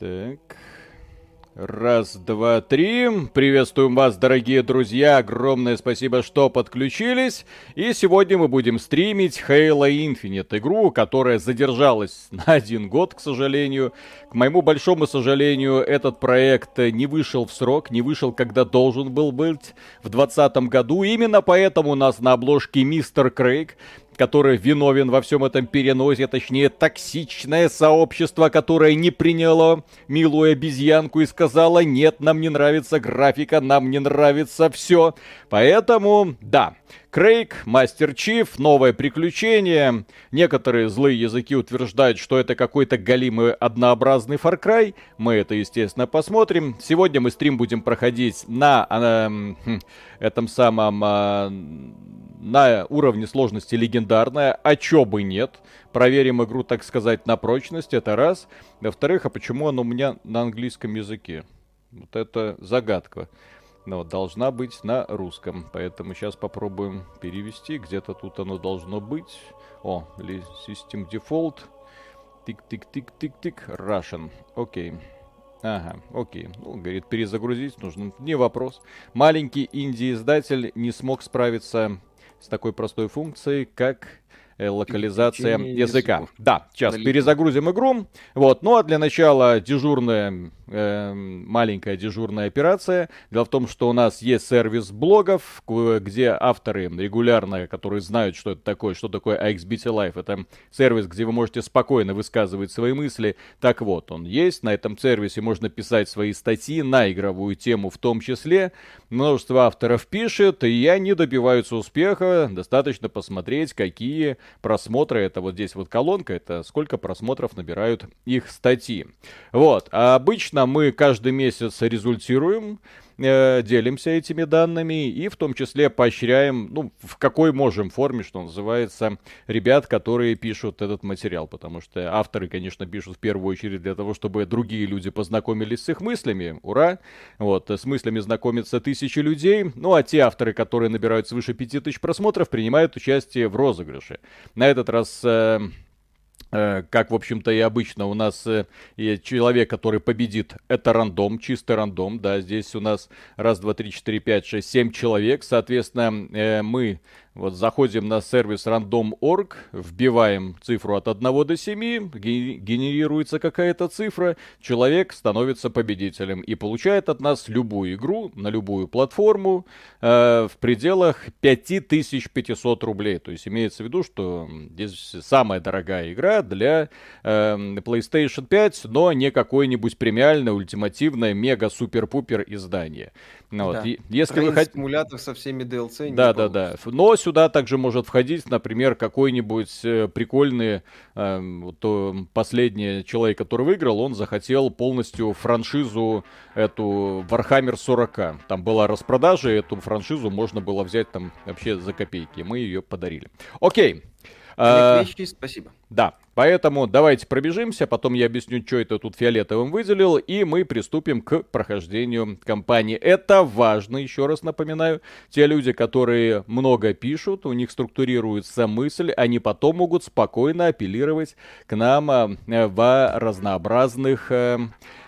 Так. Раз, два, три. Приветствуем вас, дорогие друзья. Огромное спасибо, что подключились. И сегодня мы будем стримить Halo Infinite, игру, которая задержалась на один год, к сожалению. К моему большому сожалению, этот проект не вышел в срок, не вышел, когда должен был быть в 2020 году. Именно поэтому у нас на обложке Мистер Крейг который виновен во всем этом переносе, точнее токсичное сообщество, которое не приняло милую обезьянку и сказала, нет, нам не нравится графика, нам не нравится все. Поэтому, да, Крейг, Мастер Чиф, новое приключение. Некоторые злые языки утверждают, что это какой-то галимый однообразный Far Cry. Мы это, естественно, посмотрим. Сегодня мы стрим будем проходить на э, этом самом... Э, на уровне сложности легендарная, а чё бы нет. Проверим игру, так сказать, на прочность, это раз. Во-вторых, а почему она у меня на английском языке? Вот это загадка. Но должна быть на русском. Поэтому сейчас попробуем перевести. Где-то тут оно должно быть. О, System Default. Тик-тик-тик-тик-тик. Russian. Окей. Ага, окей. Ну, говорит, перезагрузить нужно. Не вопрос. Маленький инди-издатель не смог справиться с такой простой функцией, как локализация языка. Да, сейчас перезагрузим игру. Вот, ну а для начала дежурная, э, маленькая дежурная операция. Дело в том, что у нас есть сервис блогов, где авторы регулярно, которые знают, что это такое, что такое AXBT Live, это сервис, где вы можете спокойно высказывать свои мысли. Так вот, он есть, на этом сервисе можно писать свои статьи на игровую тему в том числе. Множество авторов пишет, и они добиваются успеха. Достаточно посмотреть, какие просмотры. Это вот здесь вот колонка, это сколько просмотров набирают их статьи. Вот, а обычно мы каждый месяц результируем э, делимся этими данными и в том числе поощряем, ну, в какой можем форме, что называется, ребят, которые пишут этот материал, потому что авторы, конечно, пишут в первую очередь для того, чтобы другие люди познакомились с их мыслями, ура, вот, с мыслями знакомятся тысячи людей, ну, а те авторы, которые набирают свыше пяти тысяч просмотров, принимают участие в розыгрыше. На этот раз... Э, как, в общем-то, и обычно у нас э, человек, который победит, это рандом, чистый рандом, да, здесь у нас раз, два, три, четыре, пять, шесть, семь человек, соответственно, э, мы вот заходим на сервис random.org, вбиваем цифру от 1 до 7, генерируется какая-то цифра, человек становится победителем и получает от нас любую игру на любую платформу э, в пределах 5500 рублей. То есть имеется в виду, что здесь самая дорогая игра для э, PlayStation 5, но не какое-нибудь премиальное, ультимативное, мега-супер-пупер издание. Ну, вот. Да. Если вы хотите... Симулятор со всеми DLC. Да, да, да. Но сюда также может входить, например, какой-нибудь э, прикольный, э, вот, последний человек, который выиграл, он захотел полностью франшизу эту Warhammer 40. Там была распродажа, и эту франшизу можно было взять там вообще за копейки. Мы ее подарили. Окей. А, вещи, спасибо. Да, поэтому давайте пробежимся, потом я объясню, что это тут фиолетовым выделил, и мы приступим к прохождению кампании. Это важно, еще раз напоминаю. Те люди, которые много пишут, у них структурируется мысль, они потом могут спокойно апеллировать к нам а, в разнообразных э,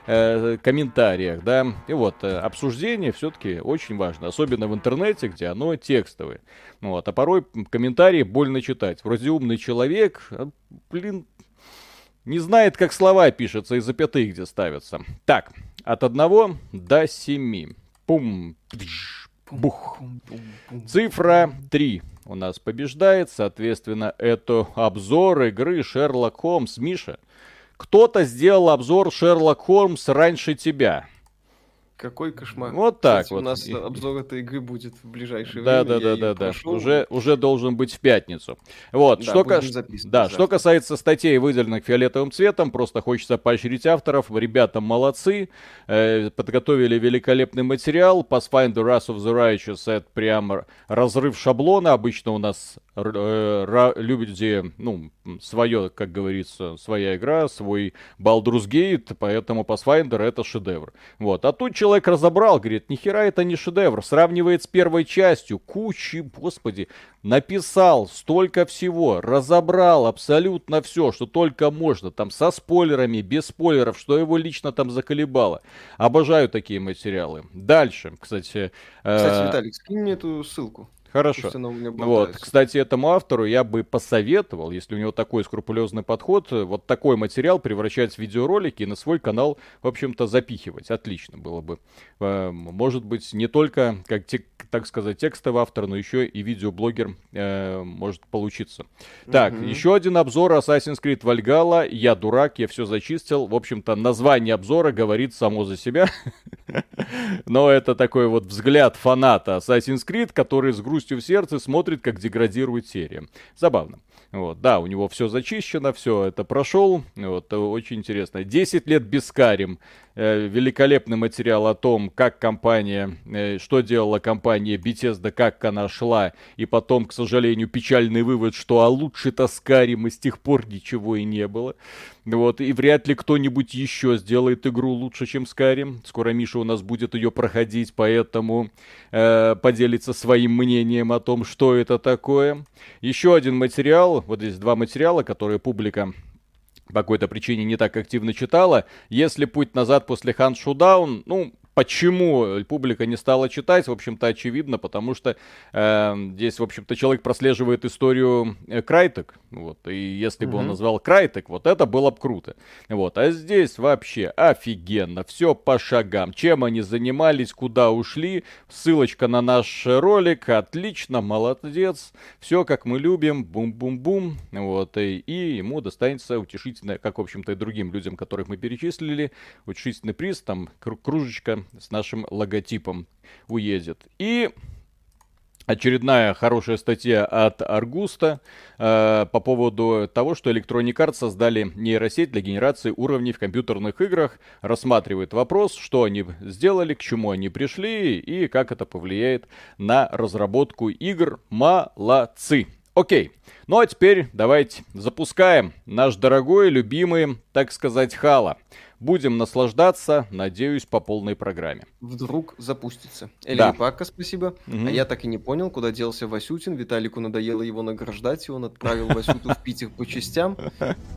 э, комментариях, да. И вот, э, обсуждение все-таки очень важно, особенно в интернете, где оно текстовое. Вот, а порой комментарии больно читать. Вроде умный человек, а, блин, не знает, как слова пишутся и запятые где ставятся. Так, от одного до семи. Пум, бух. Цифра 3 у нас побеждает, соответственно, это обзор игры Шерлок Холмс. Миша, кто-то сделал обзор Шерлок Холмс раньше тебя. Какой кошмар. Вот так Кстати, вот. У нас обзор этой игры будет в ближайшее да, время. Да, да, да, да. Уже, уже должен быть в пятницу. Вот. Да, что, ка... да, что касается статей, выделенных фиолетовым цветом, просто хочется поощрить авторов. Ребята молодцы. Э, подготовили великолепный материал. Pathfinder Wrath of the Righteous это прям разрыв шаблона. Обычно у нас люди, ну, свое, как говорится, своя игра, свой Baldur's Gate, поэтому Pathfinder это шедевр. Вот. А тут человек разобрал, говорит, нихера это не шедевр, сравнивает с первой частью, кучи, господи, написал столько всего, разобрал абсолютно все, что только можно, там со спойлерами, без спойлеров, что его лично там заколебало. Обожаю такие материалы. Дальше, кстати... Кстати, э... Виталик, скинь мне эту ссылку. Хорошо. Вот, кстати, этому автору я бы посоветовал, если у него такой скрупулезный подход, вот такой материал превращать в видеоролики и на свой канал, в общем-то, запихивать. Отлично было бы. Э, может быть, не только, как те, так сказать, текстовый автор, но еще и видеоблогер э, может получиться. Так, mm-hmm. еще один обзор Assassin's Creed Valhalla. Я дурак, я все зачистил. В общем-то, название обзора говорит само за себя. Но это такой вот взгляд фаната Assassin's Creed, который с грустью в сердце смотрит, как деградирует серия. Забавно. Вот, да, у него все зачищено, все это прошел. Вот, очень интересно. 10 лет без Карим. Э, великолепный материал о том, как компания, э, что делала компания Bethesda, как она шла, и потом, к сожалению, печальный вывод, что а лучше-то с Карим и с тех пор ничего и не было. Вот, и вряд ли кто-нибудь еще сделает игру лучше, чем Skyrim. Скоро Миша у нас будет ее проходить, поэтому э, поделится своим мнением о том, что это такое. Еще один материал, вот здесь два материала, которые публика по какой-то причине не так активно читала. Если путь назад после Хан Шудаун, ну, Почему публика не стала читать, в общем-то, очевидно, потому что э, здесь, в общем-то, человек прослеживает историю э, Крайтек, вот, и если бы mm-hmm. он назвал Крайтек, вот это было бы круто, вот, а здесь вообще офигенно, все по шагам, чем они занимались, куда ушли, ссылочка на наш ролик, отлично, молодец, все как мы любим, бум-бум-бум, вот, и, и ему достанется утешительное, как, в общем-то, и другим людям, которых мы перечислили, утешительный приз, там, кружечка с нашим логотипом уедет. И очередная хорошая статья от Аргуста э, по поводу того, что Electronic Arts создали нейросеть для генерации уровней в компьютерных играх. Рассматривает вопрос, что они сделали, к чему они пришли и как это повлияет на разработку игр. Молодцы! Окей, ну а теперь давайте запускаем наш дорогой, любимый, так сказать, Хала. Будем наслаждаться, надеюсь, по полной программе. Вдруг запустится. Элли да. Пака, спасибо. Угу. А я так и не понял, куда делся Васютин. Виталику надоело его награждать, и он отправил Васюту в Питер по частям.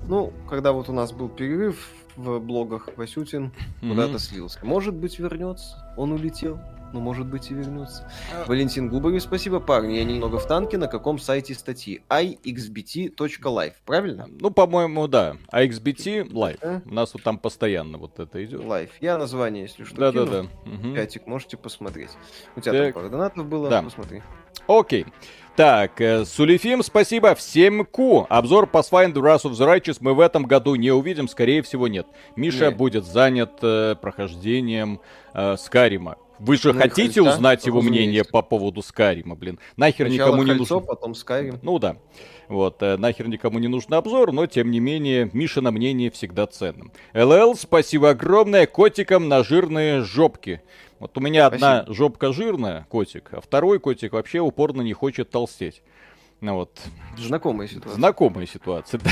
Ну, когда вот у нас был перерыв в блогах, Васютин куда-то слился. Может быть, вернется. Он улетел но ну, может быть и вернется. А... Валентин Губарев, спасибо, парни. Я немного в танке. На каком сайте статьи? ixbt.live, правильно? Ну, по-моему, да. ixbt live. А? У нас вот там постоянно вот это идет. Live. Я название, если что, да, кину. Да, да, угу. Пятик, можете посмотреть. У тебя так. там пара донатов было, да. посмотри. Окей. Так, э, Сулифим, спасибо. Всем ку. Обзор Pathfinder Wrath of the Righteous мы в этом году не увидим, скорее всего, нет. Миша нет. будет занят э, прохождением э, Скарима. Вы же ну, хотите Хальца, узнать его мнение по поводу Скарима, блин? Нахер Сначала никому не нужно. потом Скарим. Ну да. Вот, э, нахер никому не нужен обзор, но тем не менее, Мишина мнение всегда ценным. ЛЛ, спасибо огромное котикам на жирные жопки. Вот у меня спасибо. одна жопка жирная, котик, а второй котик вообще упорно не хочет толстеть. Ну вот. Знакомая ситуация. Знакомая ситуация, да.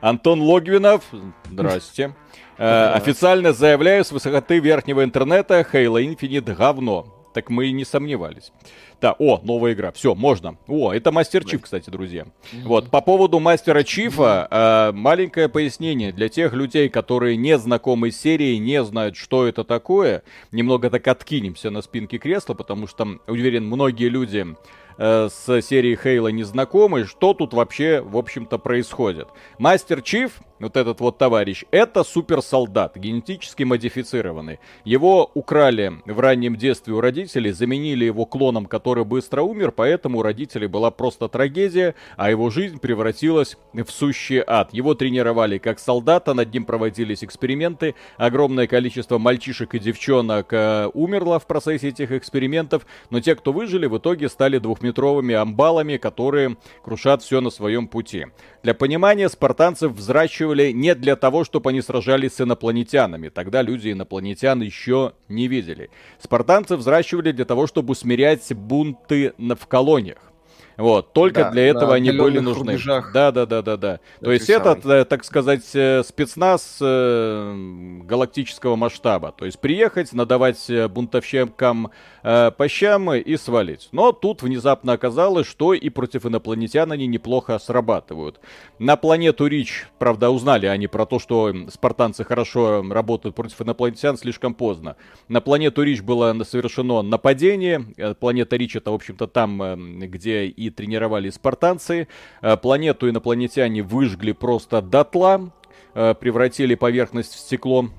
Антон Логвинов, здрасте. Э, официально заявляю с высоты верхнего интернета Halo Infinite говно. Так мы и не сомневались. Да, о, новая игра. Все, можно. О, это Мастер Чиф, кстати, друзья. Вот, по поводу Мастера Чифа, э, маленькое пояснение для тех людей, которые не знакомы с серией, не знают, что это такое. Немного так откинемся на спинке кресла, потому что, уверен, многие люди э, с серией Хейла не знакомы, что тут вообще, в общем-то, происходит. Мастер Чиф вот этот вот товарищ, это суперсолдат, генетически модифицированный. Его украли в раннем детстве у родителей, заменили его клоном, который быстро умер, поэтому у родителей была просто трагедия, а его жизнь превратилась в сущий ад. Его тренировали как солдата, над ним проводились эксперименты, огромное количество мальчишек и девчонок э, умерло в процессе этих экспериментов, но те, кто выжили, в итоге стали двухметровыми амбалами, которые крушат все на своем пути. Для понимания, спартанцев взращивали не для того, чтобы они сражались с инопланетянами. Тогда люди инопланетян еще не видели. Спартанцев взращивали для того, чтобы усмирять бунты в колониях. Вот, только да, для этого они были нужны. Рубежах. Да, да, да, да, да. То есть самый. это, так сказать, э, спецназ э, галактического масштаба. То есть приехать, надавать э, бунтовщикам э, по щам и свалить. Но тут внезапно оказалось, что и против инопланетян они неплохо срабатывают. На планету Рич, правда, узнали они про то, что спартанцы хорошо работают против инопланетян слишком поздно. На планету Рич было совершено нападение. Э, планета Рич это, в общем-то, там, где и тренировали спартанцы. Э, планету инопланетяне выжгли просто дотла, э, превратили поверхность в стекло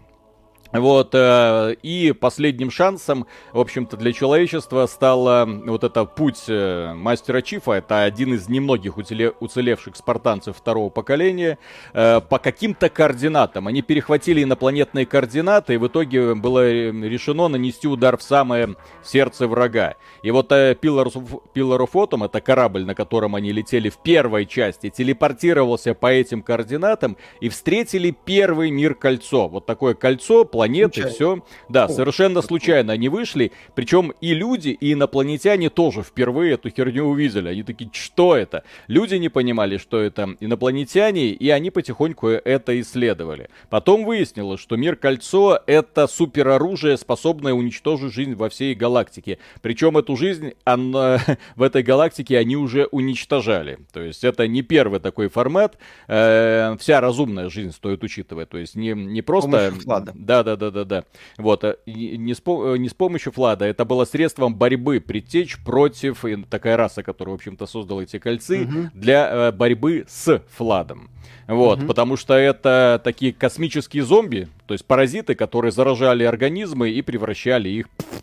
вот, э, и последним шансом, в общем-то, для человечества стал вот это путь э, мастера Чифа. Это один из немногих уцеле- уцелевших спартанцев второго поколения. Э, по каким-то координатам. Они перехватили инопланетные координаты, и в итоге было решено нанести удар в самое сердце врага. И вот of, Pillar of Autumn, это корабль, на котором они летели в первой части, телепортировался по этим координатам и встретили первый мир кольцо. Вот такое кольцо, планеты, случайно. все. Да, О, совершенно случайно они вышли. Причем и люди, и инопланетяне тоже впервые эту херню увидели. Они такие, что это? Люди не понимали, что это инопланетяне, и они потихоньку это исследовали. Потом выяснилось, что мир кольцо это супероружие, способное уничтожить жизнь во всей галактике. Причем эту жизнь она, в этой галактике они уже уничтожали. То есть это не первый такой формат. Э, вся разумная жизнь стоит учитывать. То есть не, не просто... Да, да, да, да, да. Вот, э, не с, э, не с помощью Флада, это было средством борьбы притечь против, такая раса, которая, в общем-то, создала эти кольцы, угу. для э, борьбы с Фладом. Вот, угу. потому что это такие космические зомби, то есть паразиты, которые заражали организмы и превращали их ну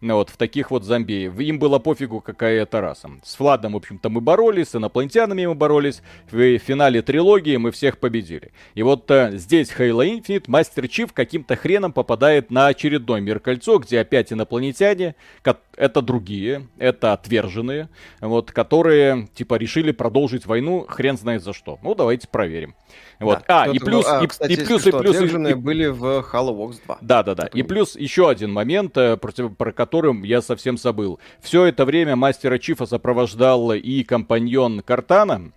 вот, в таких вот зомби. Им было пофигу, какая это раса. С Фладом, в общем-то, мы боролись, с инопланетянами мы боролись. В финале трилогии мы всех победили. И вот а, здесь Halo Infinite Мастер Чиф каким-то хреном попадает на очередной мир кольцо, где опять инопланетяне, это другие, это отверженные, вот, которые, типа, решили продолжить войну, хрен знает за что. Ну, давайте проверим. Вот. Да, а, и плюс, а, и, кстати, и плюс, и плюс, и, были в Halo Wars 2. Да, да, да. И плюс еще один момент, э, против, про которым я совсем забыл. Все это время мастера Чифа сопровождал и компаньон Картана,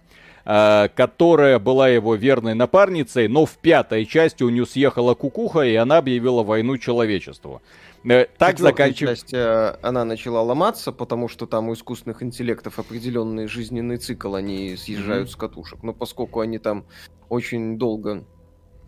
э, которая была его верной напарницей, но в пятой части у нее съехала кукуха, и она объявила войну человечеству. Э, так заканчивается. Часть, она начала ломаться, потому что там у искусственных интеллектов определенный жизненный цикл, они съезжают mm-hmm. с катушек. Но поскольку они там очень долго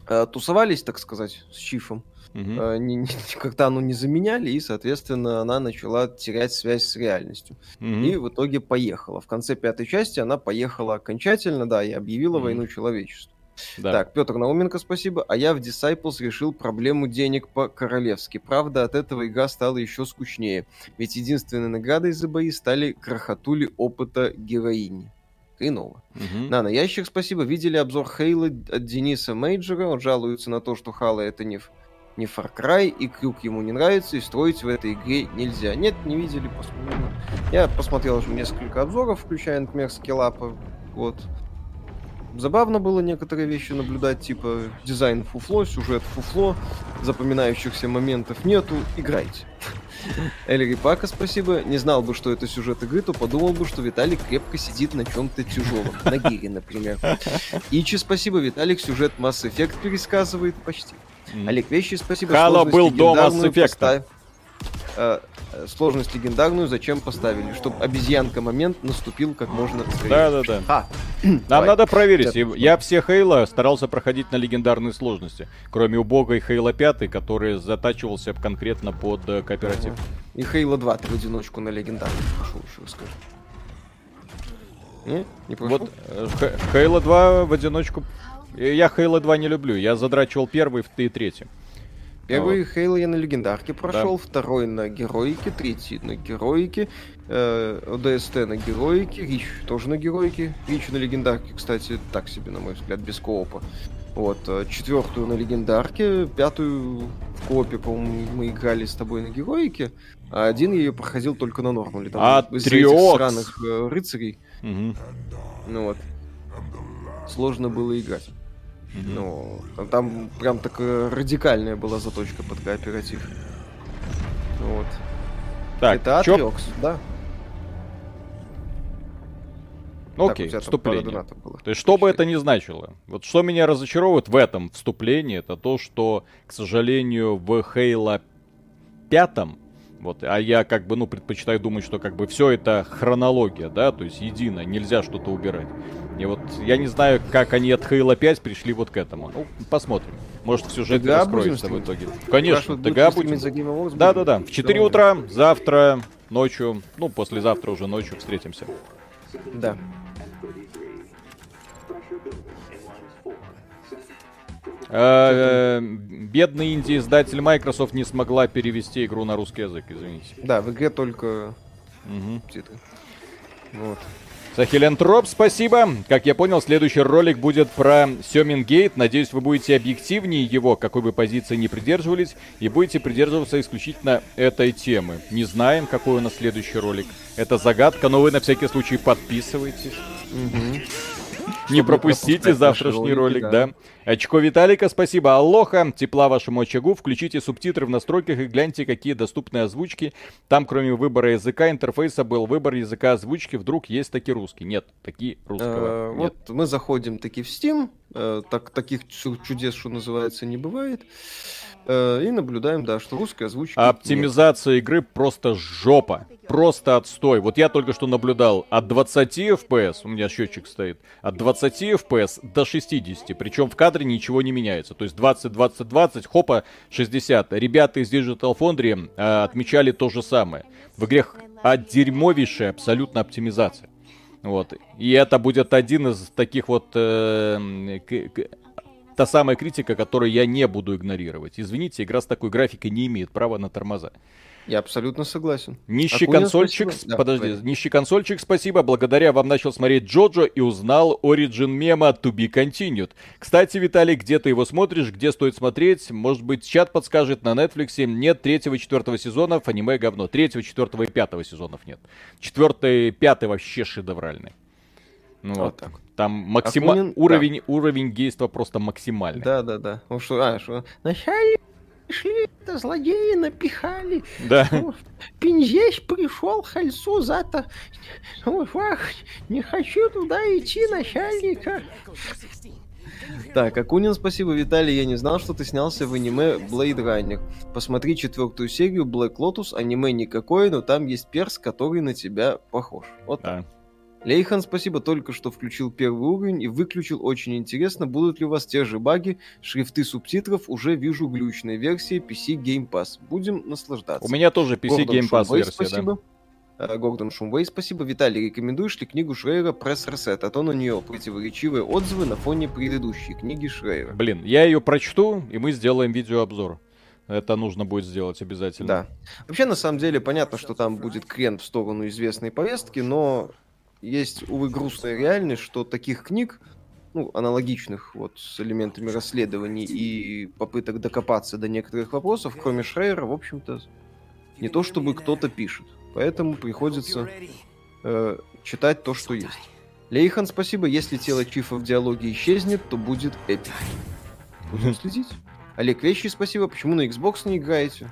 э, тусовались, так сказать, с Чифом, угу. не, не, как-то оно не заменяли, и, соответственно, она начала терять связь с реальностью. Угу. И в итоге поехала. В конце пятой части она поехала окончательно, да, и объявила угу. войну человечеству. Да. Так, Петр Науменко, спасибо. А я в Disciples решил проблему денег по-королевски. Правда, от этого игра стала еще скучнее. Ведь единственной наградой за бои стали крохотули опыта героини хреново. Угу. На, на ящик спасибо. Видели обзор Halo от Дениса Мейджера. Он жалуется на то, что Halo это не, не Far Cry, и крюк ему не нравится, и строить в этой игре нельзя. Нет, не видели, посмотрели. Я посмотрел уже несколько обзоров, включая, например, SkillUp а. Вот. Забавно было некоторые вещи наблюдать, типа дизайн фуфло, сюжет фуфло, запоминающихся моментов нету, играйте. Эльри Пака, спасибо. Не знал бы, что это сюжет игры, то подумал бы, что Виталик крепко сидит на чем-то тяжелом. На гире, например. Ичи, спасибо. Виталик сюжет Mass Effect пересказывает почти. Олег Вещи, спасибо. Хало был до Mass Effect. Поставь э, сложность легендарную зачем поставили? Чтобы обезьянка момент наступил как можно скорее. Да, да, да. А. Нам Давай. надо проверить. Это... Я все Хейла старался проходить на легендарной сложности. Кроме убогой Хейла 5, который затачивался конкретно под э, кооператив. И Хейла 2 ты в одиночку на легендарный пошел еще, расскажи. Не? Не Вот Хейла 2 в одиночку... Я Хейла 2 не люблю. Я задрачивал первый и третий. Первый вот. Хейл я на легендарке прошел, да. второй на героике, третий на героике, э, ОДСТ на героике, Рич тоже на героике. Рич на легендарке, кстати, так себе, на мой взгляд, без коопа. Вот, э, четвертую на легендарке, пятую в коопе, по-моему, мы играли с тобой на героике, а один я ее проходил только на нормале. Там, а из этих сраных э, рыцарей. Угу. Ну вот. Сложно было играть. Ну, там прям такая радикальная была заточка под кооператив. Вот. Так, Это Атрекс, да? Окей, так, вступление. То есть, что бы это ни значило. Вот что меня разочаровывает в этом вступлении, это то, что, к сожалению, в Halo 5 вот, а я как бы, ну, предпочитаю думать, что как бы все это хронология, да, то есть едино, нельзя что-то убирать. И вот я не знаю, как они от Halo 5 пришли вот к этому. Ну, посмотрим. Может, в сюжете ТГА раскроется в итоге. Конечно, ТГА будем. Да-да-да. В 4 утра, завтра, ночью, ну, послезавтра уже ночью встретимся. Да. Бедный инди-издатель Microsoft не смогла перевести игру на русский язык, извините. Да, в игре только титры. Вот. Сахилентроп, спасибо. Как я понял, следующий ролик будет про Сёмингейт. Надеюсь, вы будете объективнее его, какой бы позиции не придерживались, и будете придерживаться исключительно этой темы. Не знаем, какой у нас следующий ролик. Это загадка, но вы на всякий случай подписывайтесь. Угу. Не пропустите завтрашний ролик, да. Очко Виталика, спасибо. Аллоха, тепла вашему очагу. Включите субтитры в настройках и гляньте, какие доступны озвучки. Там, кроме выбора языка, интерфейса был выбор языка озвучки. Вдруг есть таки русский. Нет, такие русского. Э, вот мы заходим таки в Steam. Э, так, таких чудес, что называется, не бывает. Э, и наблюдаем, да, что русская озвучка... Оптимизация нет. игры просто жопа. Просто отстой. Вот я только что наблюдал от 20 FPS, у меня счетчик стоит, от 20 FPS до 60. Причем в кадре ничего не меняется. То есть 20, 20, 20, хопа, 60. Ребята из Digital Foundry э, отмечали то же самое. В игре от дерьмовейшая абсолютно оптимизация. Вот. И это будет один из таких вот э, та самая критика, которую я не буду игнорировать. Извините, игра с такой графикой не имеет права на тормоза. Я абсолютно согласен. Нищий Акунин, консольчик, спасибо. подожди, да, нищий консольчик, спасибо. Благодаря вам начал смотреть Джоджо и узнал Origin мема To Be Continued. Кстати, Виталий, где ты его смотришь, где стоит смотреть? Может быть, чат подскажет на Netflix. Нет третьего четвертого сезонов, аниме говно. Третьего, четвертого и пятого сезонов нет. Четвертый пятый вообще шедевральный. Ну вот, вот так. Там максима... Акунин... уровень, да. уровень действа просто максимальный. Да, да, да. Ну что, а, что? Вначале пришли, это злодеи напихали. Да. Пинзесь пришел хальцу зато. Ах, не хочу туда идти, начальника. Так, Акунин, спасибо, Виталий, я не знал, что ты снялся в аниме Blade Runner. Посмотри четвертую серию Black Lotus, аниме никакое, но там есть перс, который на тебя похож. Вот да. так. Лейхан, спасибо, только что включил первый уровень и выключил. Очень интересно, будут ли у вас те же баги, шрифты субтитров, уже вижу глючная версия PC Game Pass. Будем наслаждаться. У меня тоже PC Гордон Game Pass Шумвей, версия, спасибо. да. Гордон Шумвей, спасибо. Виталий, рекомендуешь ли книгу Шрейера Пресс Ресет? А то на нее противоречивые отзывы на фоне предыдущей книги Шрейера. Блин, я ее прочту, и мы сделаем видеообзор. Это нужно будет сделать обязательно. Да. Вообще, на самом деле, понятно, что там будет крен в сторону известной повестки, но есть, увы, грустная реальность, что таких книг, ну, аналогичных вот с элементами расследований и попыток докопаться до некоторых вопросов, кроме Шрейера, в общем-то, не то чтобы кто-то пишет. Поэтому приходится э, читать то, что есть. Лейхан, спасибо. Если тело Чифа в диалоге исчезнет, то будет эпик. Будем следить. Олег Вещи, спасибо. Почему на Xbox не играете?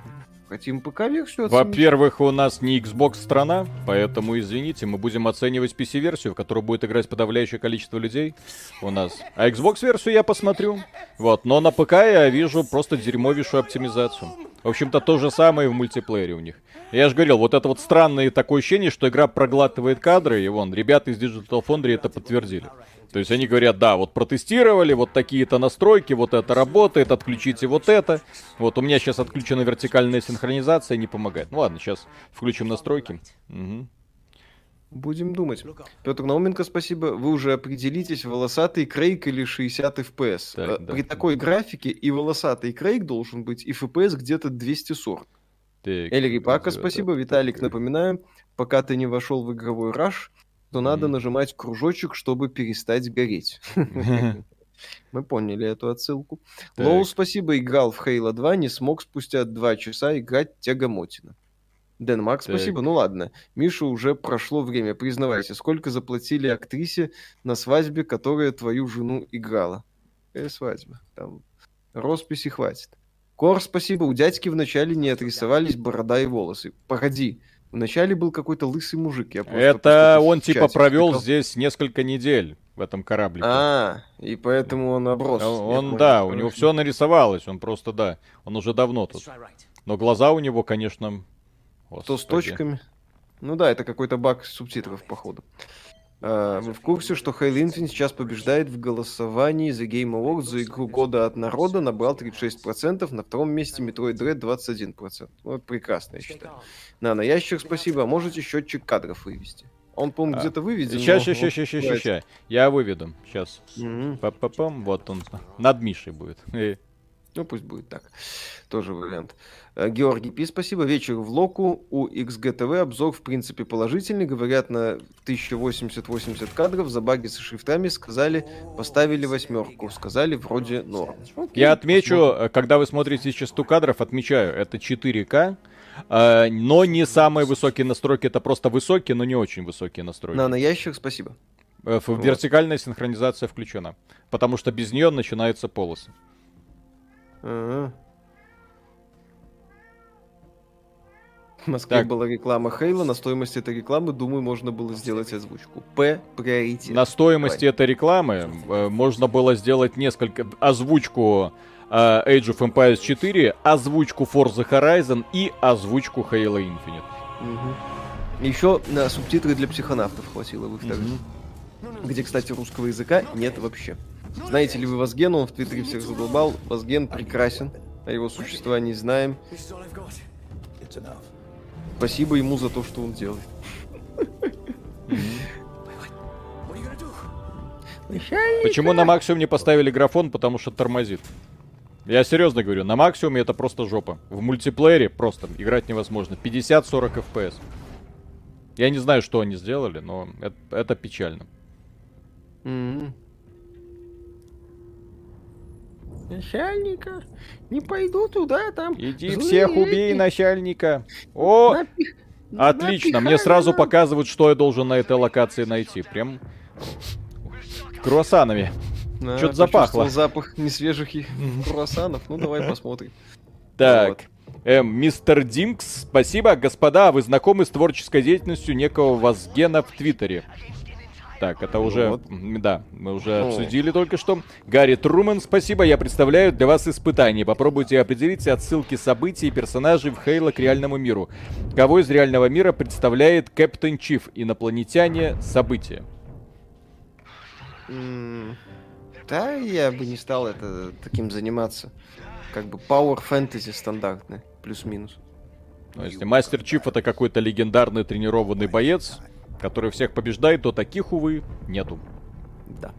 Хотим ПК-версию Во-первых, у нас не Xbox страна, поэтому, извините, мы будем оценивать PC-версию, в которую будет играть подавляющее количество людей у нас. А Xbox-версию я посмотрю. Вот, но на ПК я вижу просто дерьмовейшую оптимизацию. В общем-то, то же самое в мультиплеере у них. Я же говорил, вот это вот странное такое ощущение, что игра проглатывает кадры, и вон, ребята из Digital Foundry это подтвердили. То есть они говорят, да, вот протестировали, вот такие-то настройки, вот это работает, отключите вот это. Вот у меня сейчас отключена вертикальная синхронизация, не помогает. Ну ладно, сейчас включим настройки. Угу. Будем думать. Петр Науменко, спасибо. Вы уже определитесь, волосатый крейг или 60 FPS. Так, э, да. При такой графике и волосатый крейг должен быть, и FPS где-то 240. Так, Пака, спасибо. Виталик, напоминаю, пока ты не вошел в игровой раш, то надо нажимать кружочек, чтобы перестать гореть. Мы поняли эту отсылку. Лоу, спасибо, играл в Halo 2, не смог спустя два часа играть тягомотина. Денмарк, спасибо. Ну ладно, Миша, уже прошло время. Признавайся, сколько заплатили актрисе на свадьбе, которая твою жену играла? Какая свадьба? Там росписи хватит. Кор, спасибо. У дядьки вначале не отрисовались борода и волосы. Погоди, Вначале был какой-то лысый мужик. Я Это он типа провел здесь несколько недель в этом кораблике. А, и поэтому он оброс. Он, да, у него все нарисовалось, он просто, да, он уже давно тут. Но глаза у него, конечно... Господи. То с точками. Ну да, это какой-то баг субтитров, походу. Uh, вы в курсе, что Halo Infinite сейчас побеждает в голосовании за Game Awards за игру года от народа, набрал 36%, на втором месте Metroid Dread 21%. Вот прекрасно, я считаю. На, на ящик спасибо, а можете счетчик кадров вывести? Он, по-моему, а. где-то выведен. Сейчас, сейчас, сейчас, сейчас, сейчас, сейчас. Я выведу. Сейчас. Угу. Па-па-пам, вот он. Над Мишей будет. Ну, пусть будет так. Тоже вариант. Э, Георгий Пи, спасибо. Вечер в Локу. У XGTV обзор, в принципе, положительный. Говорят, на 1080-80 кадров за баги со шрифтами сказали, поставили восьмерку. Сказали, вроде норм. Окей, Я отмечу, посмотрим. Э, когда вы смотрите частоту кадров, отмечаю, это 4К. Э, но не самые высокие настройки, это просто высокие, но не очень высокие настройки. На, на ящик спасибо. Вот. Вертикальная синхронизация включена, потому что без нее начинаются полосы. В Москве так. была реклама Хейла, на стоимости этой рекламы, думаю, можно было сделать озвучку. П приоритет. На стоимости Давай. этой рекламы э, можно было сделать несколько озвучку э, Age of Empires 4, озвучку Forza Horizon и озвучку Halo Infinite. Угу. Еще на субтитры для психонавтов хватило бы. Угу. Где, кстати, русского языка нет вообще. Знаете ли вы Вазгена? Он в Твиттере всех задолбал. Вазген прекрасен. О его существовании знаем. Спасибо ему за то, что он делает. Почему на максимум не поставили графон? Потому что тормозит. Я серьезно говорю, на максимуме это просто жопа. В мультиплеере просто играть невозможно. 50-40 FPS. Я не знаю, что они сделали, но это, это печально. Mm-hmm. Начальника. Не пойду туда, там. Иди злые всех убей, начальника. О! Напих... Отлично, Напихай мне сразу нам. показывают, что я должен на этой локации найти. Прям круассанами. Да, Что-то запахло. запах несвежих круассанов. Ну, давай посмотрим. Так. Эм, мистер Динкс, спасибо. Господа, вы знакомы с творческой деятельностью некого Вазгена в Твиттере? Так, это уже, вот. да, мы уже О. обсудили только что. Гарри Труман, спасибо, я представляю для вас испытание. Попробуйте определить отсылки событий и персонажей в Хейла к реальному миру. Кого из реального мира представляет Кэптен Чиф, инопланетяне, события? да, я бы не стал это таким заниматься. Как бы Power Fantasy стандартный, плюс-минус. Ну, если Мастер Чиф это какой-то легендарный тренированный боец, который всех побеждает, то таких, увы, нету. Да.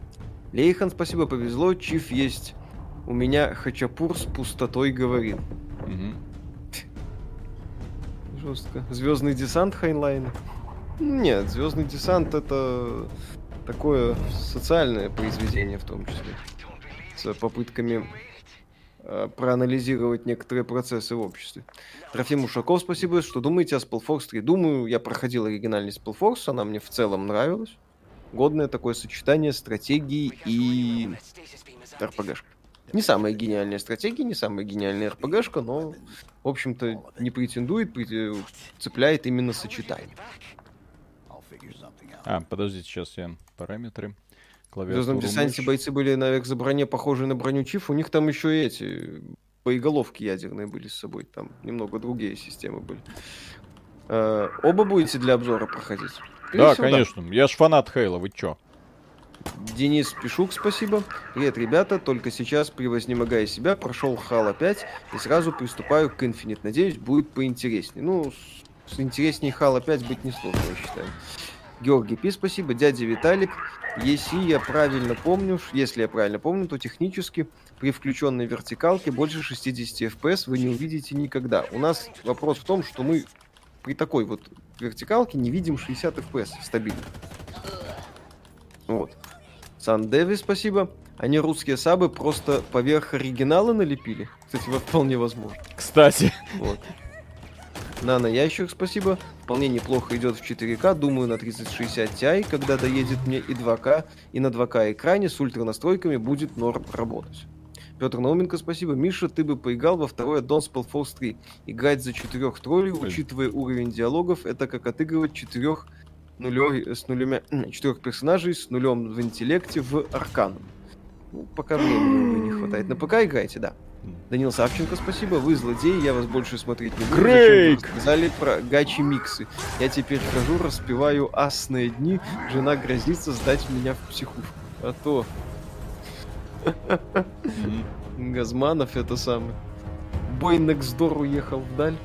Лейхан, спасибо, повезло. Чиф есть. У меня Хачапур с пустотой говорил. Угу. Жестко. Звездный десант Хайнлайн. Нет, Звездный десант это такое социальное произведение в том числе. С попытками проанализировать некоторые процессы в обществе. Трофим Ушаков, спасибо. Что думаете о Spellforce 3? Думаю, я проходил оригинальный Spellforce, она мне в целом нравилась. Годное такое сочетание стратегии и РПГшка. Не самая гениальная стратегия, не самая гениальная РПГшка, но, в общем-то, не претендует, цепляет именно сочетание. А, подождите, сейчас я параметры. В Звездном десанте бойцы были на экзоброне похожие на броню Чиф. У них там еще и эти боеголовки ядерные были с собой. Там немного другие системы были. Э, оба будете для обзора проходить? да, конечно. Да. Я ж фанат Хейла, вы чё? Денис Пишук, спасибо. Привет, ребята. Только сейчас, превознемогая себя, прошел Хала 5 и сразу приступаю к Infinite. Надеюсь, будет поинтереснее. Ну, с интереснее Хала 5 быть несложно, я считаю. Георгий Пи, спасибо. Дядя Виталик. Если я правильно помню, если я правильно помню, то технически при включенной вертикалке больше 60 FPS вы не увидите никогда. У нас вопрос в том, что мы при такой вот вертикалке не видим 60 FPS стабильно. Вот. Сан Деви, спасибо. Они русские сабы просто поверх оригинала налепили. Кстати, вот вполне возможно. Кстати. Вот. Нано Ящик, спасибо. Вполне неплохо идет в 4К. Думаю, на 3060 Ti, когда доедет мне и 2К, и на 2К экране с ультра настройками будет норм работать. Петр Науменко, спасибо. Миша, ты бы поиграл во второй аддон Spellforce 3. Играть за четырех троллей, учитывая уровень диалогов, это как отыгрывать четырех нулей, с нулями, четырех персонажей с нулем в интеллекте в Арканом. Ну, пока времени не хватает. На ПК играйте, да. Данил Савченко, спасибо. Вы злодеи, я вас больше смотреть не буду. Крейг! Сказали про гачи миксы. Я теперь хожу, распеваю асные дни. Жена грозится сдать меня в психушку. А то... Газманов это самый. Бой Нексдор уехал вдаль.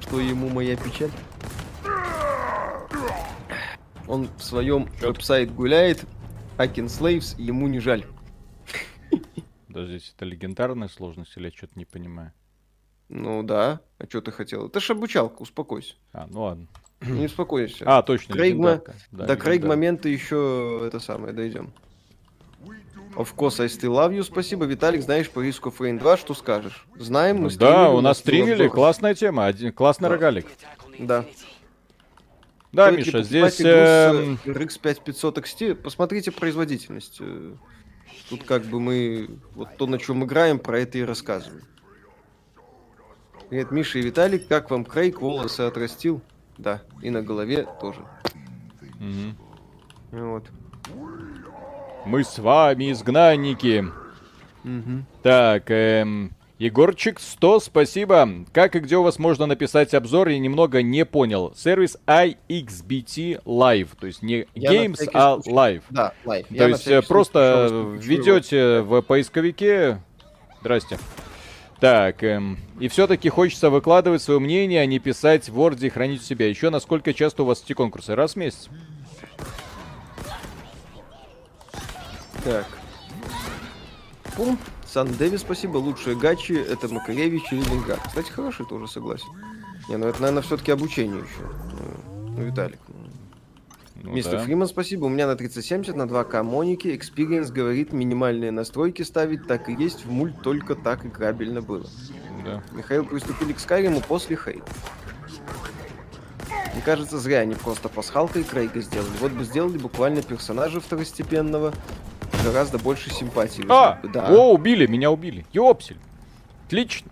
Что ему моя печаль? Он в своем веб-сайт гуляет, Акин Slaves, ему не жаль. Подождите, это легендарная сложность или я что-то не понимаю? Ну да, а что ты хотел? Это ж обучалка, успокойся. А, ну ладно. Не успокойся. А, точно, Крейгма... Да, До Крейг момента еще это самое, дойдем. Of course, I still love you. Спасибо, Виталик. Знаешь по риску Фрейн 2, что скажешь? Знаем, мы Да, у нас стримили, классная тема, один, классный да. рогалик. Да. Да, Миша, здесь... Э... RX 5500 XT, посмотрите производительность. Тут как бы мы... Вот то, на чем играем, про это и рассказываем. Привет, Миша и Виталик. Как вам Крейг волосы отрастил? Да, и на голове тоже. Угу. Вот. Мы с вами изгнанники. Угу. Так, эм, Егорчик 100, спасибо. Как и где у вас можно написать обзор, я немного не понял. Сервис iXBT Live, то есть не я Games, а Live. Да, Live. То я есть э, просто ведете в поисковике... Здрасте. Так, эм, и все-таки хочется выкладывать свое мнение, а не писать в Word и хранить у себя. Еще насколько часто у вас эти конкурсы? Раз в месяц. Так. Пум. Сан Дэви, спасибо. Лучшие гачи это Макаревич и Ленинград. Кстати, хороший тоже согласен. Не, ну это, наверное, все-таки обучение еще. Ну, Виталик. Ну, Мистер да. Фриман, спасибо. У меня на 3070 на 2К Моники. Experience говорит, минимальные настройки ставить так и есть. В мульт только так играбельно было. Да. Михаил приступили к Скайриму после хейта. Мне кажется, зря они просто пасхалкой Крейга сделали. Вот бы сделали буквально персонажа второстепенного, гораздо больше симпатии. А! Да. О, убили, меня убили. Ёпсель. Отлично.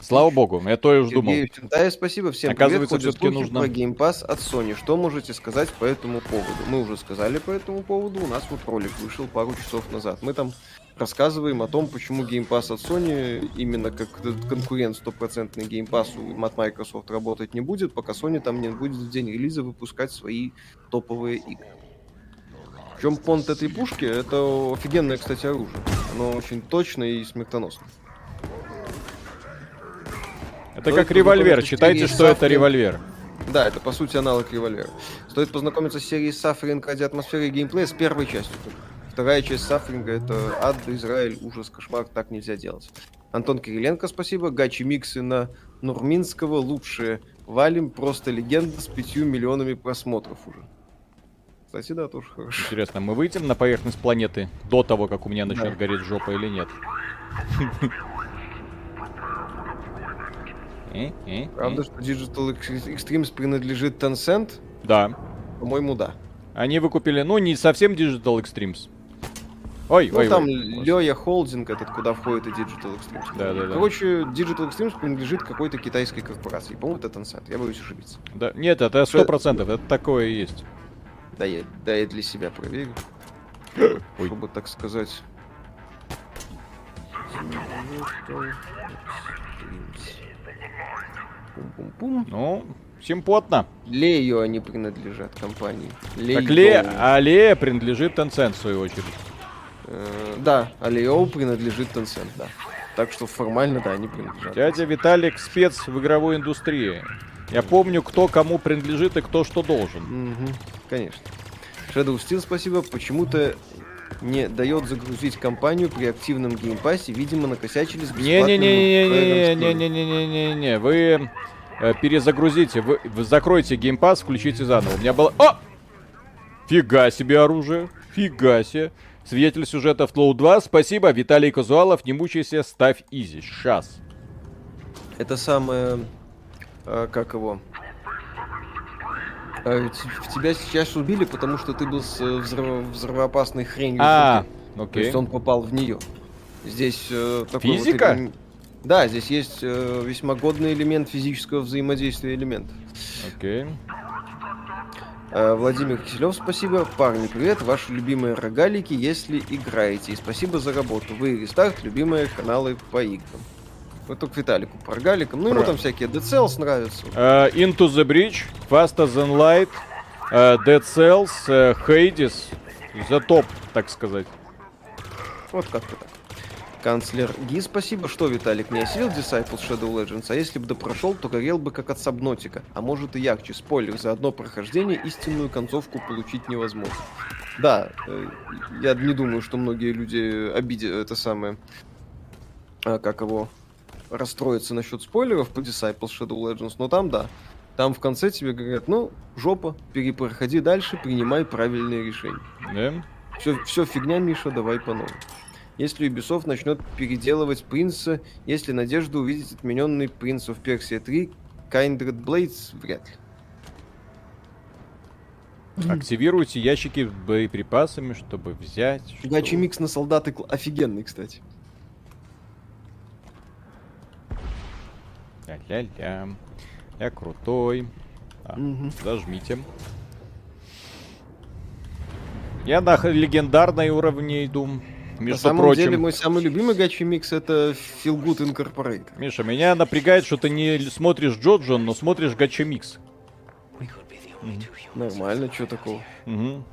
Слава богу, я то и уж думал. Да, спасибо всем. Оказывается, все-таки нужно... про Game Pass от Sony. Что можете сказать по этому поводу? Мы уже сказали по этому поводу. У нас вот ролик вышел пару часов назад. Мы там рассказываем о том, почему Game Pass от Sony именно как конкурент стопроцентный Game Pass от Microsoft работать не будет, пока Sony там не будет в день релиза выпускать свои топовые игры. В чем понт этой пушки? Это офигенное, кстати, оружие. Оно очень точное и смертоносно. Это как револьвер. Считайте, что это револьвер. Да, это по сути аналог револьвера. Стоит познакомиться с серией Сафринг ради атмосферы и геймплея с первой частью. Вторая часть Сафринга это ад, Израиль, ужас, кошмар, так нельзя делать. Антон Кириленко, спасибо. Гачи миксы на Нурминского лучшие. Валим просто легенда с пятью миллионами просмотров уже. Кстати, да, тоже хорошо. Интересно, мы выйдем на поверхность планеты до того, как у меня начнет да. гореть жопа или нет? Э, э, Правда, э. что Digital Extremes принадлежит Tencent? Да. По-моему, да. Они выкупили, ну, не совсем Digital Extremes. Ой, ну, ой, там Лёя Холдинг, этот, куда входит и Digital Extremes. Да, да, да. Короче, Digital Extremes принадлежит какой-то китайской корпорации. По-моему, это Tencent. Я боюсь ошибиться. Да, нет, это сто процентов, это такое и есть. Да я, да я для себя проверю. Ой. Чтобы так сказать. Пум-пум-пум. Ну, симпотно. Лею они принадлежат компании. Лей так Ле, а Лея принадлежит Tencent, в свою очередь. Э, да, а Лео принадлежит Tencent, да. Так что формально, да, они принадлежат. Дядя Виталик спец в игровой индустрии. Я помню, кто кому принадлежит и кто что должен. Угу, конечно. Shadow Steel, спасибо. Почему-то не дает загрузить кампанию при активном Game Pass е. Видимо, накосячили с бесплатным Не-не-не-не-не-не-не-не-не. Вы э, перезагрузите, вы, вы закройте Game Pass, включите заново. У меня было... О! Фига себе оружие. Фига себе. Свидетель сюжета в TLOU 2. Спасибо. Виталий Казуалов, не мучайся, ставь easy. Сейчас. Это самое а, как его, а, тебя сейчас убили, потому что ты был с взрыв... взрывоопасной хренью. А, окей. То есть он попал в нее. Здесь э, такой Физика? Вот, да, здесь есть э, весьма годный элемент физического взаимодействия элементов. Окей. Э, Владимир Киселев, спасибо. Парни, привет. Ваши любимые рогалики, если играете. И спасибо за работу. Вы и Рестарт, любимые каналы по играм. Вот только Виталику по рогаликам. Ну, Про... ему там всякие Dead Cells нравятся. Uh, Into the Bridge, Faster Than Light, uh, Dead Cells, uh, Hades. За топ, так сказать. Вот как-то так. Канцлер Ги, спасибо. Что, Виталик, не осилил Disciples Shadow Legends? А если бы допрошел, то горел бы как от Сабнотика. А может и ярче. Спойлер, за одно прохождение истинную концовку получить невозможно. Да, я не думаю, что многие люди обидят это самое... А, как его... Расстроиться насчет спойлеров по Disciples Shadow Legends, но там да. Там в конце тебе говорят, ну, жопа, перепроходи дальше, принимай правильные решения. Да? Все, все фигня, Миша, давай по новой если Ubisoft начнет переделывать принца, если надежда увидеть отмененный Prince of Persia 3, Kindred Blades вряд ли. Активируйте ящики с боеприпасами, чтобы взять. Гачи микс на солдаты офигенный, кстати. Ля-ля-ля. Я крутой. А, угу. Зажмите. Я на легендарной уровне иду. Между На самом прочим, деле, мой самый любимый гачи микс это Feel Good Incorporated. Миша, меня напрягает, что ты не смотришь Джоджон, но смотришь гачи микс. Нормально, что такого? Угу.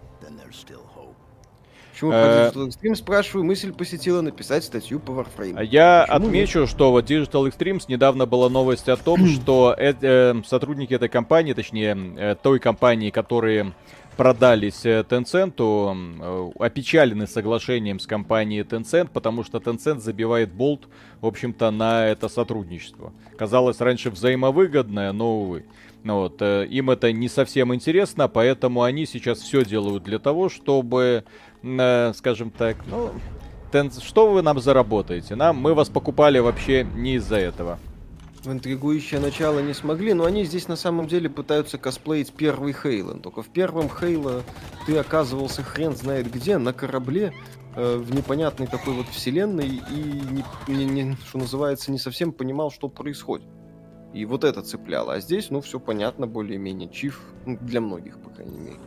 Почему э... Digital Extremes, спрашиваю, мысль посетила написать статью по Warframe. А я Почему отмечу, нет? что вот Digital Extremes недавно была новость о том, что э, э, сотрудники этой компании, точнее э, той компании, которые продались э, Tencent, э, опечалены соглашением с компанией Tencent, потому что Tencent забивает болт, в общем-то, на это сотрудничество. Казалось раньше взаимовыгодное, но, увы. Ну вот, им это не совсем интересно, поэтому они сейчас все делают для того, чтобы, скажем так, ну, что вы нам заработаете? Нам, мы вас покупали вообще не из-за этого в интригующее начало не смогли, но они здесь на самом деле пытаются косплеить первый Хейло. Только в первом Хейло ты оказывался хрен знает где, на корабле, э, в непонятной такой вот вселенной, и, не, не, не, что называется, не совсем понимал, что происходит. И вот это цепляло. А здесь, ну, все понятно, более-менее. Чиф, для многих, по крайней мере.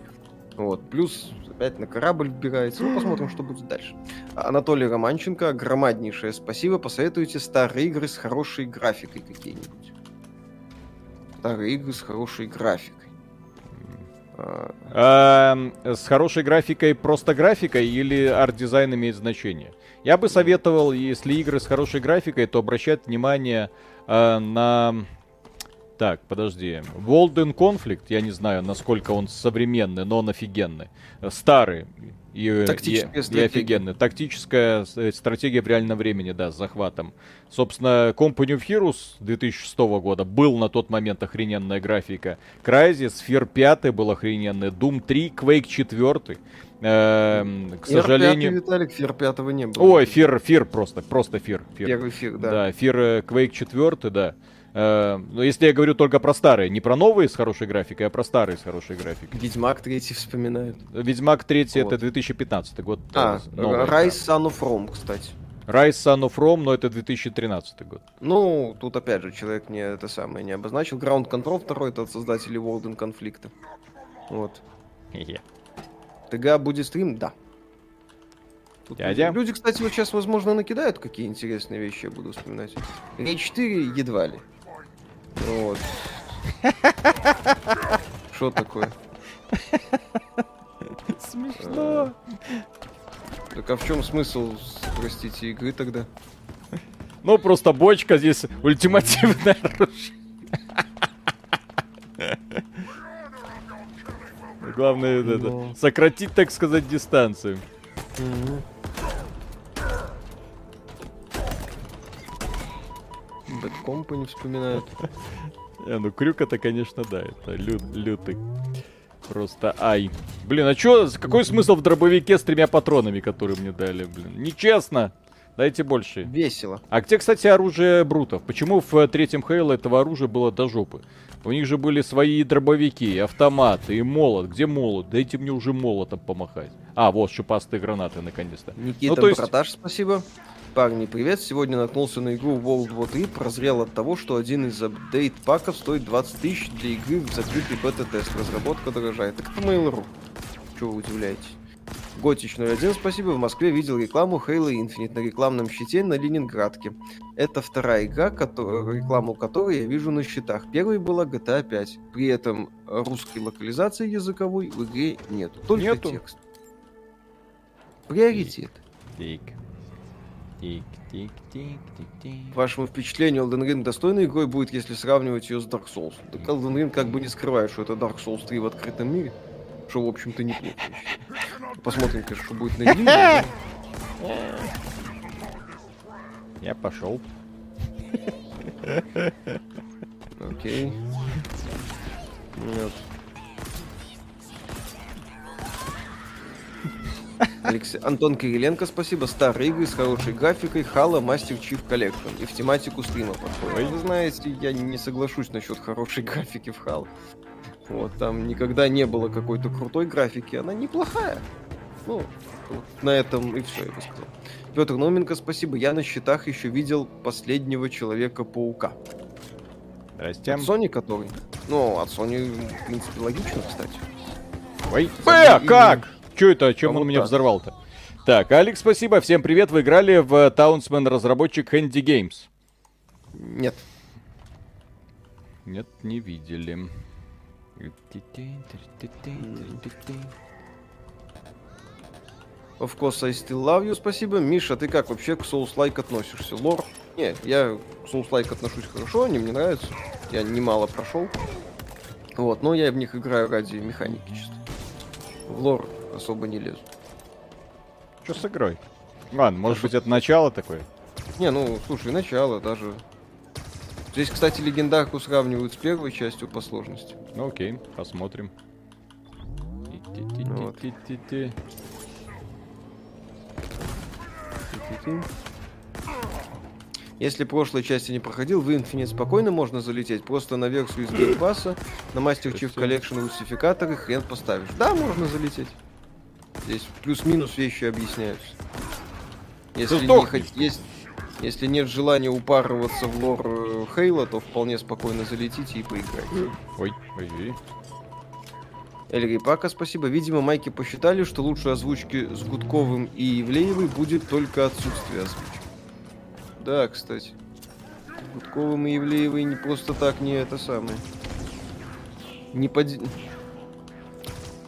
Вот. Плюс опять на корабль вбирается. Ну, посмотрим, что будет дальше. Анатолий Романченко, громаднейшее спасибо. Посоветуйте старые игры с хорошей графикой какие-нибудь. Старые игры с хорошей графикой. А, с хорошей графикой просто графикой или арт-дизайн имеет значение? Я бы советовал, если игры с хорошей графикой, то обращать внимание э, на так, подожди. Волден Conflict, я не знаю, насколько он современный, но он офигенный. Старый и, и, и офигенный. Тактическая э, стратегия в реальном времени, да, с захватом. Собственно, Company of Heroes 2006 года был на тот момент охрененная графика. Crysis, Fear 5 был охрененный. Doom 3, Quake 4. Эм, к сожалению... 5, Виталик, Fear 5 не было. Ой, Fear, Fear просто, просто Fear. Fear. Первый Fear, да. Да, Fear, э, Quake 4, да. Э, но если я говорю только про старые, не про новые с хорошей графикой, а про старые с хорошей графикой. Ведьмак 3 вспоминают. Ведьмак 3 вот. это 2015 год. А, Rise Son of Rome, кстати. Rise Son of Rome, но это 2013 год. Ну, тут опять же человек не это самое не обозначил. Ground Control 2 это от создателей World конфликта. Вот. Yeah. ТГ будет стрим? Да. Тут Дядя? Люди, кстати, вот сейчас, возможно, накидают, какие интересные вещи я буду вспоминать. Рейд 4 едва ли. Вот. Что такое? Смешно. Так а в чем смысл, простите, игры тогда? Ну, просто бочка здесь ультимативное оружие. Главное это, ну. сократить, так сказать, дистанцию. Bad Company вспоминают. Не, ну крюк это, конечно, да, это лю лютый. Просто ай. Блин, а чё, какой смысл в дробовике с тремя патронами, которые мне дали, блин? Нечестно. Дайте больше. Весело. А где, кстати, оружие брутов? Почему в третьем Хейла этого оружия было до жопы? У них же были свои дробовики, автоматы и молот. Где молот? Дайте мне уже молотом помахать. А, вот шипастые гранаты, наконец-то. Никита ну, то есть... Браташ, спасибо. Парни, привет. Сегодня наткнулся на игру World War 3, прозрел от того, что один из апдейт-паков стоит 20 тысяч для игры в закрытый бета-тест. Разработка дорожает. Так это Mail.ru. Чего вы удивляетесь? Готич 01, спасибо. В Москве видел рекламу Halo Infinite на рекламном щите на Ленинградке. Это вторая игра, который, рекламу которой я вижу на счетах. Первой была GTA 5. При этом русской локализации языковой в игре нету. Только нету. текст. Приоритет. Тик. Тик, тик, тик, тик, тик. Вашему впечатлению, Elden Ring достойной игрой будет, если сравнивать ее с Dark Souls. Так Elden Ring как бы не скрывает, что это Dark Souls 3 в открытом мире. Что, в общем-то, неплохо. Посмотрим, конечно, что будет на игре. Я пошел. Окей. Нет. Алексей... Антон Кириленко, спасибо. Старые игры с хорошей графикой, Halo, Master Chief Collection. И в тематику стрима подходит. Вы знаете, я не соглашусь насчет хорошей графики в Halo. Вот, там никогда не было какой-то крутой графики, она неплохая. Ну, вот на этом и все, я бы сказал. Петр Номенко, спасибо. Я на счетах еще видел последнего Человека-паука. Здрасте. От Sony который? Ну, от Sony, в принципе, логично, кстати. Ой, Б, как? Че это? Чем он меня взорвал-то? Так, Алекс, спасибо. Всем привет. Вы играли в Таунсмен разработчик Handy Games? Нет. Нет, не видели. Of course, I still love you, спасибо. Миша, ты как вообще к Souls-like относишься? Лор? Не, я к Souls-like отношусь хорошо, они мне нравятся. Я немало прошел. Вот, но я в них играю ради механики чисто. В лор особо не лезу. Что с игрой? Ладно, может быть это начало такое? Не, ну, слушай, начало даже Здесь, кстати, легендарку сравнивают с первой частью по сложности. Ну окей, посмотрим. Вот. Если прошлой части не проходил, в Infinite спокойно можно залететь. Просто на версию из геймпасса, на Master Chief Collection русификатор и хрен поставишь. Да, можно залететь. Здесь плюс-минус вещи объясняются. Если не хоть есть если нет желания упарываться в лор э, Хейла, то вполне спокойно залетите и поиграйте. Ой, ой, ой. Эльри Пака, спасибо. Видимо, майки посчитали, что лучше озвучки с Гудковым и Евлеевой будет только отсутствие озвучки. Да, кстати. Гудковым и Евлеевой не просто так не это самое. Не под...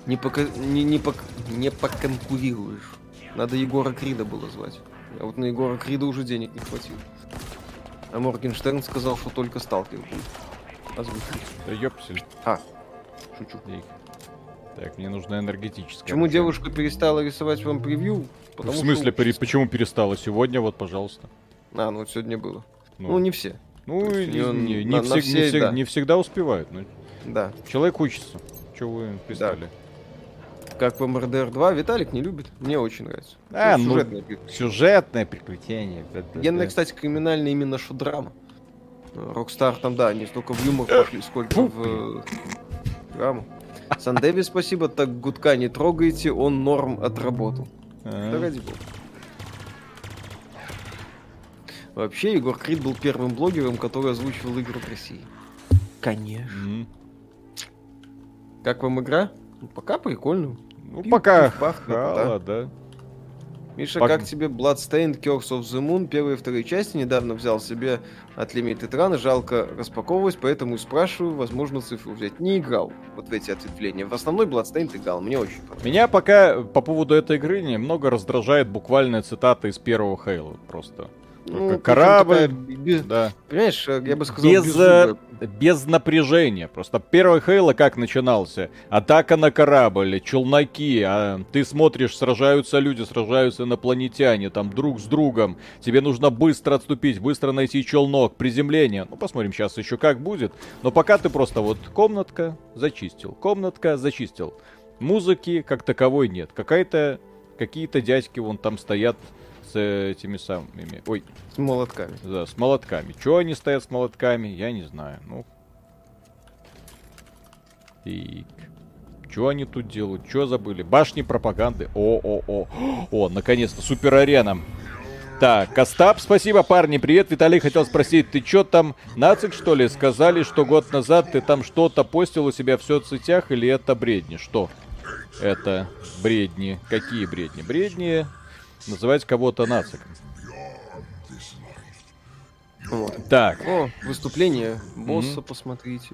Не, пока... не, не, пок... не поконкурируешь. Надо Егора Крида было звать. А вот на Егора Крида уже денег не хватило. А Моргенштерн сказал, что только сталкер будет. Озвучить. Да ёпсель. А, шучу. Так, мне нужна энергетическая. Почему машина. девушка перестала рисовать вам превью? Потому в смысле, что... почему перестала? Сегодня вот, пожалуйста. А, ну вот сегодня было. Ну, ну не все. Ну, не, не, не, на, всег, на все, не, всег, да. не всегда успевают. Но... Да. Человек учится. Чего вы пристали? Да как в МРДР 2, Виталик не любит. Мне очень нравится. А, ну, сюжетное, приключение. сюжетное приключение. Генная, кстати, криминальная именно что драма. Rockstar там, да, не столько в юмор пошли, сколько в э, драму. Сандеви, спасибо, так гудка не трогайте, он норм отработал. Да ради бога. Вообще, Егор Крид был первым блогером, который озвучивал игры в России. Конечно. Как вам игра? Ну, пока прикольно. Ну, Пив, пока Halo, да. Миша, Пог... как тебе Bloodstained Curse of the Moon? Первые и вторые части недавно взял себе от Limited Run, жалко распаковывать, поэтому спрашиваю, возможно, цифру взять. Не играл вот в эти ответвления. В основной Bloodstained играл, мне очень понравилось. Меня пока по поводу этой игры немного раздражает буквальная цитата из первого Хейла просто. Ну, корабль, без, да. Понимаешь, я бы сказал, без, без, без напряжения. Просто первый Хейла как начинался? Атака на корабль, челноки, а ты смотришь, сражаются люди, сражаются инопланетяне, там друг с другом. Тебе нужно быстро отступить, быстро найти челнок, приземление. Ну, посмотрим сейчас еще как будет. Но пока ты просто вот комнатка зачистил, комнатка зачистил. Музыки как таковой нет. Какая-то, какие-то дядьки вон там стоят с этими самыми... Ой. С молотками. Да, с молотками. Чего они стоят с молотками, я не знаю. Ну. И... Что они тут делают? Что забыли? Башни пропаганды. О, о, о. О, наконец-то, супер арена. Так, Костап, спасибо, парни, привет. Виталий хотел спросить, ты чё там, нацик, что ли? Сказали, что год назад ты там что-то постил у себя в соцсетях, или это бредни? Что? Это бредни. Какие бредни? Бредни называть кого-то нациком. Вот. Так. О, выступление босса, mm-hmm. посмотрите.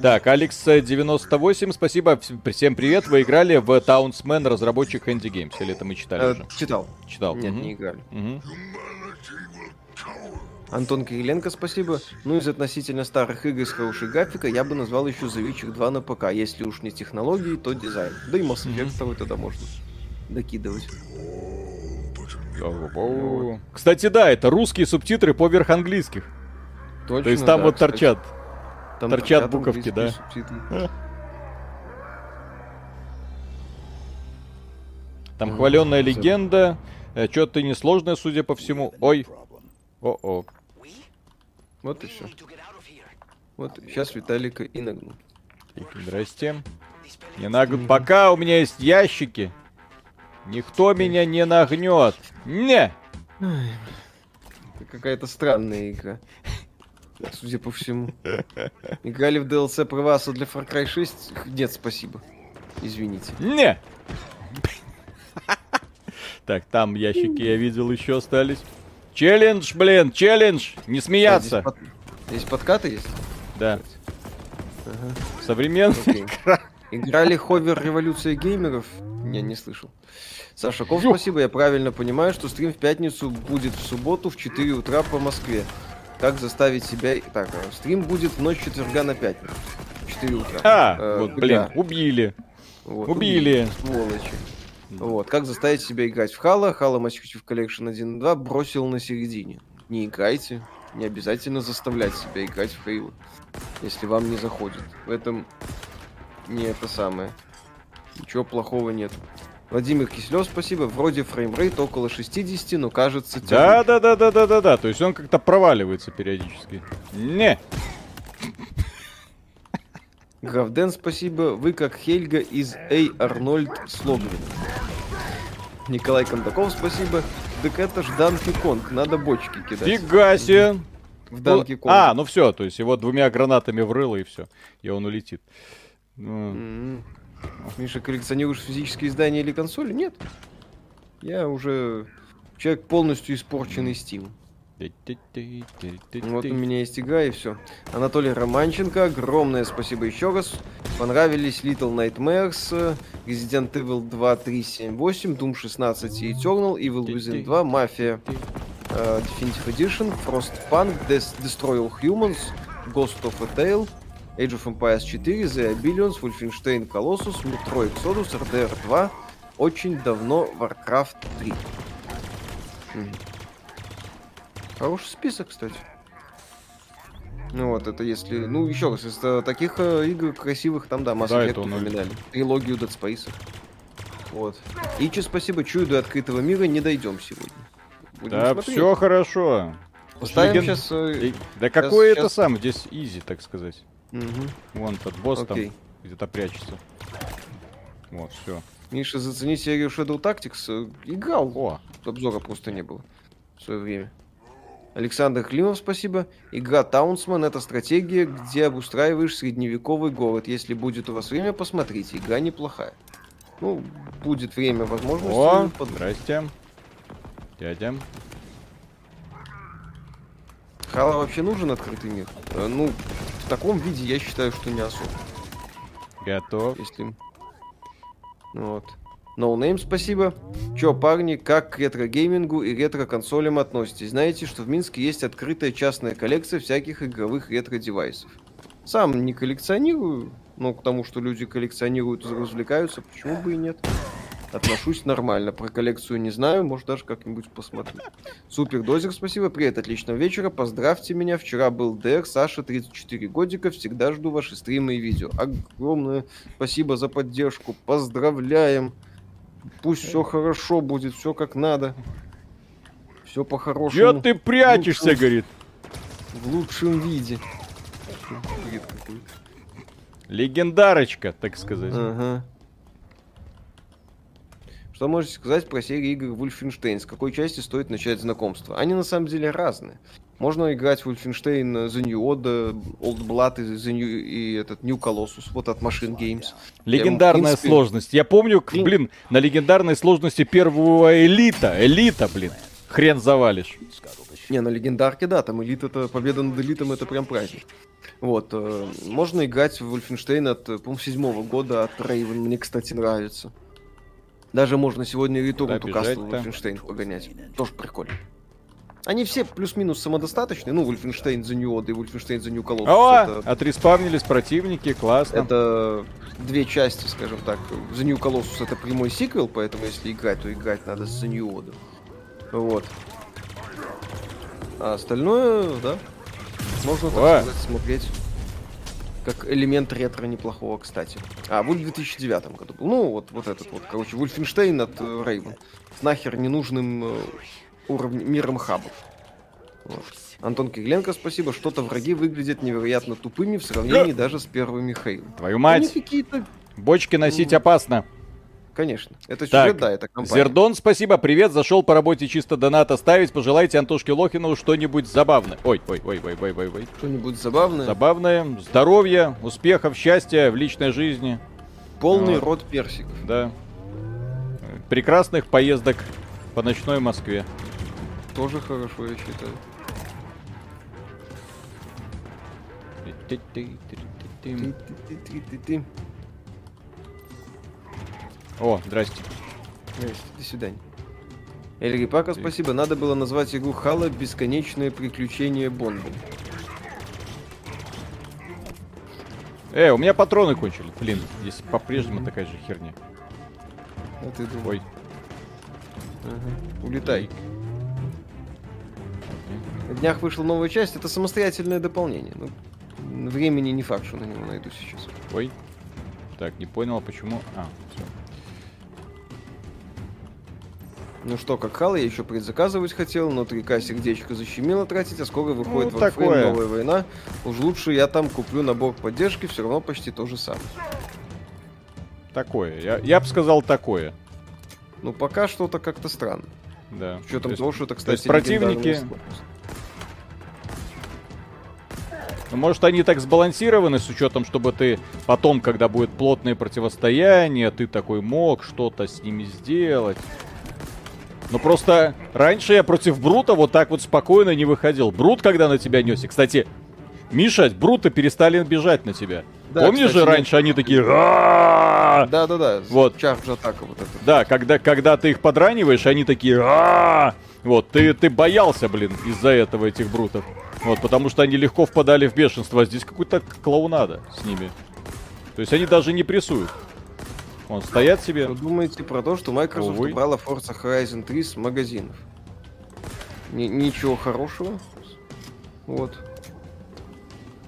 Так, Алекс 98, спасибо. Всем привет. Вы играли в Townsman, разработчик Indie Games? Или это мы читали э, уже? Читал. Читал. Нет, mm-hmm. не играли. Mm-hmm. Антон Кириленко, спасибо. Ну, из относительно старых игр с хорошей графикой я бы назвал еще The Witcher 2 на ПК. Если уж не технологии, то дизайн. Да и Mass Effect mm-hmm. тогда можно докидывать. Кстати, да, это русские субтитры поверх английских. Точно, То есть там да, вот кстати. торчат. Там торчат буковки, да. Там хваленная легенда. Э, Что-то несложное, судя по всему. Ой. О-о. Вот и все. Вот, сейчас Виталика и нагну. Здрасте. Не нагну. Пока у меня есть ящики. Никто меня не нагнет. Не! Это какая-то странная игра. Судя по всему. Играли в DLC про вас для Far Cry 6? Нет, спасибо. Извините. Не! Так, там ящики я видел еще остались. Челлендж, блин, челлендж! Не смеяться! А, здесь, под... здесь подкаты есть? Да. Ага. Современная игра. Играли Ховер Революция геймеров? Не, не слышал. Саша Ков, спасибо. Я правильно понимаю, что стрим в пятницу будет в субботу в 4 утра по Москве. Как заставить себя... Так, а, стрим будет в ночь четверга на пятницу. В 4 утра. А, э, вот, блин, убили. Вот, убили. убили. Сволочи. Вот, как заставить себя играть в Хала? Хала Effect Collection 1 2 бросил на середине. Не играйте. Не обязательно заставлять себя играть в Halo. Если вам не заходит. В этом не это самое. Ничего плохого нет. Владимир Киселев, спасибо. Вроде фреймрейт около 60, но кажется... Да, да, да, да, да, да, да. То есть он как-то проваливается периодически. Не. Гравден, спасибо. Вы как Хельга из Эй Арнольд Слогвин. Николай Кондаков, спасибо. Так это ж Данки Конг, надо бочки кидать. Фига себе. В Данки Конг. А, ну все, то есть его двумя гранатами врыло и все. И он улетит. Mm-hmm. Миша, коллекционируешь физические издания или консоли? Нет. Я уже человек полностью испорченный Steam. Вот у меня есть игра и все. Анатолий Романченко, огромное спасибо еще раз. Понравились Little Nightmares, Resident Evil 2, 3, 7, 8, Doom 16 и Eternal, Evil Within 2, Mafia uh, Definitive Edition, Frostpunk, Des Destroy All Humans, Ghost of a Tale, Age of Empires 4, The Billions, Wolfenstein Colossus, Metro Exodus, RDR 2, очень давно Warcraft 3. Хороший список, кстати. Ну вот, это если... Ну, еще раз, из таких э, игр красивых, там, да, Mass да, Effect упоминали. Трилогию Dead Space. Вот. Ичи, спасибо, чую, до открытого мира не дойдем сегодня. Будем да, смотреть. все хорошо. Поставим Леген... сейчас... Э, да какой сейчас... это сам, здесь изи, так сказать. Угу. Вон тот босс Окей. там где-то прячется. Вот, все. Миша, зацени серию Shadow Tactics. Играл. О. Обзора просто не было в свое время. Александр Климов, спасибо. Игра Таунсман — это стратегия, где обустраиваешь средневековый город. Если будет у вас время, посмотрите. Игра неплохая. Ну, будет время, возможно. О, под... здрасте. Дядя. Хала вообще нужен открытый мир? Э, ну, в таком виде я считаю, что не особо. Готов. Если... Вот. No Name, спасибо. Чё, парни, как к ретро-геймингу и ретро-консолям относитесь? Знаете, что в Минске есть открытая частная коллекция всяких игровых ретро-девайсов. Сам не коллекционирую, но к тому, что люди коллекционируют и развлекаются, почему бы и нет? Отношусь нормально. Про коллекцию не знаю, может даже как-нибудь посмотрю. Супер дозер, спасибо. Привет, отличного вечера. Поздравьте меня. Вчера был ДР, Саша, 34 годика. Всегда жду ваши стримы и видео. Огромное спасибо за поддержку. Поздравляем. Пусть все хорошо будет, все как надо. Все по-хорошему. Че ты прячешься, лучшем, говорит? В лучшем виде. Легендарочка, так сказать. Ага. Что можете сказать про серию игр Wolfenstein? С какой части стоит начать знакомство? Они на самом деле разные. Можно играть в Wolfenstein The New Order, Old Blood и, The New, и этот New Colossus, вот от Machine Games. Легендарная Я, принципе... сложность. Я помню, блин, на легендарной сложности первого элита. Элита, блин. Хрен завалишь. Не, на легендарке, да, там элит это победа над элитом, это прям праздник. Вот, э, можно играть в Wolfenstein от, по-моему, седьмого года от Raven, мне, кстати, нравится. Даже можно сегодня Return to Castle Wolfenstein погонять. Тоже прикольно. Они все плюс-минус самодостаточные. Ну, Wolfenstein The New Order и Wolfenstein The New Colossus. О, это... отреспавнились противники, классно. Это две части, скажем так. The New Colossus это прямой сиквел, поэтому если играть, то играть надо с The New Order. Вот. А остальное, да, можно, так О. сказать, смотреть как элемент ретро неплохого, кстати. А, в 2009 году был. Ну, вот, вот этот вот, короче, Вульфенштейн от э, Рейвен. С нахер ненужным э, уровнем, миром хабов. Вот. Антон Кириленко, спасибо. Что-то враги выглядят невероятно тупыми в сравнении даже с первыми Хейл. Твою мать! Бочки носить опасно. Конечно. Это сюжет, так, да, это компания. Зердон, спасибо, привет, зашел по работе чисто донат оставить. Пожелайте Антошке Лохину что-нибудь забавное. Ой, ой, ой, ой, ой, ой, ой. Что-нибудь забавное? Забавное. Здоровья, успехов, счастья в личной жизни. Полный вот. рот персиков. Да. Прекрасных поездок по ночной Москве. Тоже хорошо, я считаю. О, здрасте. Здрасте, до свидания. Эльри Пака, спасибо. Надо было назвать игру Хала «Бесконечное приключение Бонда». Э, у меня патроны кончились. Блин, здесь по-прежнему такая же херня. А ты думал. Ой. Ага. Улетай. На днях вышла новая часть. Это самостоятельное дополнение. Ну, времени не факт, что на него найду сейчас. Ой. Так, не понял, почему... А, все. Ну что, как хал, я еще предзаказывать хотел, но 3К сердечко защемило тратить, а скоро выходит ну, Warframe новая война. Уж лучше я там куплю набор поддержки, все равно почти то же самое. Такое. Я, я бы сказал такое. Ну, пока что-то как-то странно. Да. С учетом того, что это, кстати, то противники... Ну, может, они так сбалансированы с учетом, чтобы ты потом, когда будет плотное противостояние, ты такой мог что-то с ними сделать. Ну просто раньше я против Брута вот так вот спокойно не выходил. Брут когда на тебя несся. Кстати, Миша, Брута перестали бежать на тебя. Да, Помнишь кстати, же, раньше они такие... Да, да, да. Вот. Чарж атака вот это. Да, когда, когда ты их подраниваешь, они такие... Вот, ты, ты боялся, блин, из-за этого этих брутов. Вот, потому что они легко впадали в бешенство. А здесь какой-то клоунада с ними. То есть они даже не прессуют. Он стоят себе. Что думаете про то, что Microsoft Увы. убрала Forza Horizon 3 с магазинов? Н- ничего хорошего. Вот.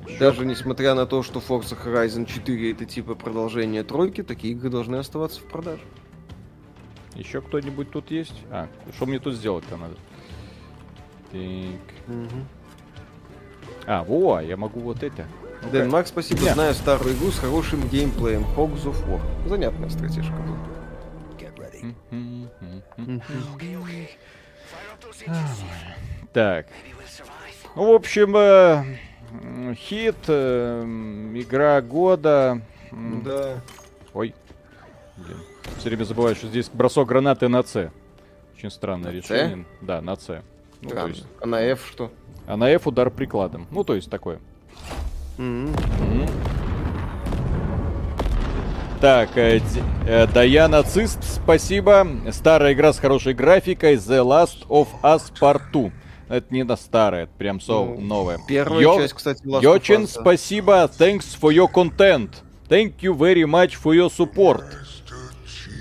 Еще Даже несмотря на то, что Forza Horizon 4 это типа продолжение тройки, такие игры должны оставаться в продаже. Еще кто-нибудь тут есть? А, что мне тут сделать-то надо? Так. Угу. А, во, я могу вот это. Okay. Дэн Макс, спасибо. Yeah. Знаю старую игру с хорошим геймплеем. Hogs of War. Занятная стратежка была. Так. Ну, в общем, э, хит, э, игра года. Да. Ой. Блин. Все время забываю, что здесь бросок гранаты на С. Очень странное на решение. C? Да, на С. Ну, то есть... А на F что? А на F удар прикладом. Ну, то есть такое. Так, э, э, Дая Нацист, спасибо. Старая игра с хорошей графикой The Last of Us Part 2. Это не на старая, это прям со ну, новая. Первая Йо... часть, кстати, Last Йочин, of Us, спасибо. Thanks for your content. Thank you very much for your support.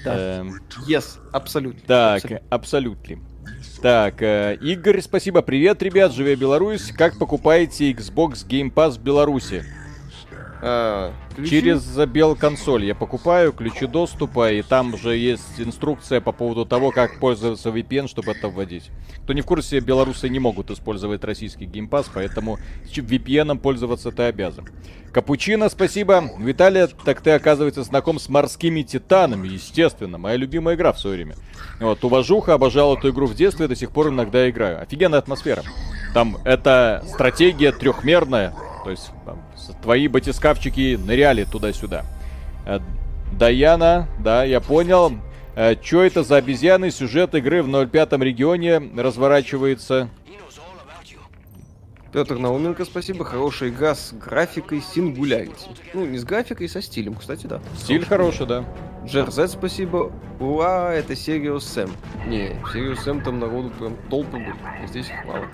Да. Эм... Yes, абсолютно. Так, абсолютно. Так, э, Игорь, спасибо. Привет, ребят, живя Беларусь. Как покупаете Xbox Game Pass в Беларуси? А, Через Бел консоль я покупаю ключи доступа, и там же есть инструкция по поводу того, как пользоваться VPN, чтобы это вводить. Кто не в курсе, белорусы не могут использовать российский геймпас, поэтому VPN пользоваться ты обязан. Капучино, спасибо. Виталий, так ты, оказывается, знаком с морскими титанами, естественно. Моя любимая игра в свое время. Вот, уважуха, обожал эту игру в детстве, до сих пор иногда играю. Офигенная атмосфера. Там это стратегия трехмерная, то есть там, твои батискафчики ныряли туда-сюда. Э, Даяна, да, я понял. Э, Что это за обезьяны? Сюжет игры в 05 регионе разворачивается. Петр Науменко, спасибо. Хорошая игра с графикой Singularity. Ну, не с графикой, со стилем, кстати, да. Стиль хороший, да. Джерзет, спасибо. Уа, это Serious Sam. Не, Serious Sam там народу прям толпы. А здесь их мало.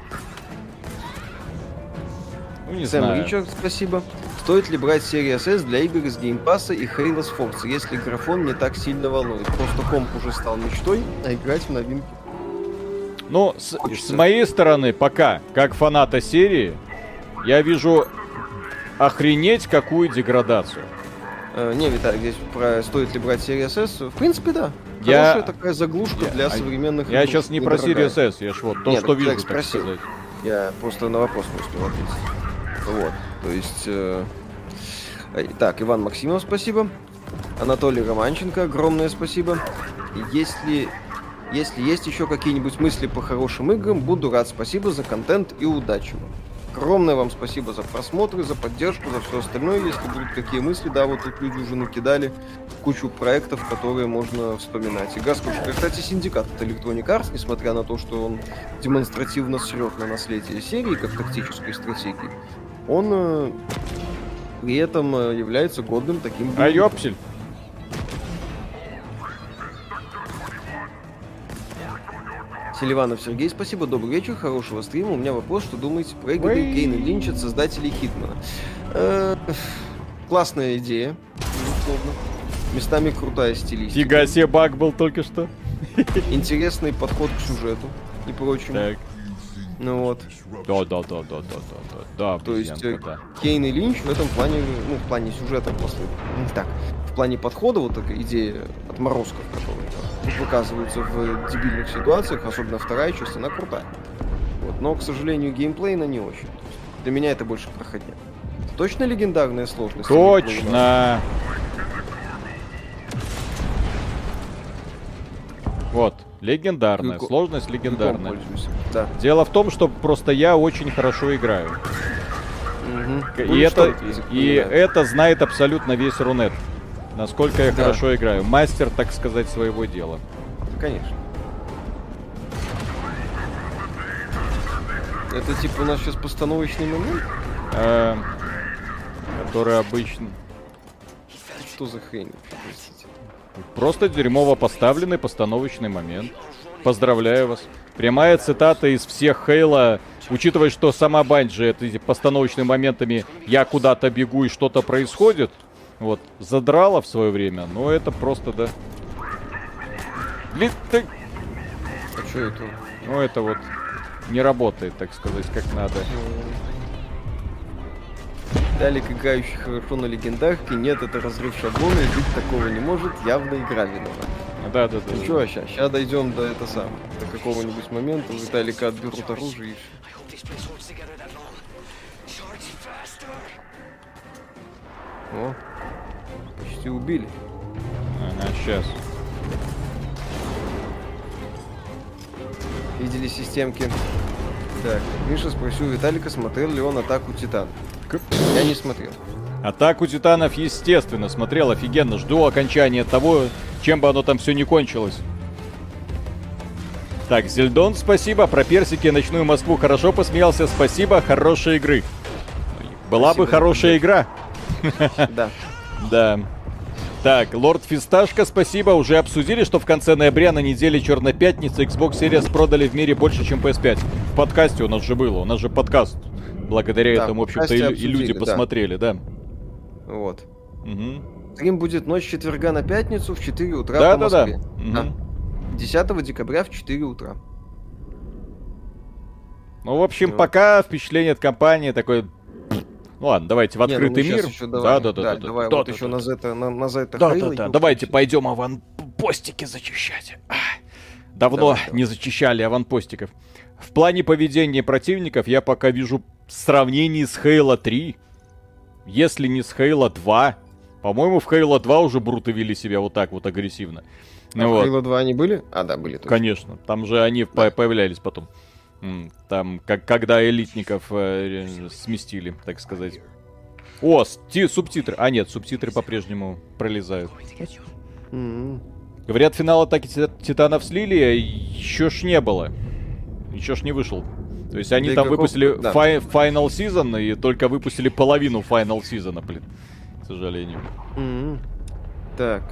Ну, не Сэм знаю. Ричард, спасибо. Стоит ли брать Series S для игр из геймпасса и Halo Forza, если графон не так сильно волнует? Просто комп уже стал мечтой, а играть в новинки. Ну, с, с моей стороны, пока, как фаната серии, я вижу охренеть какую деградацию. Э, не, Виталий, здесь про стоит ли брать Series S. В принципе, да. Я... Хорошая такая заглушка я... для современных Я сейчас не про Series S, я ж вот то, Нет, что вижу, так сказать. Я просто на вопрос не успел ответить. Вот, то есть... Э, так, Иван Максимов, спасибо. Анатолий Романченко, огромное спасибо. Если, если есть еще какие-нибудь мысли по хорошим играм, буду рад. Спасибо за контент и удачи вам. Огромное вам спасибо за просмотры, за поддержку, за все остальное. Если будут какие мысли, да, вот тут люди уже накидали кучу проектов, которые можно вспоминать. И Гаскушка, кстати, синдикат от Electronic Arts, несмотря на то, что он демонстративно срет на наследие серии, как тактической стратегии, он э, при этом э, является годным таким... А ёпсель! Селиванов Сергей, спасибо, добрый вечер, хорошего стрима. У меня вопрос, что думаете про игры Кейна Линч от создателей Хитмана? Э, классная идея, безусловно. Местами крутая стилистика. Фига себе баг был только что. Интересный подход к сюжету и прочему. Так. Ну вот. Да, да, да, да, да, да, да. То есть да. Кейн и Линч в этом плане, ну, в плане сюжета после, ну, так, в плане подхода, вот такая идея отморозков, которые выказываются в дебильных ситуациях, особенно вторая часть, она крутая. Вот, но, к сожалению, геймплей на не очень. Для меня это больше проходня. Точно легендарная сложность? Точно! Вот. Легендарная. Юко... Сложность легендарная. Да. Дело в том, что просто я очень хорошо играю. Угу. И, это, и это знает абсолютно весь Рунет. Насколько я да. хорошо играю. Мастер, так сказать, своего дела. Конечно. Это типа у нас сейчас постановочный момент? Э, который обычно... Что за хрень? Просто дерьмово поставленный постановочный момент. Поздравляю вас. Прямая цитата из всех Хейла, учитывая, что сама Банджи это постановочными моментами я куда-то бегу и что-то происходит, вот, задрала в свое время, но это просто, да. Блин, ты... А что это? Ну, это вот не работает, так сказать, как надо. Далик, играющий хорошо на легендарке, нет, это разрыв шаблона, и быть такого не может, явно игра виновата. Да, да, да. Ну что, сейчас, сейчас дойдем до этого самого, до какого-нибудь момента, у Виталика отберут оружие и все. О, почти убили. Ага, сейчас. Видели системки? Так, Миша спросил Виталика, смотрел ли он атаку Я не смотрел. Атаку Титанов, естественно, смотрел офигенно. Жду окончания того, чем бы оно там все не кончилось. Так, Зельдон, спасибо. Про персики ночную Москву хорошо посмеялся. Спасибо, хорошей игры. Была спасибо, бы хорошая игра. Да. Да. Так, Лорд Фисташка, спасибо. Уже обсудили, что в конце ноября на неделе Черной Пятницы Xbox Series продали в мире больше, чем PS5. В подкасте у нас же было. У нас же подкаст. Благодаря да, этому, в общем-то, и, и люди да. посмотрели, да. Вот. Угу. Стрим будет ночь четверга на пятницу в 4 утра да, по Москве. Да, да. Угу. 10 декабря в 4 утра. Ну, в общем, вот. пока впечатление от компании такое... Ну ладно, давайте в Не, ну открытый мир. еще давай, да, да, да, да, давай да, вот да, еще да, на да. Зета, на, на Зета Да, да, да. Давайте пойдем аванпостики зачищать. А, Давно Давай, давай. не зачищали аванпостиков. В плане поведения противников я пока вижу сравнение с Хейла 3. Если не с Хейла 2. По-моему, в Хейла 2 уже бруты вели себя вот так вот агрессивно. А Ну в вот. Halo 2 они были? А, да, были. точно. Конечно, там же они по- появлялись потом. Там, как, когда элитников э, сместили, так сказать. О, сти- субтитры. А нет, субтитры по-прежнему пролезают. М. Говорят, финал атаки Ти- Титанов слили, а еще ж не было. Еще ж не вышел. То есть они Для там выпустили да. фай- Final Season и только выпустили половину Final Season, блин. К сожалению. М. Так.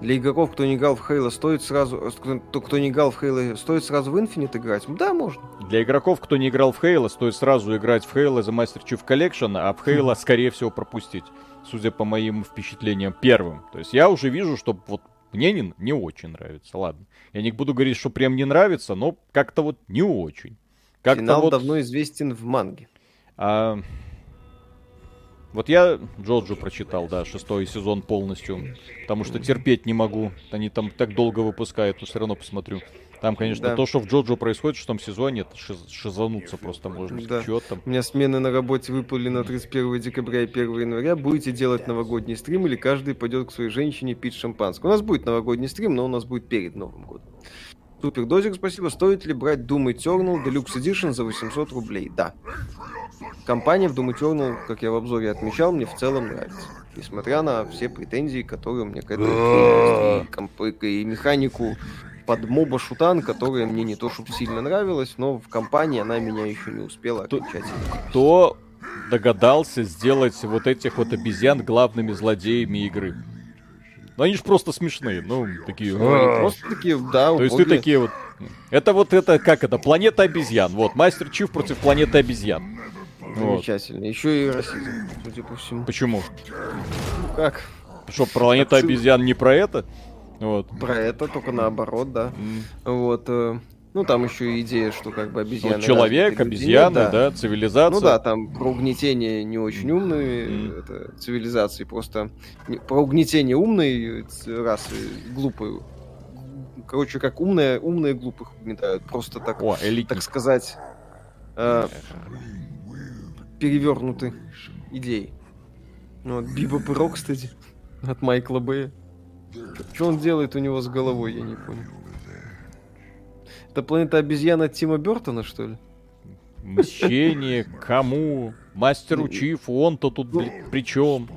Для игроков, кто не играл в Halo, стоит сразу... э, Кто, кто не играл в Halo, стоит сразу в Infinite играть? Да, можно. Для игроков, кто не играл в Halo, стоит сразу играть в Halo The Master Chief Collection, а в Halo, скорее всего, пропустить. Судя по моим впечатлениям, первым. То есть я уже вижу, что вот мне не, не очень нравится. Ладно. Я не буду говорить, что прям не нравится, но как-то вот не очень. Как-то Финал вот... давно известен в манге. а, Вот я Джоджо прочитал, да, шестой сезон полностью. Потому что терпеть не могу. Они там так долго выпускают, но все равно посмотрю. Там, конечно, Да. то, что в Джоджо происходит в шестом сезоне, это шиз- шизануться просто можно. Да. Чё там? У меня смены на работе выпали на 31 декабря и 1 января. Будете делать новогодний стрим или каждый пойдет к своей женщине пить шампанское? У нас будет новогодний стрим, но у нас будет перед Новым годом. Супер Дозик, спасибо. Стоит ли брать Doom Eternal Deluxe Edition за 800 рублей? Да. Компания в Doom Eternal, как я в обзоре отмечал, мне в целом нравится. Несмотря на все претензии, которые у меня к этой комп- и механику под моба шутан, которая мне не то чтобы сильно нравилась, но в компании она меня еще не успела окончательно. Кто догадался сделать вот этих вот обезьян главными злодеями игры? Ну они же просто смешные, ну, такие... Ну, они просто такие, да, То есть ты такие вот... Это вот это, как это, планета обезьян. Вот, Мастер Чиф против планеты обезьян. Вот. Замечательно. Еще и расизм, судя по всему. Почему? Ну как? Что, планета обезьян не про это? Вот. Про это, только наоборот, да. М. Вот. э, Ну, там еще идея, что как бы Ну, обезьяны... человек, развиты, люди обезьяны, нет, да, цивилизация. Ну да, там про угнетение не очень умные Мгм. это, цивилизации, просто не- про угнетение умной расы, глупой. Короче, как умные, умные глупых угнетают. Просто так, О, элитник. так сказать, э, перевернуты идеи. Ну, вот Бибоп и Рокстеди от Майкла Бэя. Что он делает у него с головой, я не понял. Это планета обезьян от Тима Бертона, что ли? Мщение, кому? Мастеру Ну, Чифу, он-то тут при чем?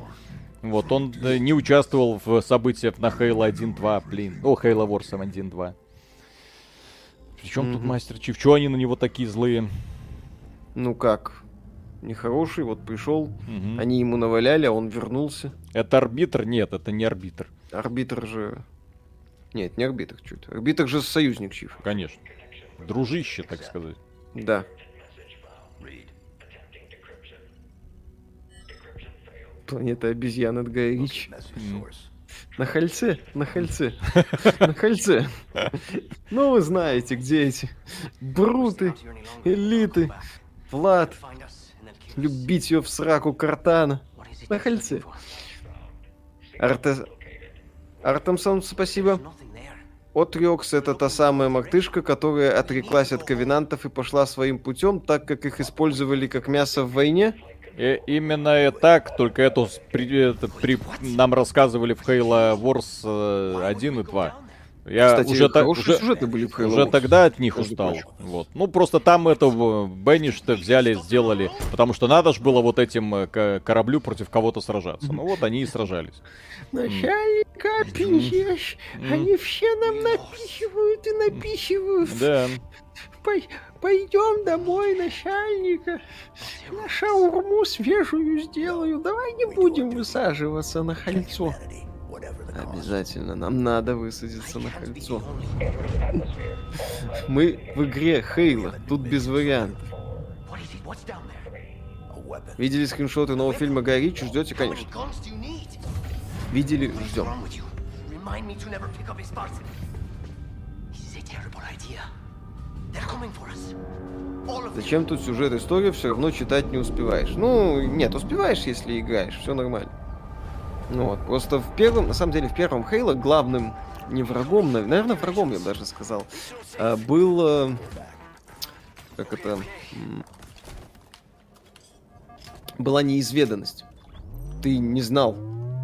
Вот, он э, не участвовал в событиях на Halo 1.2, блин. О, Halo Wars 1.2. Причем тут Мгм. Мастер Чиф? Чего они на него такие злые? Ну как? Нехороший, вот пришел, они ему наваляли, а он вернулся. Это арбитр? Нет, это не арбитр. Арбитр же... Нет, не арбитр, чуть. Арбитр же союзник Чифа. Конечно. Дружище, так сказать. Да. Планета обезьян от Гая Ричи. М. На хальце, на хальце, на хальце. Ну, вы знаете, где эти бруты, элиты, Влад, любить ее в сраку Картана. На хальце. Арте... Артемсон, спасибо. Отрекс это та самая мартышка, которая отреклась от ковенантов и пошла своим путем, так как их использовали как мясо в войне. Э, именно и так, только это, с- при- это при- нам рассказывали в Halo Wars э, 1 и 2. Я Кстати, уже, та- уже, сюжеты были в Halo уже тогда от них устал. прочим. Вот. Ну, просто там этого Бенниш-то взяли, сделали, потому что надо же было вот этим э, кораблю против кого-то сражаться. Ну вот они и сражались. Начальника пищешь, они все нам напихивают и напихивают. Да. Пой- пойдем домой, начальника. Я шаурму свежую сделаю. Давай не будем высаживаться на кольцо. Обязательно, нам надо высадиться на кольцо. Мы в игре Хейла, тут без вариантов. Видели скриншоты нового фильма Гай Ричи? Ждете, конечно. Видели? Ждем. Зачем тут сюжет история, все равно читать не успеваешь. Ну, нет, успеваешь, если играешь, все нормально. Ну вот, просто в первом, на самом деле, в первом Хейла главным не врагом, наверное, врагом, я бы даже сказал, а, был, э, как это, была неизведанность. Ты не знал,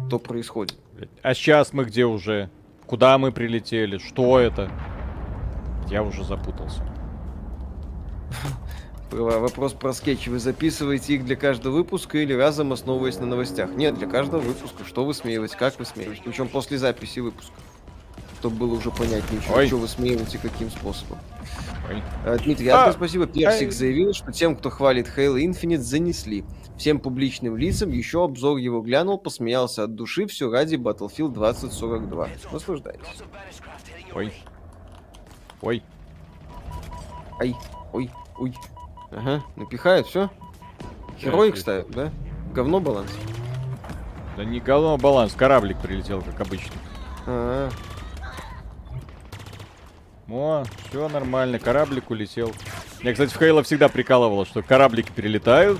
что происходит. А сейчас мы где уже? Куда мы прилетели? Что это? Я уже запутался. Вопрос про скетчи. Вы записываете их для каждого выпуска или разом основываясь на новостях? Нет, для каждого выпуска. Что высмеивать, как высмеивать. Причем после записи выпуска. Чтобы было уже понятнее, что, что высмеивать и каким способом. Ой. А, Дмитрий, а, спасибо. Персик Ай. заявил, что тем, кто хвалит Halo Infinite, занесли. Всем публичным лицам еще обзор его глянул, посмеялся от души, все ради Battlefield 2042. Наслаждайтесь. Ой. Ой. Ай. Ой. Ой. Ага, напихают, все. Героик ставят, да? Говно баланс. Да не говно баланс, кораблик прилетел, как обычно. А, -а, -а. О, все нормально, кораблик улетел. Я, кстати, в Хейла всегда прикалывало, что кораблики перелетают.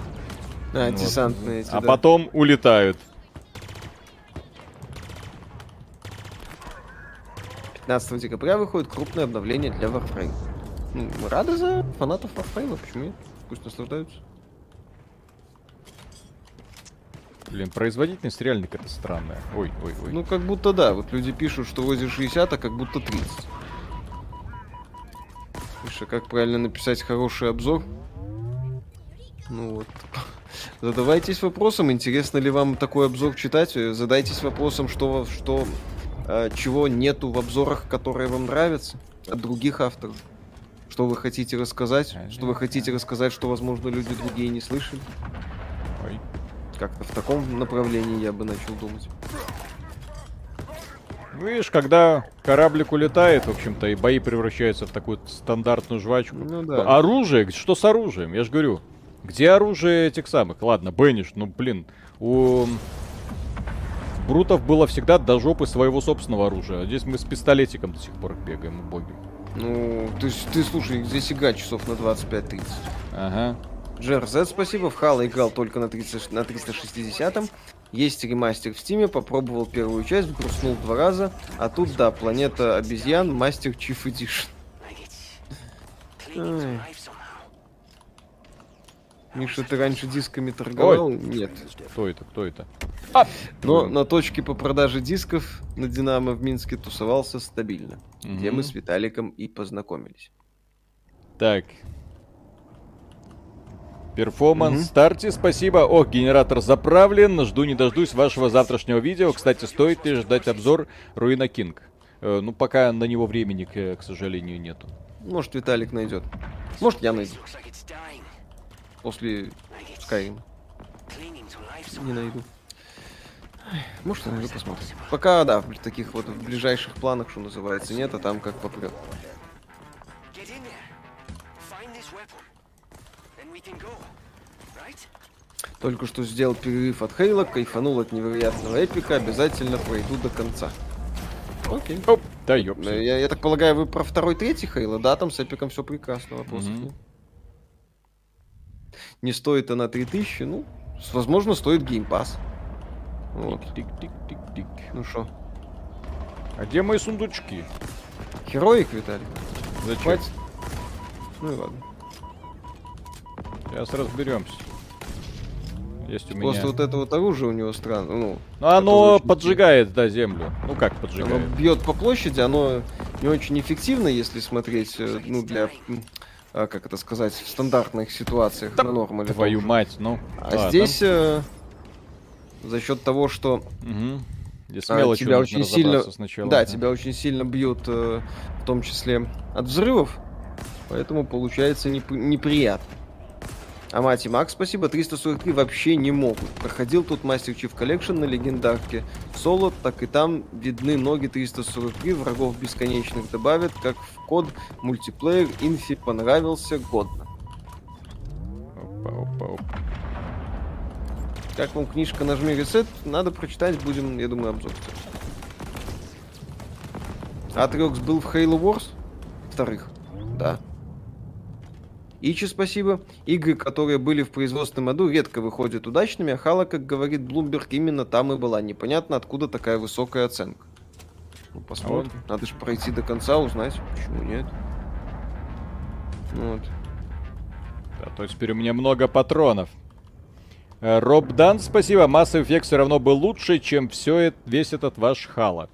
А, вот, десантные эти, А да. потом улетают. 15 декабря выходит крупное обновление для Warframe. Ну, рады за фанатов Warframe, почему нет? Пусть наслаждаются. Блин, производительность реально какая-то странная. Ой, ой, ой. Ну, как будто да. Вот люди пишут, что возле 60, а как будто 30. Слушай, как правильно написать хороший обзор? Ну вот. Задавайтесь вопросом, интересно ли вам такой обзор читать. Задайтесь вопросом, что, что, э, чего нету в обзорах, которые вам нравятся от других авторов. Что вы хотите рассказать? Что вы хотите рассказать, что, возможно, люди другие не слышали? Ой. Как-то в таком направлении я бы начал думать. Ну, видишь, когда кораблик улетает, в общем-то, и бои превращаются в такую стандартную жвачку. Ну, да. Оружие, что с оружием? Я же говорю, где оружие этих самых? Ладно, Бенниш, ну, блин, у Брутов было всегда до жопы своего собственного оружия. А здесь мы с пистолетиком до сих пор бегаем, убогим. Ну, ты, ты слушай, здесь игра часов на 25-30. Ага. Джер Z, спасибо. В Хала играл только на, 30, на 360-м. Есть ремастер в Стиме, попробовал первую часть, грустнул два раза. А тут, да, Планета обезьян, Мастер Чиф Эдишн. Миша, ты раньше дисками торговал? Ой. Нет. Кто это? Кто это? А! Но на точке по продаже дисков на Динамо в Минске тусовался стабильно. Угу. Где мы с Виталиком и познакомились. Так. Перформанс угу. старте, спасибо. Ох, генератор заправлен. Жду не дождусь вашего завтрашнего видео. Кстати, стоит ли ждать обзор Ruined King? Э, ну, пока на него времени, к, к сожалению, нету. Может, Виталик найдет. Может, я найду после Skyrim. Не найду. Может, найду, посмотрим. Пока, да, в таких вот в ближайших планах, что называется, нет, а там как попрет. Только что сделал перерыв от Хейла, кайфанул от невероятного эпика, обязательно пройду до конца. Окей. Оп, да. Я, я так полагаю, вы про второй, третий Хейла, да? Там с эпиком все прекрасно, вопросов mm-hmm. нет не стоит она 3000, ну, возможно, стоит Pass. Вот. Тик-тик-тик-тик. Ну что? А где мои сундучки? Героик, Виталий. Зачем? Хватит? Ну и ладно. Сейчас разберемся. Есть у меня. Просто вот это вот оружие у него странно. Ну, ну оно поджигает, да, землю. Ну как поджигает? Оно бьет по площади, оно не очень эффективно, если смотреть, э, ну, для а, как это сказать, в стандартных ситуациях да, на нормале. Твою тоже. мать, ну. А ладно. здесь э, за счет того, что угу. Здесь а, тебя очень сильно, сначала, да, да, тебя очень сильно бьют, э, в том числе от взрывов, поэтому получается неп- неприятно. А мать и Макс, спасибо. 343 вообще не могут. Проходил тут Master Chief Collection на легендарке. Соло, так и там видны ноги 343. Врагов бесконечных добавят, как в код мультиплеер. Инфи понравился годно. Опа, опа, опа. Как вам книжка «Нажми ресет»? Надо прочитать, будем, я думаю, обзор. Атрекс был в Halo Wars? Вторых. Да. Ичи, спасибо. Игры, которые были в производственном году, редко выходят удачными, а Хала, как говорит Блумберг, именно там и была. Непонятно, откуда такая высокая оценка. Ну, посмотрим. Вот. Надо же пройти до конца, узнать, почему нет. Вот. Да, то теперь у меня много патронов. Э, Роб Дан, спасибо. Mass Effect все равно был лучше, чем все, весь этот ваш Хала.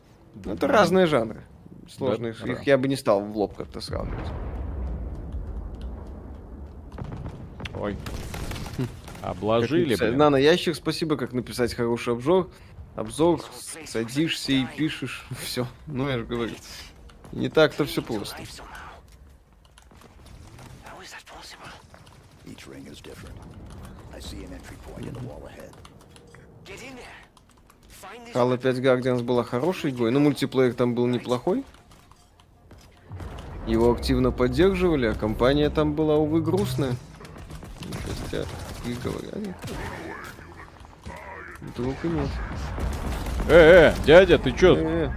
Ну, это разные жанры. Сложные. Да, Их да. я бы не стал в лоб как-то сравнивать. Ой. Обложили, блин. На, на ящик спасибо, как написать хороший обзор. Обзор, садишься и пишешь, все. Ну, я же говорю. Не так-то все просто. Halo 5 Guardians была хорошей игрой, но мультиплеер там был неплохой. Его активно поддерживали, а компания там была, увы, грустная. Сейчас и говорят. Вдруг и нет. Э, э, дядя, ты чё? Э,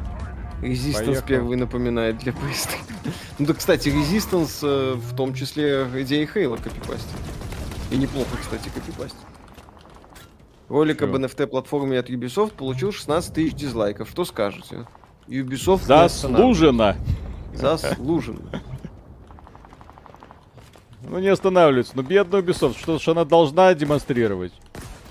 Резистанс первый напоминает для PS3. ну да, кстати, Резистанс э, в том числе идея Хейла копипастит. И неплохо, кстати, копипастит. Ролик об NFT-платформе от Ubisoft получил 16 тысяч дизлайков. Что скажете? Ubisoft Заслуженно. Заслуженно. Ну не останавливается. Ну бедная Ubisoft, что ж она должна демонстрировать?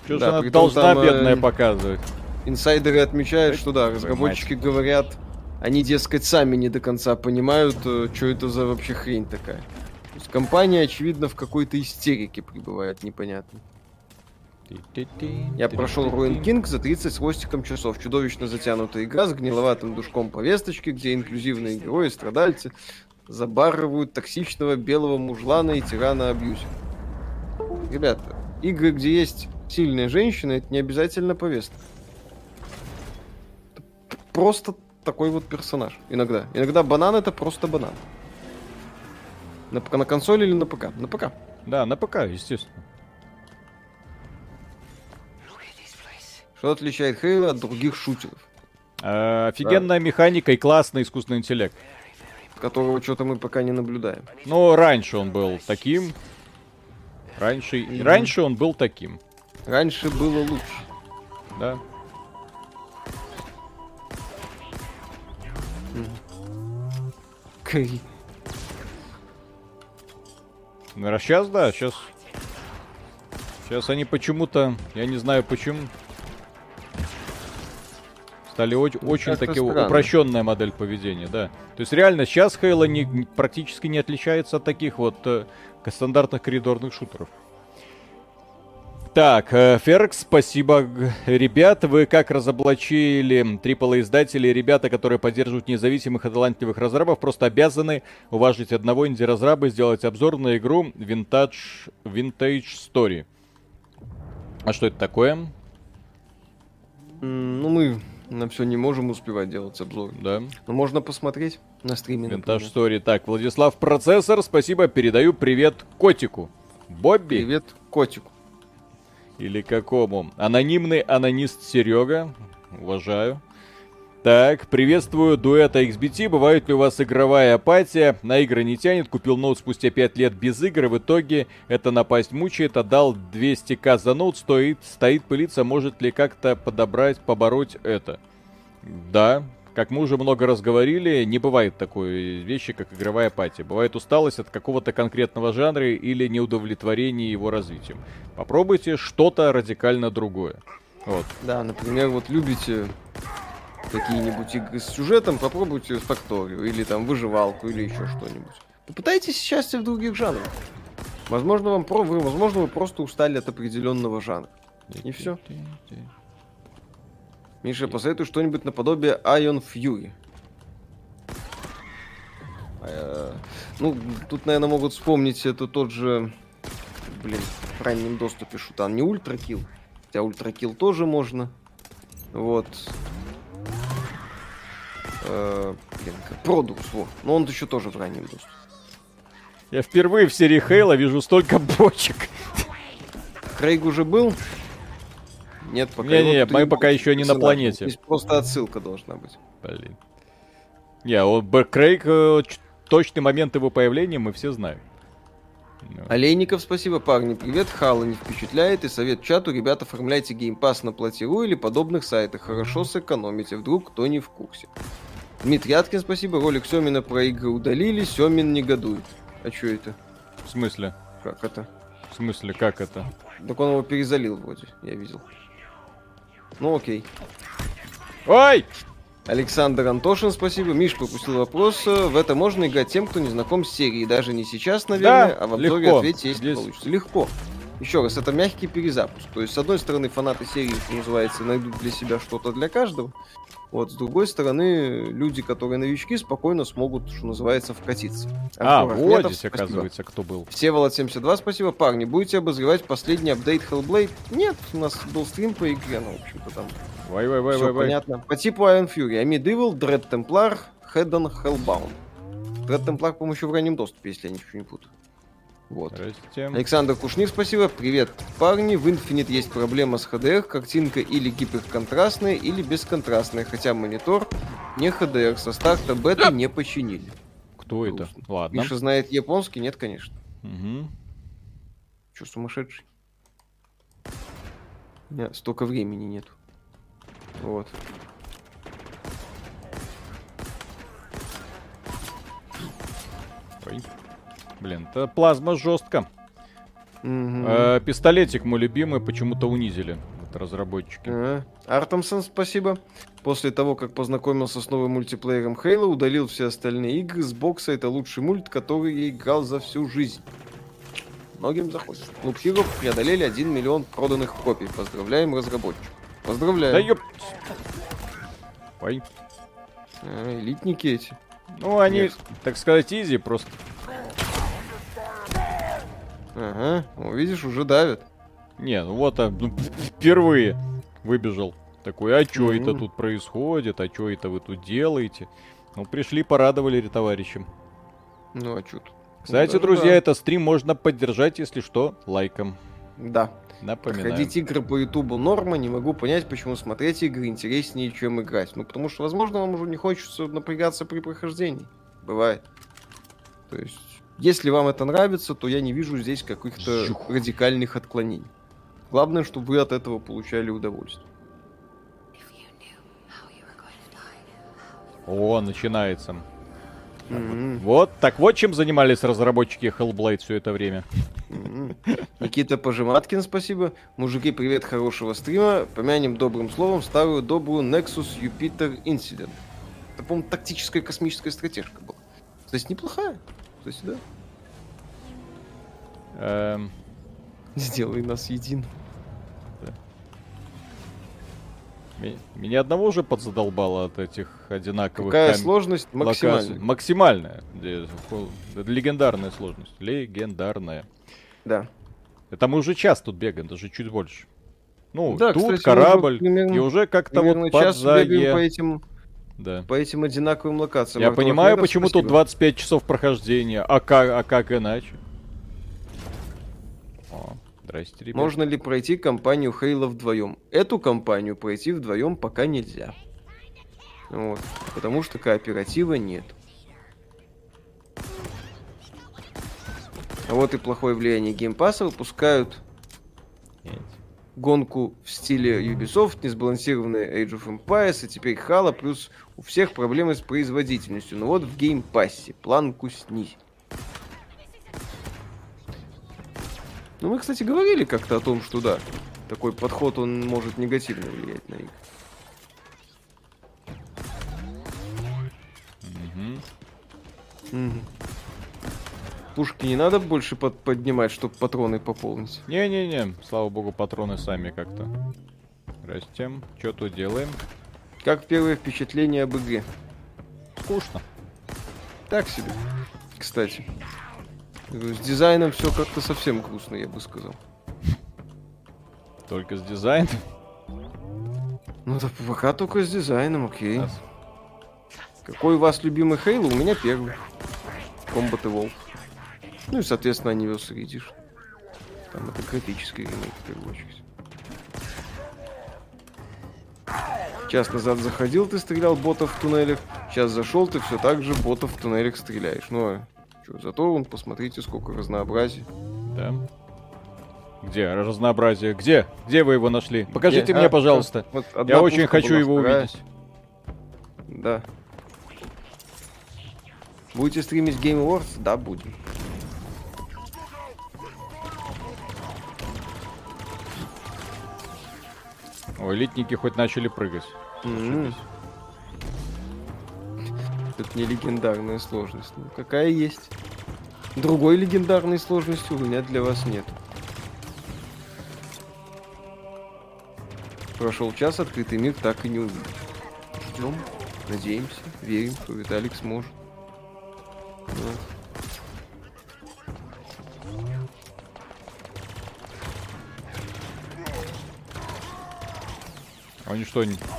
Что да, ж она должна там, бедная э, показывать? Инсайдеры отмечают, что да, разработчики говорят, они, дескать, сами не до конца понимают, э, что это за вообще хрень такая. То есть компания, очевидно, в какой-то истерике пребывает, непонятно. Я прошел Ruin King за 30 с хвостиком часов. Чудовищно затянутая игра с гниловатым душком повесточки, где инклюзивные герои, страдальцы забарывают токсичного белого мужлана и тирана абьюзера. Ребята, игры, где есть сильная женщина, это не обязательно повестка. Это просто такой вот персонаж. Иногда. Иногда банан это просто банан. На, на консоли или на ПК? На ПК. Да, на ПК, естественно. Что отличает Хейла от других шутеров? Э, офигенная да. механика и классный искусственный интеллект. Которого что-то мы пока не наблюдаем. Ну, раньше он был таким. Раньше, mm-hmm. раньше он был таким. Раньше было лучше. Да. Кри. Ну, а сейчас, да, сейчас... Сейчас они почему-то, я не знаю почему, стали очень, очень таки упрощенная модель поведения, да. То есть реально сейчас Хейла не, практически не отличается от таких вот э, стандартных коридорных шутеров. Так, э, Феркс, спасибо, ребят. Вы как разоблачили AAA издатели, ребята, которые поддерживают независимых и талантливых разрабов, просто обязаны уважить одного инди-разраба и сделать обзор на игру Vintage, Vintage Story. А что это такое? Ну, мы на все не можем успевать делать обзор. Да. Но можно посмотреть на стриме. Винтаж Стори. Так, Владислав Процессор, спасибо. Передаю привет котику. Бобби. Привет котику. Или какому? Анонимный анонист Серега. Уважаю. Так, приветствую, дуэта XBT. Бывает ли у вас игровая апатия? На игры не тянет, купил ноут спустя 5 лет без игр, в итоге это напасть мучает, отдал 200к за ноут, стоит, стоит пылиться, может ли как-то подобрать, побороть это? Да, как мы уже много раз говорили, не бывает такой вещи, как игровая апатия. Бывает усталость от какого-то конкретного жанра или неудовлетворение его развитием. Попробуйте что-то радикально другое. Вот. Да, например, вот любите какие-нибудь игры с сюжетом, попробуйте факторию, или там выживалку, или еще что-нибудь. Попытайтесь счастье в других жанрах. Возможно, вам про... вы, возможно, вы просто устали от определенного жанра. И все. Миша, посоветуй что-нибудь наподобие Ion Fury. А, ну, тут, наверное, могут вспомнить это тот же, блин, в раннем доступе шутан. Не ультракил, хотя ультракил тоже можно. Вот. Э, блин, Продукс, вот. Но он еще тоже в раннем доступе. Я впервые в серии Хейла вижу столько бочек. Крейг уже был? Нет, пока. Не, не, мы пока еще не на планете. Здесь просто отсылка должна быть. Блин. Не, вот Крейг, э, точный момент его появления мы все знаем. No. Олейников, спасибо. Парни, привет. Хала не впечатляет. И совет чату. Ребята, оформляйте геймпас на Платиру или подобных сайтах. Хорошо сэкономите. Вдруг кто не в курсе. Дмитрий Аткин, спасибо. Ролик Семина про игры удалили. Семин негодует. А что это? В смысле? Как это? В смысле, как это? Так он его перезалил вроде, я видел. Ну окей. Ой! Александр Антошин, спасибо. Миш пропустил вопрос. В это можно играть тем, кто не знаком с серией. Даже не сейчас, наверное, да, а в обзоре легко. ответьте, если Здесь... получится. Легко. Еще раз, это мягкий перезапуск. То есть, с одной стороны, фанаты серии, что называется, найдут для себя что-то для каждого. Вот, с другой стороны, люди, которые новички, спокойно смогут, что называется, вкатиться. А, Артур вот здесь, спасибо. оказывается, кто был. Всеволод 72, спасибо. Парни, будете обозревать последний апдейт Hellblade? Нет, у нас был стрим по игре, ну, в общем-то, там Вай, вай, вай, Все вай, понятно. Вай. По типу Iron Fury. Amid Evil, Dread Templar, Hedon Hellbound. Dread Templar, по-моему, еще в раннем доступе, если я ничего не путаю. Вот. Здрасте. Александр Кушнир, спасибо. Привет, парни. В Infinite есть проблема с HDR. Картинка или гиперконтрастная, или бесконтрастная. Хотя монитор не HDR. Со старта бета не починили. Кто Грустно. это? Ладно. Миша знает японский? Нет, конечно. Угу. Че, сумасшедший? У меня столько времени нету. Вот. Ой. Блин, это плазма жестко. Угу. Э, пистолетик мой любимый почему-то унизили. Это разработчики. Ага. Артемсон, спасибо. После того, как познакомился с новым мультиплеером Хейла, удалил все остальные игры с бокса. Это лучший мульт, который я играл за всю жизнь. Многим заходит. Клуб Хиров преодолели 1 миллион проданных копий. Поздравляем разработчиков. Поздравляю. Да ёп... Ой. А, элитники эти. Ну, они, Нет. так сказать, изи просто. Ага, ну, видишь, уже давят. Не, ну вот, а, ну, впервые выбежал. Такой, а что mm-hmm. это тут происходит? А что это вы тут делаете? Ну, пришли, порадовали товарищам. Ну, а что тут? Кстати, ну, друзья, да. это стрим можно поддержать, если что, лайком. Да. Напоминаю. Ходить игры по Ютубу норма, не могу понять, почему смотреть игры интереснее, чем играть. Ну, потому что, возможно, вам уже не хочется напрягаться при прохождении. Бывает. То есть, если вам это нравится, то я не вижу здесь каких-то радикальных отклонений. Главное, чтобы вы от этого получали удовольствие. О, начинается. Mm-hmm. Вот, так вот чем занимались разработчики Hellblade все это время. Mm-hmm. Никита Пожиматкин, спасибо. Мужики, привет, хорошего стрима. Помянем добрым словом старую добрую Nexus Jupiter Incident. Это, по-моему, тактическая космическая стратежка была. То есть неплохая. То есть, да. Эм... Сделай нас единым. Меня одного уже подзадолбало от этих одинаковых... Какая кам... сложность максимальная? Максимальная. Легендарная сложность. Легендарная. Да. Это мы уже час тут бегаем, даже чуть больше. Ну, да, тут кстати, корабль, примерно, и уже как-то вот подзае... по этим, да. по этим одинаковым локациям. Я Артур понимаю, Ахмедов, почему спасибо. тут 25 часов прохождения, а как, а как иначе? Здрасте, ребят. Можно ли пройти кампанию Halo вдвоем? Эту кампанию пройти вдвоем пока нельзя. Вот. Потому что кооператива нет. А вот и плохое влияние Game Pass а выпускают гонку в стиле Ubisoft, несбалансированная Age of Empires, и теперь Halo, плюс у всех проблемы с производительностью. Но вот в геймпассе планку снизить. Ну, мы, кстати, говорили как-то о том, что да, такой подход, он может негативно влиять на. Угу. Пушки не надо больше под поднимать, чтобы патроны пополнить. Не-не-не, слава богу, патроны сами как-то растем. Что тут делаем? Как первое впечатление об игре? Скучно. Так себе, кстати. С дизайном все как-то совсем грустно, я бы сказал. Только с дизайном? Ну да пока только с дизайном, окей. Yes. Какой у вас любимый Хейл? У меня первый. Combat Evolve. Ну и, соответственно, Anniversary Edition. Там это графический ремейк, в первую очередь. Час назад заходил, ты стрелял ботов в туннелях. Сейчас зашел, ты все так же ботов в туннелях стреляешь. Ну, а Чё, зато вон, посмотрите, сколько разнообразия. Да. Где разнообразие? Где? Где вы его нашли? Покажите Где? мне, А, пожалуйста. вот одна Я очень хочу его вторая. увидеть. Да. Будете стримить Game Awards? Да, будем. Элитники хоть начали прыгать. М. Это не легендарная сложность. Ну, какая есть. Другой легендарной сложности у меня для вас нет. Прошел час, открытый мир так и не увидел. Ждем, надеемся, верим, что Виталик сможет. Они что, не...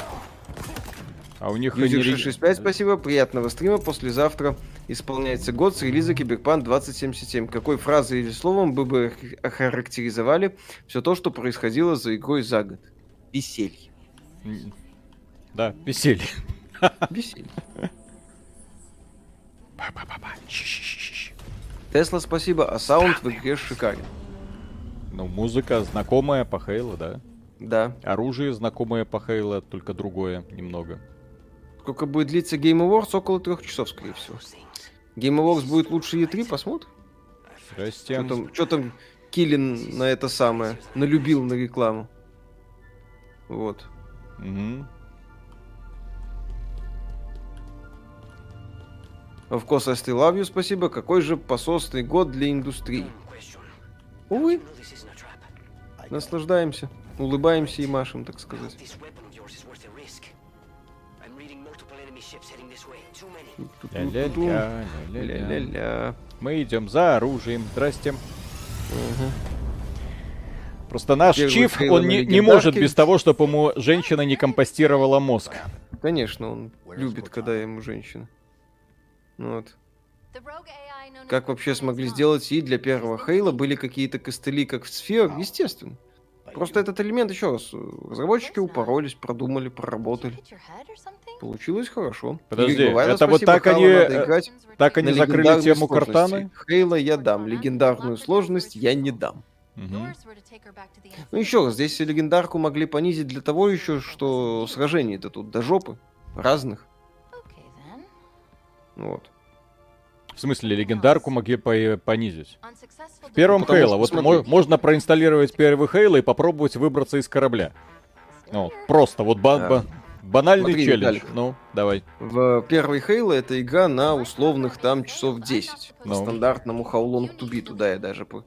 А у них ре- 665, спасибо, приятного стрима. Послезавтра исполняется год с релиза Киберпанк 2077. Какой фразой или словом бы ох- охарактеризовали все то, что происходило за игрой за год? Веселье. Да, веселье. Веселье. Тесла, спасибо, а саунд в игре шикарен. Ну, музыка знакомая по Хейлу, да. Да. Оружие знакомое по Хейлу, только другое немного. Сколько будет длиться Game Awards? Около трех часов, скорее всего. Game Awards будет лучше E3, посмотрим. Здрасте. Что там, чё там Киллин на это самое, налюбил на рекламу. Вот. Мгм. Of course, I still love you, спасибо. Какой же пососный год для индустрии. Увы, наслаждаемся, улыбаемся и машем, так сказать. Ля-ля-ля. Мы идем за оружием. Здрасте. Просто наш Первый Чиф, он не, не может без того, чтобы ему женщина не компостировала мозг. Конечно, он любит, когда ему женщина. Ну Вот. Как Как вообще смогли сделать и для первого Хейла были какие-то костыли, как в сфер? Естественно. Просто этот элемент, еще раз, разработчики упоролись, продумали, проработали. Получилось хорошо. Подожди, Игорь это вот спасибо, так Хала, они, э, Так они закрыли тему сложности. Картаны. Хейла я дам, легендарную сложность я не дам. Мгм. Ну еще раз, здесь легендарку могли понизить для того еще, что сражений-то тут до жопы. Разных. Вот. В смысле, легендарку могли по- понизить. В первом Потому Хейла, вот смотри. мо- можно проинсталлировать первый Хейла и попробовать выбраться из корабля. Ну, просто вот ба- Да. ба- банальный Смотри, челлендж. Виталик. Ну, давай. В первой Хейла это игра на условных там часов 10. По Ну. стандартному How Long to Beat. Да, я даже по-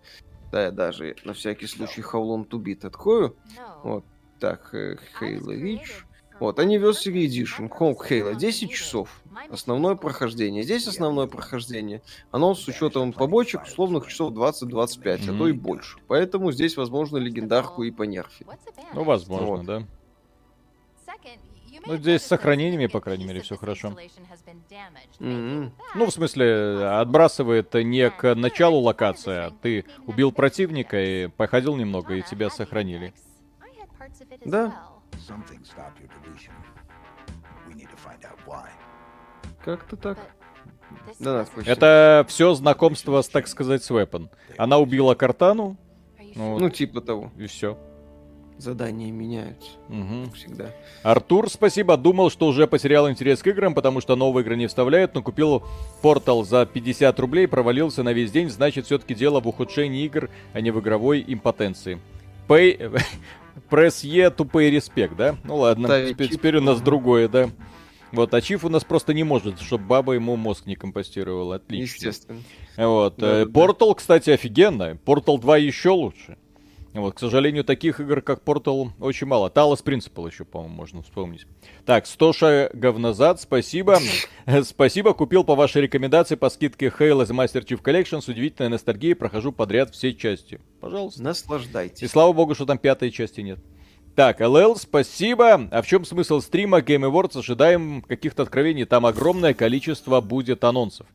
Да, я даже на всякий случай How Long to Beat открою. Вот. Так, э, Halo Reach. Вот, Anniversary Edition, Home Halo, 10 часов. Основное прохождение. Здесь основное прохождение. Оно с учетом побочек условных часов 20-25, а то и больше. Поэтому здесь, возможно, легендарку и понерфить. Ну, возможно, Вот. да. Ну, здесь с сохранениями, по крайней мере, всё хорошо. Мгм. Ну, в смысле, отбрасывает не к началу локации, а ты убил противника и походил немного, и тебя сохранили. Да. Something stopped your deletion. We need to find out why. Как-то так. Да, да. Это все знакомство, с, так сказать, с Weapon. Она убила Картану, ну, Ну, типа того. и все. Задания меняются. как Всегда. Артур, спасибо. Думал, что уже потерял интерес к играм, потому что новые игры не вставляют, но купил портал за 50 рублей, провалился на весь день, значит, все-таки дело в ухудшении игр, а не в игровой импотенции. Pay... Пресс Е, тупой респект, да? Ну ладно, Ставить теперь, чип. теперь у нас другое, да. Вот, а Чиф у нас просто не может, чтобы баба ему мозг не компостировала. Отлично. Естественно. Вот. Да, э, да, да. Portal, кстати, офигенно. Portal 2 еще лучше. Вот, к сожалению, таких игр, как Portal, очень мало. Talos Principle еще, по-моему, можно вспомнить. Так, 100 шагов назад, спасибо. спасибо, купил по вашей рекомендации по скидке Halo The Master Chief Collection с удивительной ностальгией, прохожу подряд все части. Пожалуйста. И Наслаждайтесь. слава богу, что там пятой части нет. Так, ЛЛ, спасибо. А в чем смысл стрима Game Awards? Ожидаем каких-то откровений. Там огромное количество будет анонсов.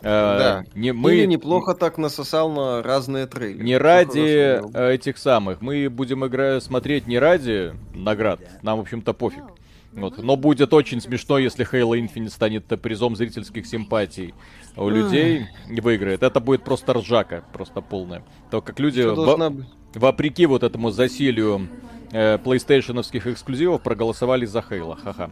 Э, Да. Не, мы Или неплохо так насосал на разные трейлеры. не ради э, этих самых. Мы будем игра смотреть не ради наград. Нам, в общем-то, пофиг. Вот. Но будет очень смешно, если Halo Infinite станет призом зрительских симпатий у людей и выиграет. Это будет просто ржака, просто полная. То, как люди, во... вопреки вот этому засилию э, PlayStationовских эксклюзивов, проголосовали за Halo. Ха-ха.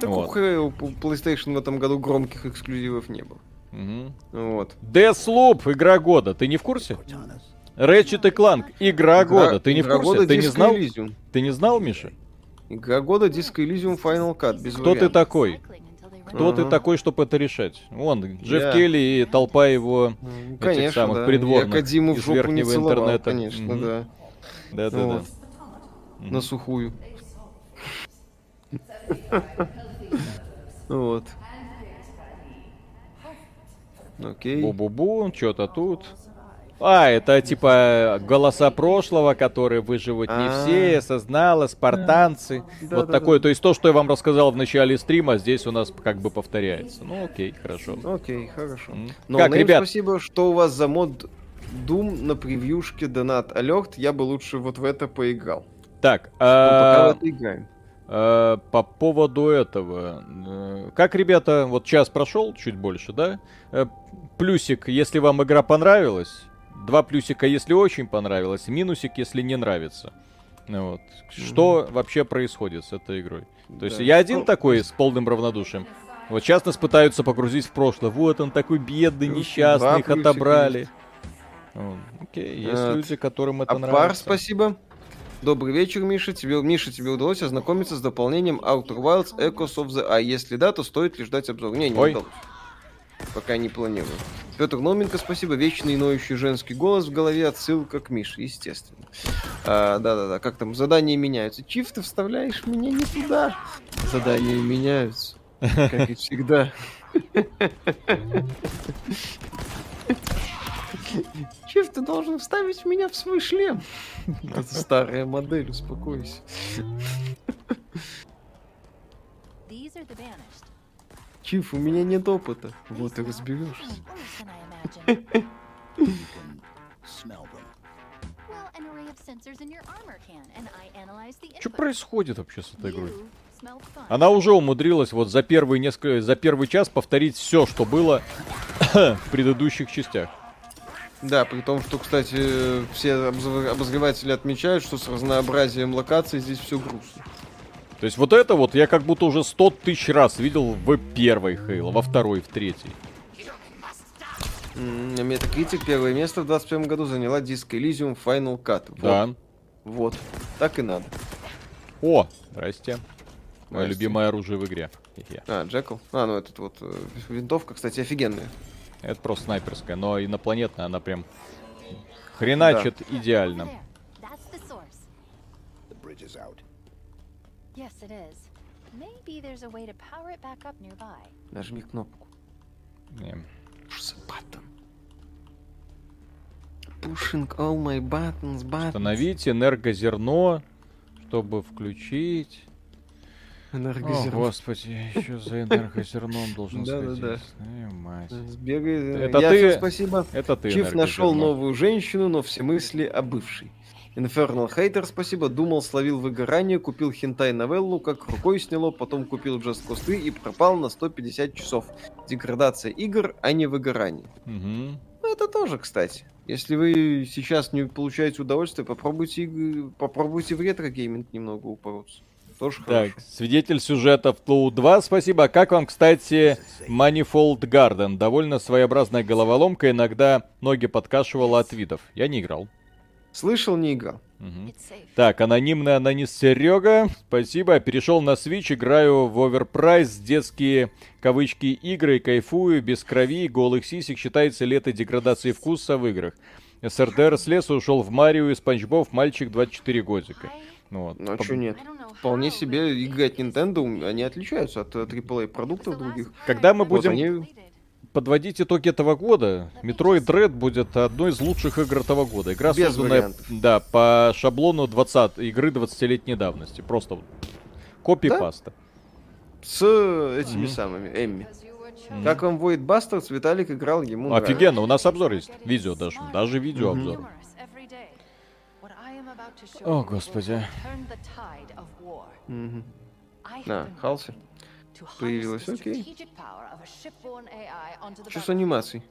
Так вот. у PlayStation в этом году громких эксклюзивов не было. Угу. Вот. Deathloop, игра года, ты не в курсе? Ratchet и Clank, игра, года, ты не в курсе? Ты не знал? Ты не знал, Миша? Игра года Disco Elysium Final Cut, без Кто вариантов. ты такой? Кто uh-huh. ты такой, чтобы это решать? Вон, Джефф я... Келли и толпа его ну, конечно, этих самых да. придворных я Кадиму в верхнего не целовал, интернета. Конечно, mm-hmm. да. Да-да-да. Вот. Mm-hmm. На сухую. Вот. Окей. Бу-бу-бу, что-то тут. А, это типа голоса прошлого, которые выживут не все, осознала, спартанцы. Вот такое. То есть то, что я вам рассказал в начале стрима, здесь у нас как бы повторяется. Ну окей, хорошо. Окей, хорошо. Как, ребят? Спасибо, что у вас за мод Doom на превьюшке донат алерт. Я бы лучше вот в это поиграл. Так, а... пока играем. Э, по поводу этого. Э, как, ребята, вот час прошел, чуть больше, да? Э, плюсик, если вам игра понравилась. Два плюсика, если очень понравилось. Минусик, если не нравится. Вот. Что mm-hmm. вообще происходит с этой игрой? То да. есть я один ну, такой с полным равнодушием. Вот сейчас нас пытаются погрузить в прошлое. Вот он такой бедный, несчастный, их отобрали. Окей, есть а, люди, которым это а нравится. Пар, спасибо. Добрый вечер, Миша. Тебе, Миша, тебе удалось ознакомиться с дополнением Outer Wilds Echoes of the А Если да, то стоит ли ждать обзор? Не, не Ой. удалось. Пока не планирую. Петр Номенко, спасибо. Вечный ноющий женский голос в голове. Отсылка к Мише, естественно. А, да-да-да, как там, задания меняются. Чиф, ты вставляешь меня не туда. Задания меняются. Как и всегда. Чиф, ты должен вставить меня в свой шлем. Это старая модель, успокойся. Чиф, у меня нет опыта. Вот и разберешься. Что происходит вообще с этой игрой? Она уже умудрилась вот за первый несколько, за первый час повторить все, что было в предыдущих частях. Да, при том, что, кстати, все обозреватели отмечают, что с разнообразием локаций здесь все грустно. То есть вот это вот я как будто уже сто тысяч раз видел в первой Хейло, во второй, в третьей. Метакритик первое место в 21 году заняла диск Elysium Final Cut. Вот. Да. Вот. Так и надо. О, здрасте. Мое любимое оружие в игре. А, Джекл. А, ну этот вот э, винтовка, кстати, офигенная. Это просто снайперская, но инопланетная, она прям хреначит да. идеально. Нажми кнопку. Не. Pushing all my buttons, buttons. Установить энергозерно, чтобы включить. Энергозерно. О, господи, еще за энергозерно он должен да, сходить. Да, да. мать. Сбегай. Это ты? Спасибо. Это ты, Чиф нашел новую женщину, но все мысли о бывшей. Infernal Hater, спасибо. Думал, словил выгорание, купил хентай новеллу, как рукой сняло, потом купил Just 3 и пропал на 150 часов. Деградация игр, а не выгорание. Угу. Это тоже, кстати. Если вы сейчас не получаете удовольствие, попробуйте, попробуйте в ретро-гейминг немного упороться. Тоже так, хорошо. свидетель сюжета в TLOU 2, спасибо. Как вам, кстати, Manifold Garden? Довольно своеобразная головоломка, иногда ноги подкашивала от видов. Я не играл. Слышал, не играл. Угу. Так, анонимный анонист Серега, спасибо. Перешел на Switch, играю в overpriced детские кавычки игры, кайфую, без крови, голых сисек, считается лето деградации вкуса в играх. СРДР с леса ушел в Марио и Спанч Боб, мальчик 24 годика. Ну, вот. ну а По... что нет? Вполне себе игры от Nintendo, они отличаются от AAA продуктов других. Когда мы будем вот они... подводить итоги этого года, Metroid Dread будет одной из лучших игр этого года. Игра Без созданная вариантов. да, по шаблону 20 игры 20-летней давности. Просто вот копи-паста. Да? С этими mm-hmm. самыми, Эмми. Mm-hmm. Как вам Void Bastards? Виталик играл, ему Офигенно, нравится. у нас обзор есть. Видео даже. Даже видеообзор. Mm-hmm. О, господи. На, Халси. Появилась, окей. Что с анимацией?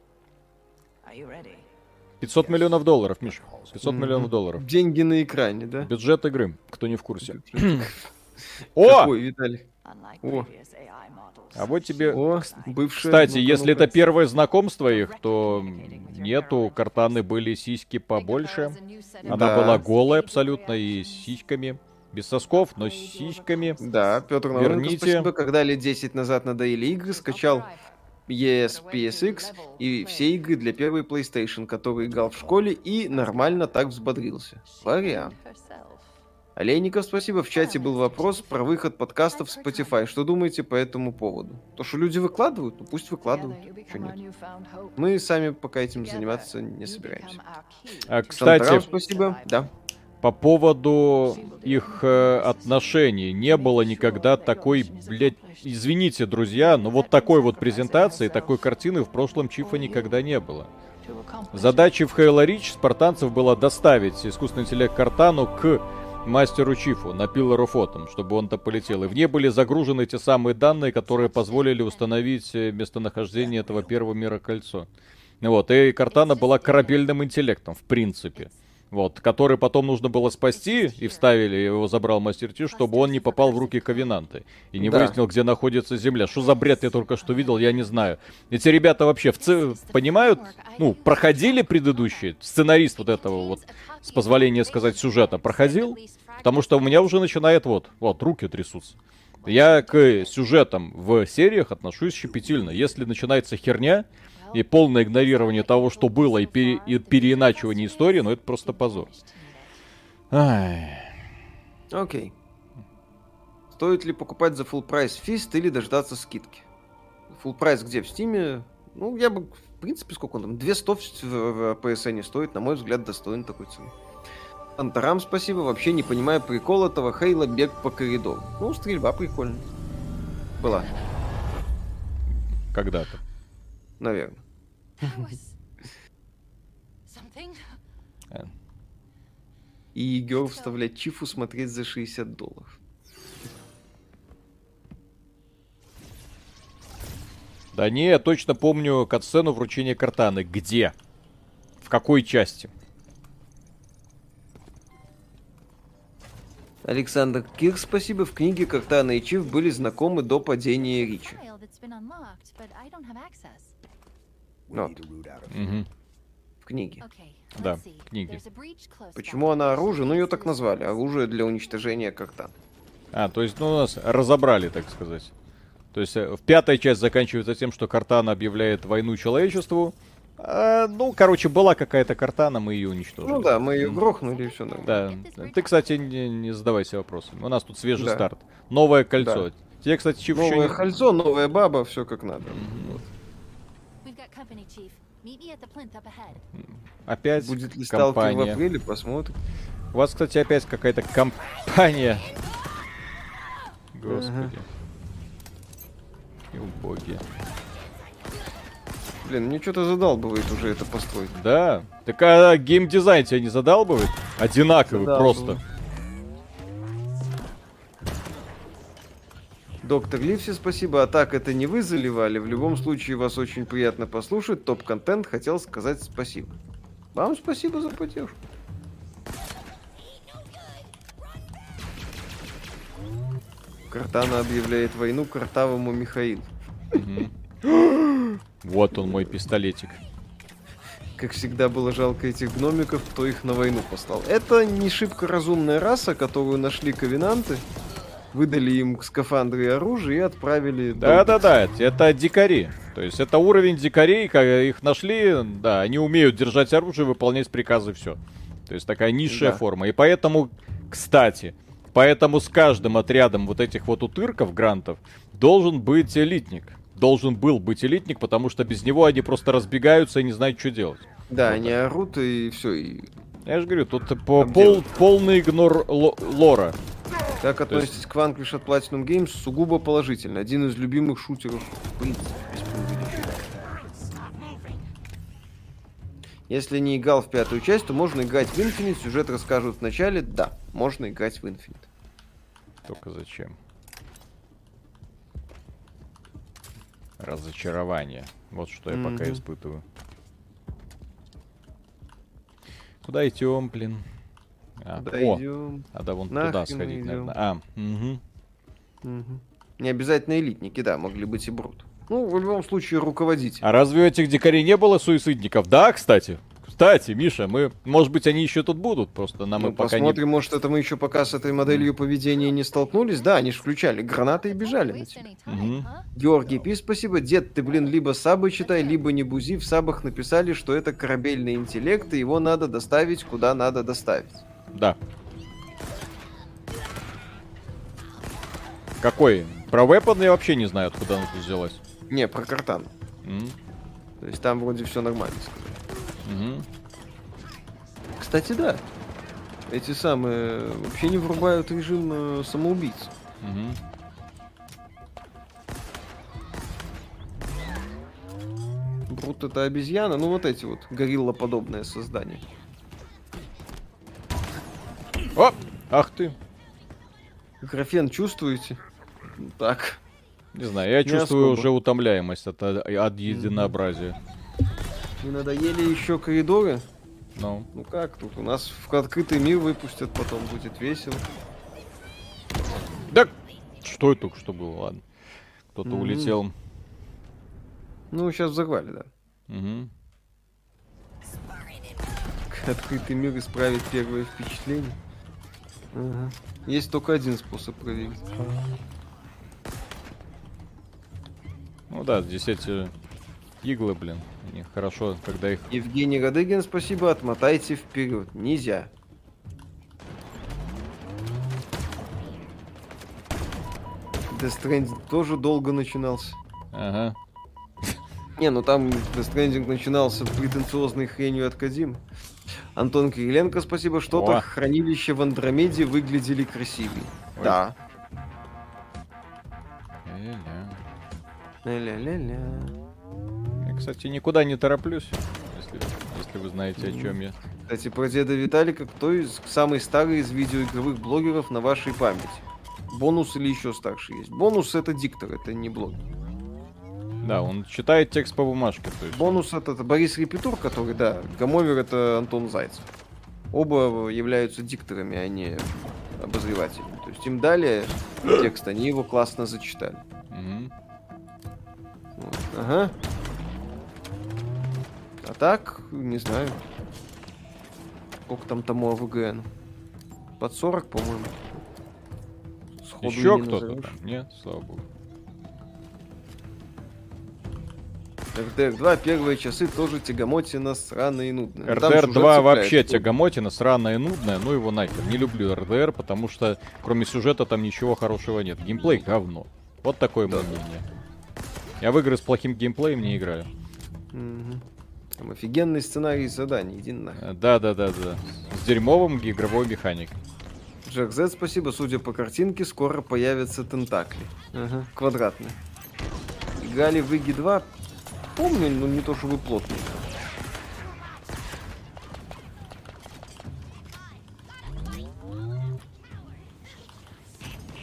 500 миллионов долларов, Миша. 500 миллионов долларов. Деньги на экране, да? Бюджет игры, кто не в курсе. О! Какой, Виталий? О. А вот тебе... О, бывшая... Кстати, ну-ка, если это первое знакомство их, то нету, картаны были сиськи побольше. Она Да. была голая абсолютно и с сиськами. Без сосков, но с сиськами. Да, Петр Науменко, Верните. спасибо. Когда лет 10 назад надоели игры, скачал ES PSX и все игры для первой PlayStation, которые играл в школе и нормально так взбодрился. Вариант. Олейников, спасибо. В чате был вопрос про выход подкастов в Spotify. Что думаете по этому поводу? То, что люди выкладывают, ну пусть выкладывают. Чё нет? Мы сами пока этим заниматься не собираемся. А, Сандрам, кстати, спасибо. Да. по поводу их э, отношений не было никогда такой, блядь, извините, друзья, но вот такой вот презентации, такой картины в прошлом Чифа никогда не было. Задачей в Halo Reach спартанцев было доставить искусственный интеллект Картану к мастеру Чифу на Autumn, чтобы он-то полетел. И в ней были загружены те самые данные, которые позволили установить э, местонахождение этого первого мира кольцо. Вот, и Картана была корабельным интеллектом, в принципе. Вот, который потом нужно было спасти, и вставили, его забрал мастер Ти, чтобы он не попал в руки Ковенанты. И не Да. выяснил, где находится Земля. Что за бред я только что видел, я не знаю. Эти ребята вообще в ц- понимают, ну, проходили предыдущие, сценарист вот этого вот, с позволения сказать, сюжета, проходил? Потому что у меня уже начинает вот, вот, руки трясутся. Я к сюжетам в сериях отношусь щепетильно. Если начинается херня и полное игнорирование того, что было, и, пере- и переиначивание истории, ну это просто позор. Ай. Окей. Стоит ли покупать за full price фист или дождаться скидки? Full price где? В стиме? Ну, я бы, принципе, сколько он там? 200 в, PSN стоит, на мой взгляд, достоин такой цены. Антарам, спасибо. Вообще не понимаю прикол этого Хейла бег по коридору. Ну, стрельба прикольная. Была, Когда-то. наверное. И Егор вставлять чифу смотреть за 60 долларов. Да не, я точно помню катсцену вручения картаны. Где? В какой части? Александр Кирк, спасибо. В книге Картана и Чиф были знакомы до падения Ричи. Out a Мгм. В книге. Да, книги. Почему она оружие? Ну, ее так назвали. Оружие для уничтожения Картана. А, то есть, ну, нас разобрали, так сказать. То есть, э, в пятая часть заканчивается тем, что Картана объявляет войну человечеству. А, ну, короче, была какая-то Картана, мы ее уничтожили. Ну да, мы ее грохнули и все. Да. Ты, кстати, не, не задавайся вопросами. У нас тут свежий Да. старт. Новое кольцо. Тебе, кстати, еще Новое не... кольцо, новая баба, все как надо. Опять Будет ли сталкер в компания. апреле, посмотрим. У вас, кстати, опять какая-то компания. Господи. И боги. Блин, мне что-то задалбывает уже это построить. Да. Так а геймдизайн тебя не задалбывает? Одинаковый Задалбывает. просто. Доктор Ливси, спасибо. А так это не вы заливали. В любом случае вас очень приятно послушать. Топ-контент хотел сказать спасибо. Вам спасибо за поддержку. Картана объявляет войну картавому Михаилу. Вот он мой пистолетик. Как всегда было жалко этих гномиков, кто их на войну послал. Это не шибко разумная раса, которую нашли ковенанты, выдали им скафандры и оружие и отправили... Да-да-да, это дикари. То есть это уровень дикарей, когда их нашли, да, они умеют держать оружие, выполнять приказы, все. То есть такая низшая Да. форма. И поэтому, кстати, поэтому с каждым отрядом вот этих вот утырков, грантов, должен быть элитник. Должен был быть элитник, потому что без него они просто разбегаются и не знают, что делать. Да, они орут и все. И... Я же говорю, тут по- Там пол- делают. полный игнор ло- лора. Как относитесь к Vanquish от Platinum Games? Сугубо положительно. Один из любимых шутеров. преувеличения. Если не играл в пятую часть, то можно играть в Infinite. Сюжет расскажут в начале. Да, можно играть в Infinite. Только зачем? Разочарование. Вот что я mm-hmm. пока испытываю. Куда идем, блин? А, Куда о, идем? Надо вон Нахрен туда сходить, идем. наверное. А, угу. Угу. Не обязательно элитники, да, могли быть и брут. Ну, в любом случае, руководитель. А разве у этих дикарей не было суицидников? Да, кстати. Кстати, Миша, мы, может быть, они еще тут будут, просто нам ну, и пока посмотрим, не... может, это мы еще пока с этой моделью поведения не столкнулись. Да, они же включали гранаты и бежали на тебя. Угу. Георгий, пи, спасибо. Дед, ты, блин, либо сабы читай, либо не бузи. В сабах написали, что это корабельный интеллект, и его надо доставить, куда надо доставить. Да. Какой? Про Weapon я вообще не знаю, откуда она тут взялась. Не, про картан. Mm. То есть там вроде все нормально. Угу. Кстати, да. Эти самые вообще не врубают режим э, самоубийц. Угу. Брут это обезьяна, ну вот эти вот горилла-подобное создание. О! Ах ты! Графен чувствуете? Так. Не знаю, я не чувствую особо. уже утомляемость от, от единообразия. Не надоели еще коридоры? Ну. Ну как тут? У нас в открытый мир выпустят, потом будет весело. Да! Что это только что было? Ладно. Кто-то mm-hmm. улетел. Ну, сейчас взорвали, да. Угу. Открытый мир исправит первое впечатление. Ага. Есть только один способ проверить. Ну да, здесь эти иглы, блин. Они хорошо, когда их... Евгений Радыгин, спасибо, отмотайте вперед. Нельзя. Death Stranding тоже долго начинался. Ага. Не, ну там Death Stranding начинался претенциозной хренью от Кадим. Антон Кириленко, спасибо. Что-то хранилище в Андромеде выглядели красивее. Ой. Да. Ля-ля-ля кстати, никуда не тороплюсь, если, если вы знаете, о чем я. Кстати, про деда Виталика, кто из самый старый из видеоигровых блогеров на вашей памяти? Бонус или еще старше есть? Бонус это диктор, это не блогер. Да, он читает текст по бумажке. То есть... Бонус это, это Борис Репетур, который, да, Гамовер это Антон Зайцев. Оба являются дикторами, а не обозревателями. То есть им дали текст, они его классно зачитали. Угу. Вот. Ага. А так, не знаю. Сколько там тому АВГН? Под 40, по-моему. Еще кто-то там? Нет, слава богу. РДР 2 первые часы тоже тягомотина сраная и нудная. РДР 2 вообще тягомотина сраная и нудная, ну его нахер. Не люблю РДР, потому что кроме сюжета там ничего хорошего нет. Геймплей говно. Вот такое да. мое мнение. Я в игры с плохим геймплеем не играю. Угу. Там офигенный сценарий заданий, иди нахер. Да, да, да, да. С дерьмовым игровой механикой. Джек Z, спасибо. Судя по картинке, скоро появятся тентакли. Ага, квадратные. Играли в Иги 2. Помню, но не то, чтобы плотно.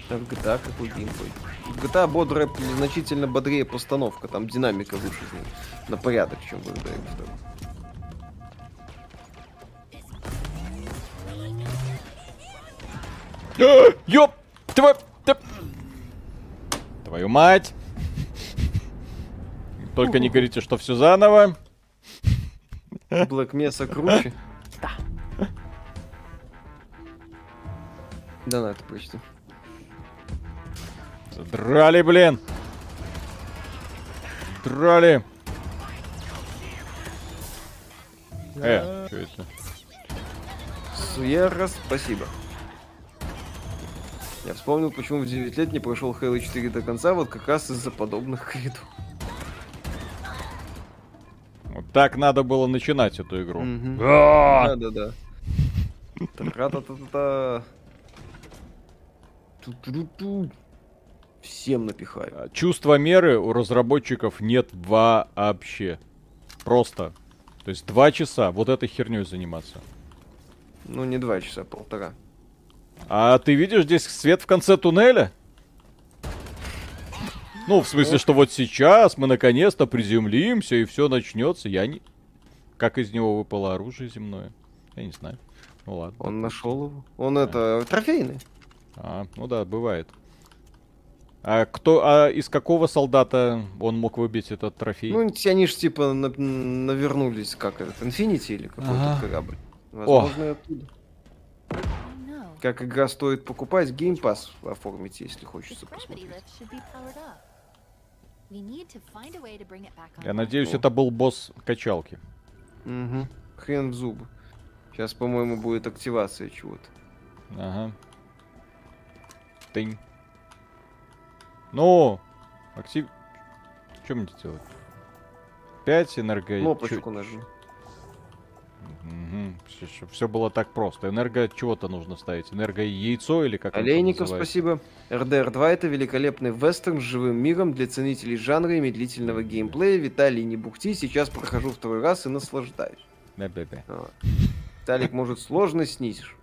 Так, GTA какой геймплей? GTA бодрая, значительно бодрее постановка, там динамика выше на порядок, чем в GTA 2. Ёп! Твою... Твою мать! Только не говорите, что все заново. Black Mesa круче. Да. Да, на это почти. Драли, блин. Драли. Э, что это? Суера, спасибо. Я вспомнил, почему в 9 лет не прошел Halo 4 до конца, вот как раз из-за подобных коридоров. Вот так надо было начинать эту игру. А! Да-да-да. Та-та-та-та-та. Всем напихаю. А, чувства меры у разработчиков нет вообще. Просто. То есть два часа вот этой херней заниматься. Ну, не два часа, полтора. А ты видишь здесь свет в конце туннеля? Ну, в смысле, что вот сейчас мы наконец-то приземлимся и все начнется. Я не... Как из него выпало оружие земное? Я не знаю. Ну ладно. Он нашел его. Он это трофейный. А, ну да, бывает. А кто, а из какого солдата он мог выбить этот трофей? Ну, они же типа на, навернулись, как этот, Infinity или какой-то ага. корабль. Возможно, О. оттуда. Как игра стоит покупать, Pass оформите, если хочется посмотреть. Я надеюсь, О. это был босс качалки. Угу. Хрен в зубы. Сейчас, по-моему, будет активация чего-то. Ага. Тынь. Ну, актив... Что мне делать? 5 энерго... Кнопочку нажми. Угу. Чтобы все было так просто. Энерго чего-то нужно ставить. Энерго яйцо или как Олейников, спасибо. РДР-2 это великолепный вестерн с живым миром для ценителей жанра и медлительного геймплея. Виталий, не бухти, сейчас прохожу второй раз и наслаждаюсь. Да-да-да. Виталик, может, сложно снизишь?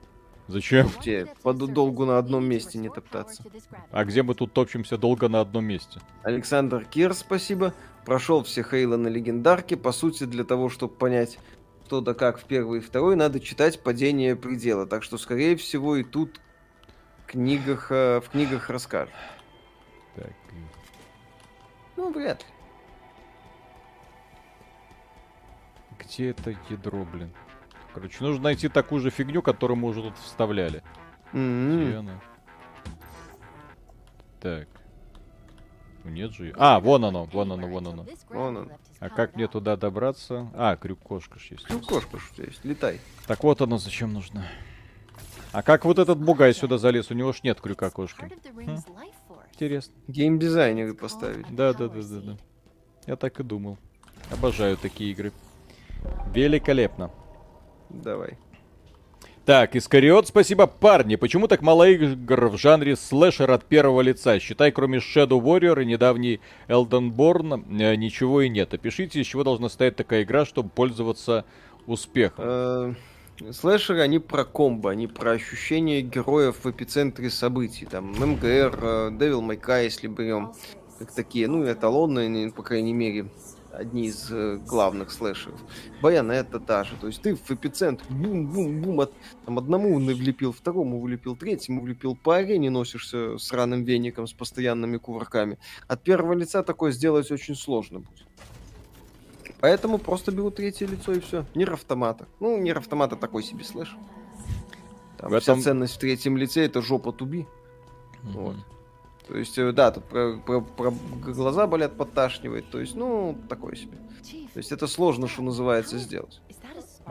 Зачем? Тебе долго на одном месте не топтаться. А где мы тут топчемся долго на одном месте? Александр Кир, спасибо. Прошел все Хейла на легендарке. По сути, для того, чтобы понять, что да как в первый и второй, надо читать «Падение предела». Так что, скорее всего, и тут книгах, э, в книгах расскажут. Так. Ну, вряд ли. Где это ядро, блин? Короче, нужно найти такую же фигню, которую мы уже тут вставляли. Mm-hmm. Так. Нет же. А, вон оно, вон оно, вон оно. Вон оно. А как мне туда добраться? А, крюк-кошка есть. Крюк-кошка есть, летай. Так вот оно зачем нужно. А как вот этот бугай сюда залез? У него ж нет крюка-кошки. Хм. Интересно. Геймдизайнеры поставить. Да, да, да, да, да. Я так и думал. Обожаю такие игры. Великолепно. Давай. Так, Искариот, спасибо, парни. Почему так мало игр в жанре слэшер от первого лица? Считай, кроме Shadow Warrior и недавний Elden Born, э, ничего и нет. Опишите, из чего должна стоять такая игра, чтобы пользоваться успехом. Э, слэшеры, они про комбо, они про ощущение героев в эпицентре событий. Там МГР, э, Devil May Cry, если берем, как такие, ну, эталонные, по крайней мере, одни из э, главных слэшеров. Bayonetta та же. То есть ты в эпицентр бум-бум-бум от, там, одному влепил, второму влепил, третьему влепил по арене носишься с сраным веником, с постоянными кувырками. От первого лица такое сделать очень сложно будет. Поэтому просто беру третье лицо и все. Nier Automata. Ну, Нир автомата такой себе слэш. Там в вся этом... ценность в третьем лице это жопа 2B. Mm-hmm. Вот. То есть, э, да, тут про, про, про глаза болят, подташнивает. То есть, ну, такое себе. То есть, это сложно, что называется, сделать.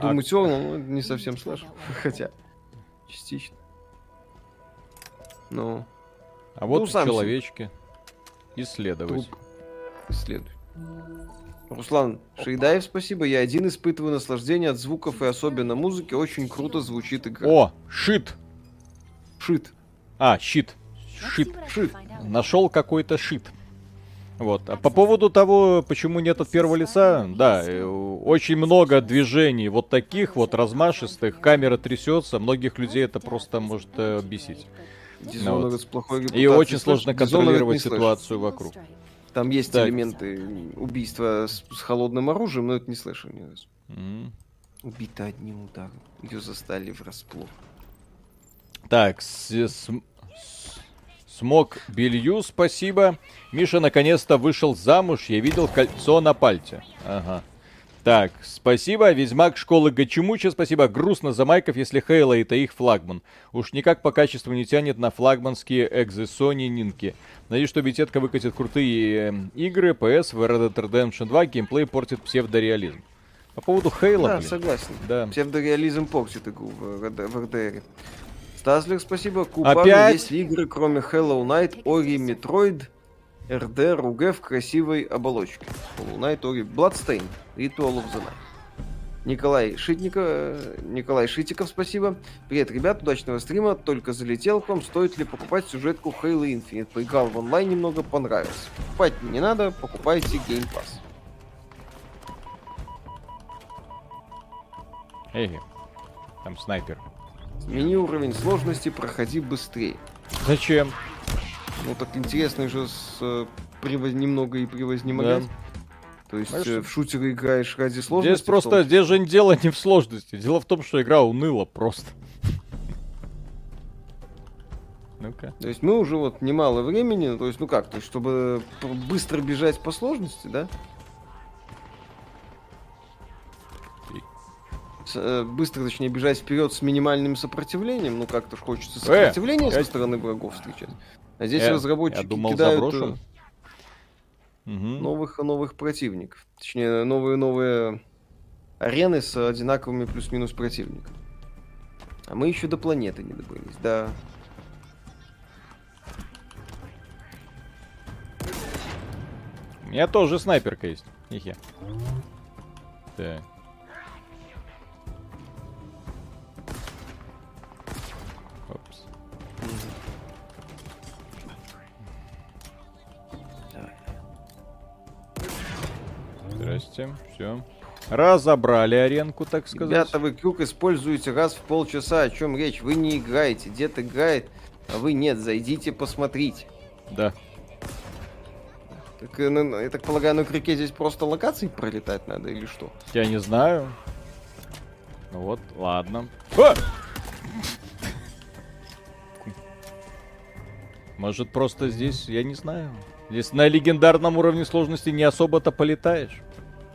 Думаю, а... ну, не совсем сложно. Хотя, частично. Ну. А вот ну, сам человечки. Исследовать. Труп. Исследуй. Руслан Шейдаев, спасибо. Я один испытываю наслаждение от звуков и особенно музыки. Очень круто звучит игра. О, шит. Шит. А, щит. Шит. Шит. Нашел какой-то шит. Вот. А по поводу того, почему нет от первого лица, да, э, очень много движений вот таких вот размашистых, камера трясется, многих людей это просто может э, бесить. Ну, вот. И очень сложно контролировать ситуацию вокруг. Там есть так. элементы убийства с, с холодным оружием, но это не слышал ни разу. Mm. Убита одним ударом. Ее застали врасплох. Так, с, с, Смог белью, спасибо. Миша наконец-то вышел замуж. Я видел кольцо на пальце. Ага. Так, спасибо. Ведьмак школы Гачимуча, спасибо. Грустно за майков, если Хейла это их флагман. Уж никак по качеству не тянет на флагманские экзы Sony Нинки. Надеюсь, что беседка выкатит крутые э, игры. PS в Red Dead Redemption 2 геймплей портит псевдореализм. По поводу Хейла, Да, блин. согласен. Да. Псевдореализм портит игру в, в, в RDR. Стаслик, спасибо. Опять? есть игры, кроме Hollow Knight, Ori, Metroid, RD, РУГ в красивой оболочке. Hollow Knight, Ori, Bloodstain, Ritual of the Night. Николай Шитников, Николай Шитиков, спасибо. Привет, ребят, удачного стрима. Только залетел к вам. Стоит ли покупать сюжетку Halo Infinite? Поиграл в онлайн немного, понравился. Покупать не надо, покупайте Game Pass. Эй, там снайпер. Смени уровень сложности, проходи быстрее. Зачем? Ну так интересно же с э, превоз... немного и превознемогать. Да. То есть Знаешь, э, в шутеры играешь ради сложности. Здесь просто, здесь же дело не в сложности. Дело в том, что игра уныла просто. Ну-ка. То есть мы уже вот немало времени, то есть, ну как, то есть, чтобы быстро бежать по сложности, да? Э, быстро, точнее, бежать вперед с минимальным сопротивлением, ну как-то ж хочется сопротивление э, со стороны врагов встречать. А здесь э, разработчики я думал, кидают. Э, новых и новых противников. Точнее, новые-новые арены с одинаковыми плюс-минус противниками. А мы еще до планеты не добрались, да. У меня тоже снайперка есть. Нихе. Так. Здрасте, все. Разобрали аренку, так сказать. Ребята, вы крюк используете раз в полчаса. О чем речь? Вы не играете. Дед играет, а вы нет. Зайдите, посмотрите. Да. Так, ну, я так полагаю, на крюке здесь просто локации пролетать надо или что? Я не знаю. Ну вот, ладно. А! Может, просто здесь, я не знаю. Здесь на легендарном уровне сложности не особо-то полетаешь.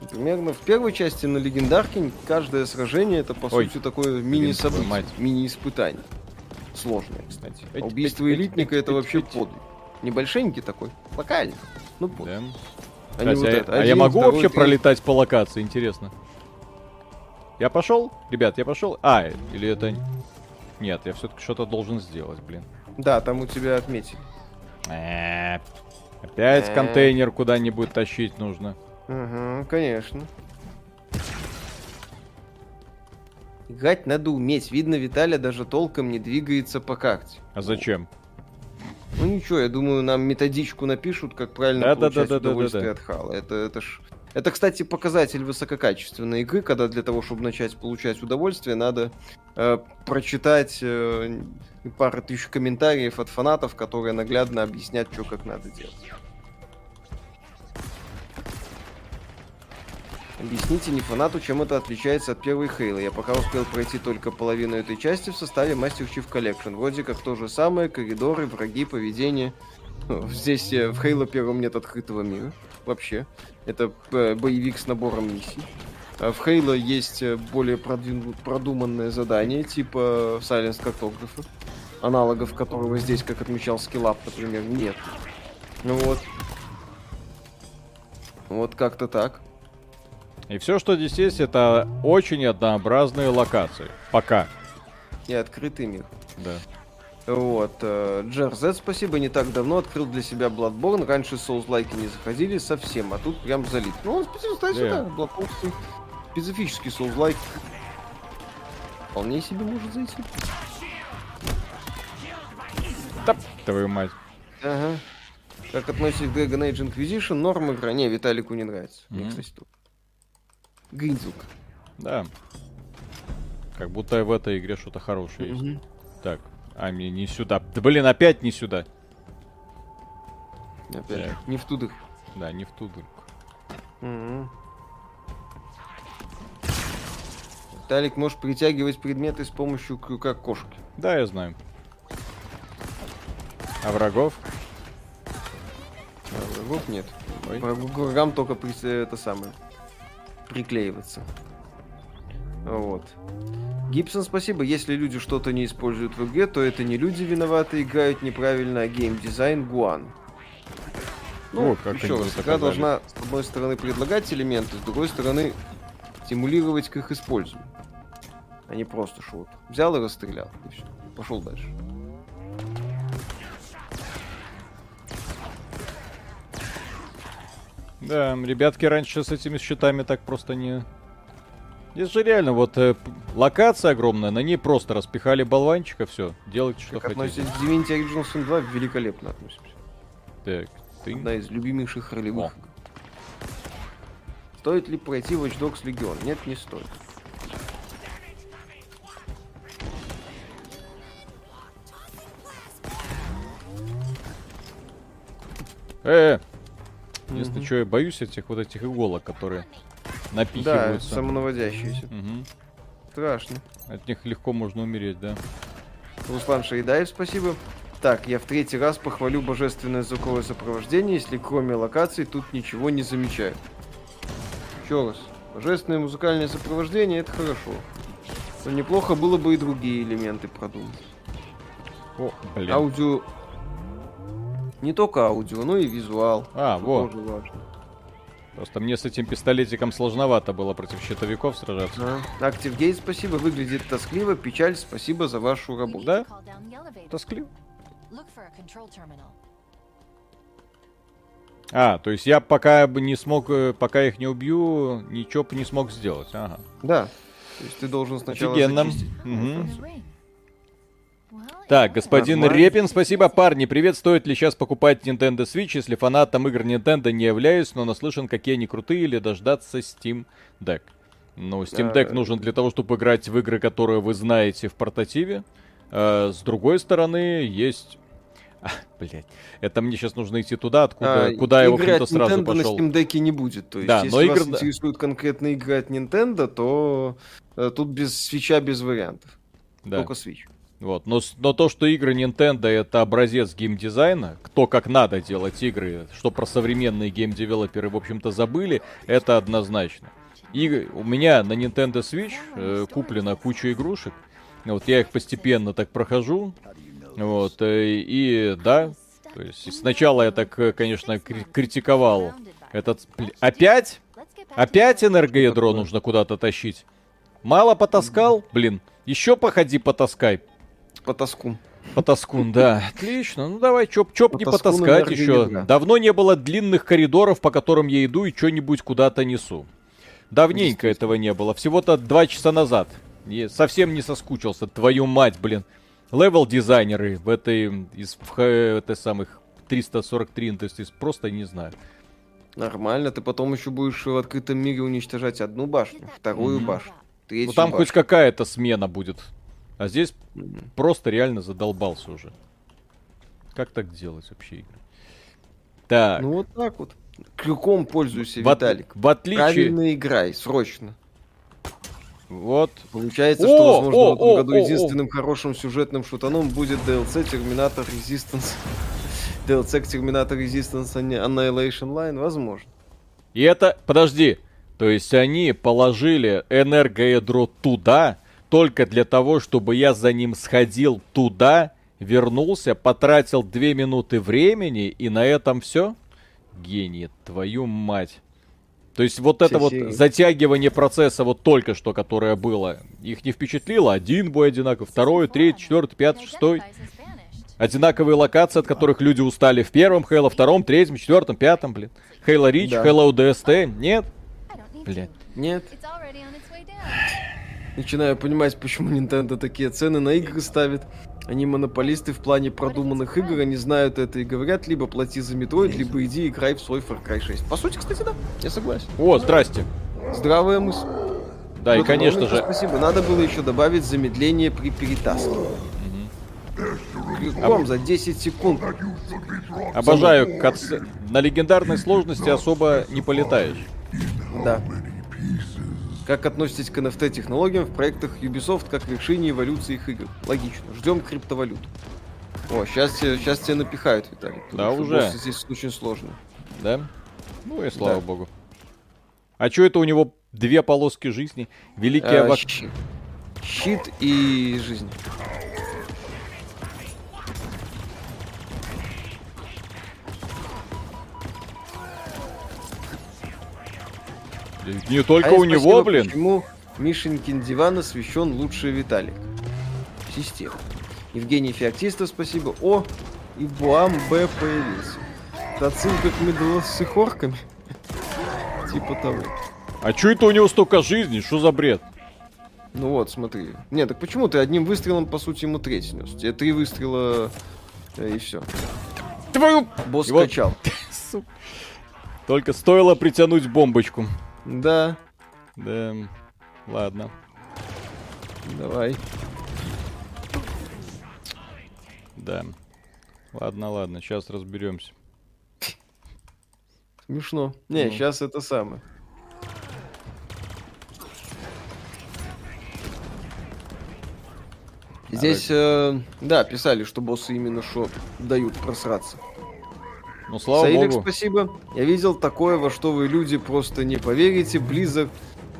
Примерно в первой части на легендарке каждое сражение это по Ой, сути такое мини-событие, мини-испытание. Сложное, кстати. А убийство элитника это вообще подвиг. Небольшенький такой, локальный. Ну, да. А, Кстати, вот а, это. а я могу вообще три... пролетать по локации, интересно. Я пошел? Ребят, я пошел? А, или это... Нет, я все-таки что-то должен сделать, блин. Да, там у тебя отметили. Э, опять э. контейнер куда-нибудь тащить нужно. Угу, конечно. Играть надо уметь. Видно, Виталя даже толком не двигается по карте. А зачем? Ну ничего, я думаю, нам методичку напишут, как правильно да, получать да, да, удовольствие да, да, да. от Хала. Это, это ж... Это, кстати, показатель высококачественной игры, когда для того, чтобы начать получать удовольствие, надо э, прочитать э, пару тысяч комментариев от фанатов, которые наглядно объяснят, что как надо делать. Объясните не фанату, чем это отличается от первой Хейла. Я пока успел пройти только половину этой части в составе Master Chief Collection. Вроде как то же самое, коридоры, враги, поведение. Здесь э, в Хейла первом нет открытого мира. Вообще. Это э, боевик с набором миссий. А в Хейла есть э, более продуманное задание, типа Silence картографа. Аналогов которого здесь, как отмечал Скиллап, например, нет. Ну вот. Вот как-то так. И все, что здесь есть, это очень однообразные локации. Пока. И открытый мир. Да. Вот. Э, Джер Z, спасибо, не так давно открыл для себя Bloodborne. Раньше Souls-лайки не заходили совсем, а тут прям залит. Ну, он специфический, yeah. да, Bloodborne специфический Souls-лайк. Вполне себе может зайти. Топ, твою мать. Ага. Как относитесь к Dragon Age Inquisition? Норм игра? Не, Виталику не нравится. Mm-hmm. Мне, кстати, тут. Гринзук. Да. Как будто в этой игре что-то хорошее есть. Так, а мне не сюда. Да блин, опять не сюда. Опять. Так. Не в ту дырку. Да, не в ту дырку. Талик может притягивать предметы с помощью крюка кошки. Да, я знаю. А врагов? А врагов нет. Ой. Врагам только это самое приклеиваться. Вот. Гибсон, спасибо. Если люди что-то не используют в игре, то это не люди виноваты, играют неправильно, а геймдизайн Гуан. Ну, О, как еще раз, игра должна, с одной стороны, предлагать элементы, с другой стороны, стимулировать к их использованию. А не просто шут. Взял и расстрелял, и все. Пошел дальше. Да, ребятки раньше с этими щитами так просто не... Здесь же реально вот э, локация огромная, на ней просто распихали болванчика, все, делайте что как хотите. Как Divinity Original 2 великолепно относимся. Так, ты... Одна из любимейших ролевых. О. Стоит ли пройти Watch Dogs Legion? Нет, не стоит. Э, -э Единственное, что я боюсь этих вот этих иголок, которые Да, напихиваются. самонаводящиеся. Мгм. Страшно. От них легко можно умереть, да. Руслан Шаидаев, спасибо. Так, я в третий раз похвалю божественное звуковое сопровождение, если кроме локаций тут ничего не замечаю. Еще раз. Божественное музыкальное сопровождение это хорошо. Но неплохо было бы и другие элементы продумать. О, блин. Аудио... Не только аудио, но и визуал. А, вот. Тоже важно. Просто мне с этим пистолетиком сложновато было против щитовиков сражаться. А. Актив Гейт, спасибо. Выглядит тоскливо. Печаль, спасибо за вашу работу. Да? Тоскливо. А, то есть я пока бы не смог, э, пока их не убью, ничего бы не смог сделать. Ага. Да. То есть ты должен сначала Офигенно. зачистить. Мгм. Так, господин Нормально. Репин, спасибо, парни. Привет, стоит ли сейчас покупать Nintendo Switch, если фанатом игр Nintendo не являюсь, но наслышан, какие они крутые, или дождаться Steam Deck? Ну, Steam Deck А. нужен для того, чтобы играть в игры, которые вы знаете в портативе. А, с другой стороны, есть... А, блять, это мне сейчас нужно идти туда, откуда, А, куда я, в игры общем-то, от сразу Nintendo пошел. на Steam Deck не будет. То есть, Да, если но вас игр- интересуют конкретно игры от Nintendo, то э, тут без свеча, без вариантов. Да. Только Switch. Вот. Но, но то, что игры Nintendo это образец геймдизайна, кто как надо делать игры, что про современные геймдевелоперы, в общем-то, забыли, это однозначно. И у меня на Nintendo Switch э, куплена куча игрушек. Вот я их постепенно так прохожу. Вот. э, и да, то есть сначала я так, э, конечно, кри- критиковал этот... Опять? Опять энергоядро нужно куда-то тащить? Мало потаскал? Блин, еще походи потаскай. По тоску. Потаскун, да. Отлично. Ну давай, чоп, чоп не Потаскун потаскать еще. Давно не было длинных коридоров, по которым я иду и что-нибудь куда-то несу. Давненько этого не было. Всего-то два часа назад. Я совсем не соскучился. Твою мать, блин. Левел дизайнеры в этой из в, этой самых 343, то есть из- просто не знаю. Нормально. Ты потом еще будешь в открытом мире уничтожать одну башню, вторую башню, третью Ну там хоть башню. какая-то смена будет. А здесь просто реально задолбался уже. Как так делать вообще игры? Так. Ну вот так вот. Крюком пользуйся, В, от- Виталик. в отличие... Правильно играй, срочно. Вот. Получается, О, что, возможно, о, в этом о, году о, о. единственным хорошим сюжетным шутаном будет DLC Terminator Resistance. DLC к Terminator Resistance Anni- Annihilation Line, возможно. И это... Подожди. То есть они положили энергоядро туда, только для того, чтобы я за ним сходил туда, вернулся, потратил две минуты времени, и на этом все? Гений, твою мать. То есть вот это вот затягивание процесса вот только что, которое было, их не впечатлило? Один бой одинаковый, второй, третий, четвертый, пятый, шестой. Одинаковые локации, от которых люди устали в первом Хейла, втором, третьем, четвертом, пятом, блин. Хейла Рич, Да. Хейла УДСТ, нет? Блядь. Нет. Начинаю понимать, почему Nintendo такие цены на игры ставит. Они монополисты в плане продуманных игр, они знают это и говорят, либо плати за Metroid, либо иди играй в свой Far Cry 6. По сути, кстати, да, я согласен. О, здрасте. Здравая мысль. Да, и Вот конечно Романенко, же, Спасибо. Надо было еще добавить замедление при перетаскивании. Крюком за 10 секунд. обожаю катсы- На легендарной сложности особо не полетаешь. Да. Как относитесь к NFT-технологиям в проектах Ubisoft как вершине эволюции их игр? Логично. Ждем криптовалюту. О, сейчас сейчас тебе напихают, Виталий. Да что уже. здесь очень сложно. Да? Ну и слава Да. богу. А чё это у него две полоски жизни? Великий А, авак... щи- Щит и жизнь. Не только А у него, спасибо, блин. Почему Мишенькин диван освещен лучше Виталик? Система. Евгений Феоктистов, спасибо. О, и Буам Б появился. Это отсылка к Медлос с их орками. Типа того. А чё это у него столько жизни? Что за бред? Ну вот, смотри. Не, так почему ты одним выстрелом, по сути, ему треть снес? Тебе три выстрела э, и все. Твою... Босс. Сука. Только стоило притянуть бомбочку. Да, Да, ладно. давай. Да. Ладно, ладно, сейчас разберемся. Смешно. Не, Ну. сейчас это самое. Здесь, э, да, писали, что боссы именно что дают просраться. Ну, слава Саилик, богу. спасибо. Я видел такое, во что вы, люди, просто не поверите. Близок,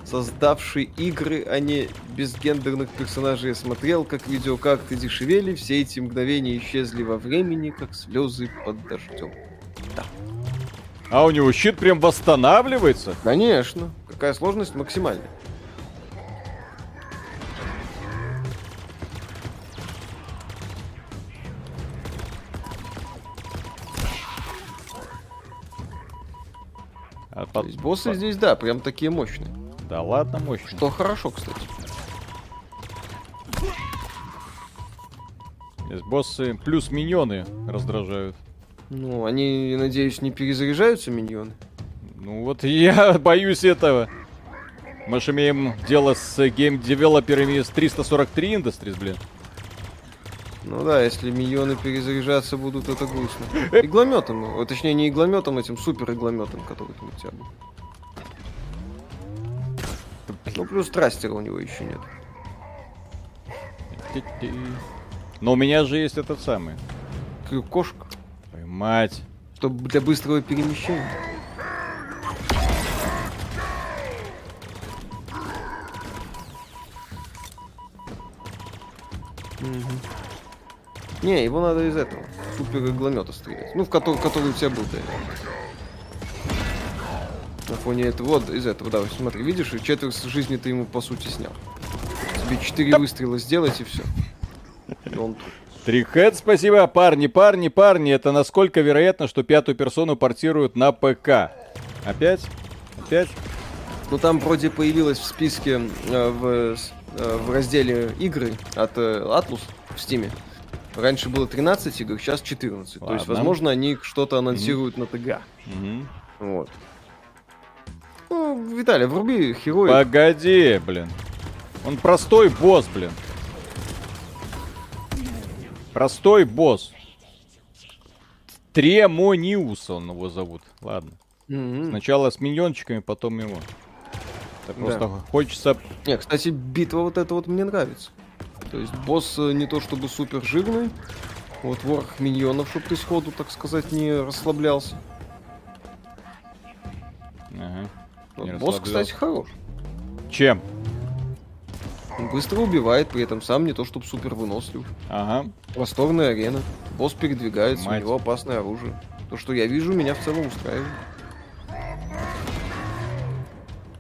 создавший игры, а не безгендерных персонажей, я смотрел, как видеокарты дешевели, все эти мгновения исчезли во времени, как слезы под дождем. А у него щит прям восстанавливается? Конечно. Какая сложность максимальная. А То под- есть боссы под- здесь, да, прям такие мощные. Да ладно, мощно. Что хорошо, кстати. Здесь боссы плюс миньоны раздражают. Ну, они, я надеюсь, не перезаряжаются, миньоны. Ну вот я боюсь этого. Мы же имеем дело с game-developer ами из 343 Industries, блин. Ну да, если миньоны перезаряжаться будут, это грустно. Иглометом, о, точнее не иглометом, этим супер иглометом, который там у тебя был. Ну плюс thruster а у него еще нет. Но у меня же есть этот самый. Кошка, Ой, мать. чтобы для быстрого перемещения. Мгм. Не, его надо из этого, супер игломета стрелять. Ну, в который, который у тебя был, да. На фоне этого, вот из этого, да, смотри, видишь, и четверть жизни ты ему по сути снял. Тебе четыре выстрела сделать и все. И он тут. Трихед, спасибо. Парни, парни, парни, это насколько вероятно, что пятую персону портируют на ПК? Опять? Опять? Ну там вроде появилось в списке э, в, с- э, в разделе игры от э, Atlus в Стиме. Раньше было 13 игр, сейчас 14. То есть, Ладно. возможно, они что-то анонсируют на ТГ. Мгм. Вот. Ну, Виталий, вруби героя. Погоди, блин. Он простой босс, блин. Простой босс. Тремониус он его зовут. Ладно. Мгм. Сначала с миньончиками, потом его. Это Да. просто хочется... Не, кстати, битва вот эта вот мне нравится. То есть босс э, не то чтобы супер жирный. Вот ворох миньонов, чтобы ты сходу, так сказать, не расслаблялся. Ага. Вот Не босс, кстати, хорош. Чем? Он быстро убивает, при этом сам не то чтобы супер вынослив. Ага. Просторная арена. Босс передвигается, Мать. у него опасное оружие. То, что я вижу, меня в целом устраивает.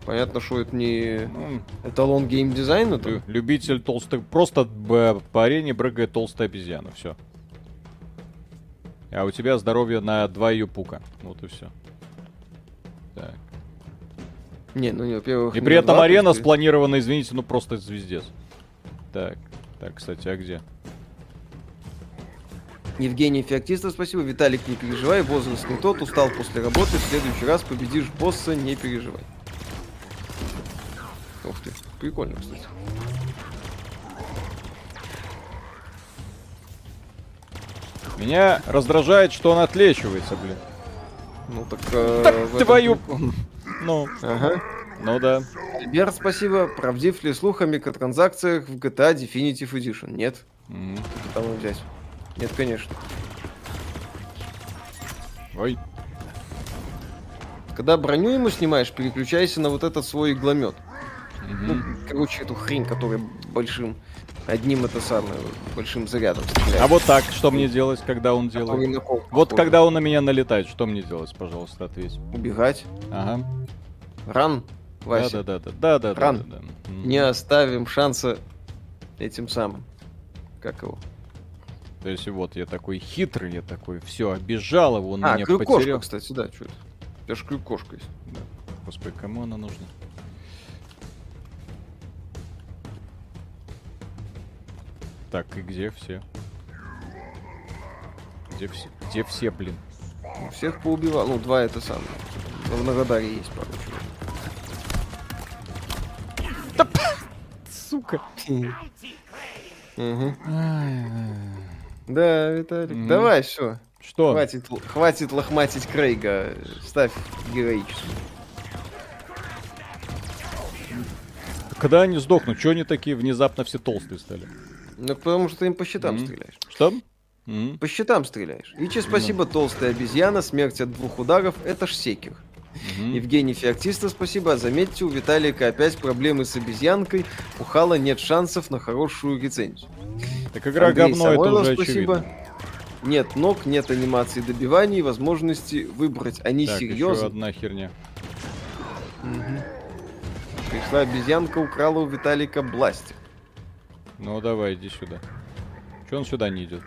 Понятно, что это не Ну, эталон геймдизайна, лю- любитель толстых... Просто б- по арене брыгает толстая обезьяна. Все. А у тебя здоровье на два ее пука. Вот и все. Так. Не, ну, не, во-первых... И при этом два, арена спланирована, извините, ну просто звездец. Так, так, кстати, а где? Евгений Феоктистов, спасибо. Виталик, не переживай, возраст не тот, устал после работы, в следующий раз победишь босса, не переживай. Ух ты, прикольно, кстати. Меня раздражает, что он отлечивается, блин. Ну так... э, Так этом твою-. Ну, Ага. ну да. Альберт, спасибо. Правдив ли слух о микротранзакциях в GTA Definitive Edition? Нет. М. Там взять. Нет, конечно. Ой. Когда броню ему снимаешь, переключайся на вот этот свой игломет. Ну, короче, эту хрень, которая большим, одним это самое, большим зарядом стреляет. А вот так, что мне делать, когда он делает? на кол Вот похож. когда он на меня налетает, что мне делать, пожалуйста, ответь. Убегать. Ага. Ран, Вася. Да, да, да, да, да, да, Ран. да, да. М. Не оставим шанса этим самым. Как его? То есть вот я такой хитрый, я такой, все, обижал его, он а, меня крюкошка, потерял. кстати, да, что это? У тебя же крюкошка есть. Господи, кому она нужна? Так, и где все? Где все? Где все, блин? Всех поубивал. Ну, два это самое. В на радаре есть пару чего. Сука. Да, Виталик. Давай, все. Что? Хватит, хватит лохматить Крейга. Ставь героическую. Когда они сдохнут, что они такие внезапно все толстые стали? Ну, потому что ты им по счетам Мгм. стреляешь. Что? М, По счетам стреляешь. Ичи, спасибо, толстая обезьяна, смерть от двух ударов, это ж секер. мгм. Евгений Феоктиста, спасибо. А Заметьте, у Виталика опять проблемы с обезьянкой. У Хала нет шансов на хорошую рецензию. Так игра Андрей говно, это Самойлов, уже спасибо. очевидно. Нет ног, нет анимации добиваний, возможности выбрать. Они Так, еще серьезно. одна херня. Пришла обезьянка, украла у Виталика бластер. Ну давай, иди сюда. Че он сюда не идет?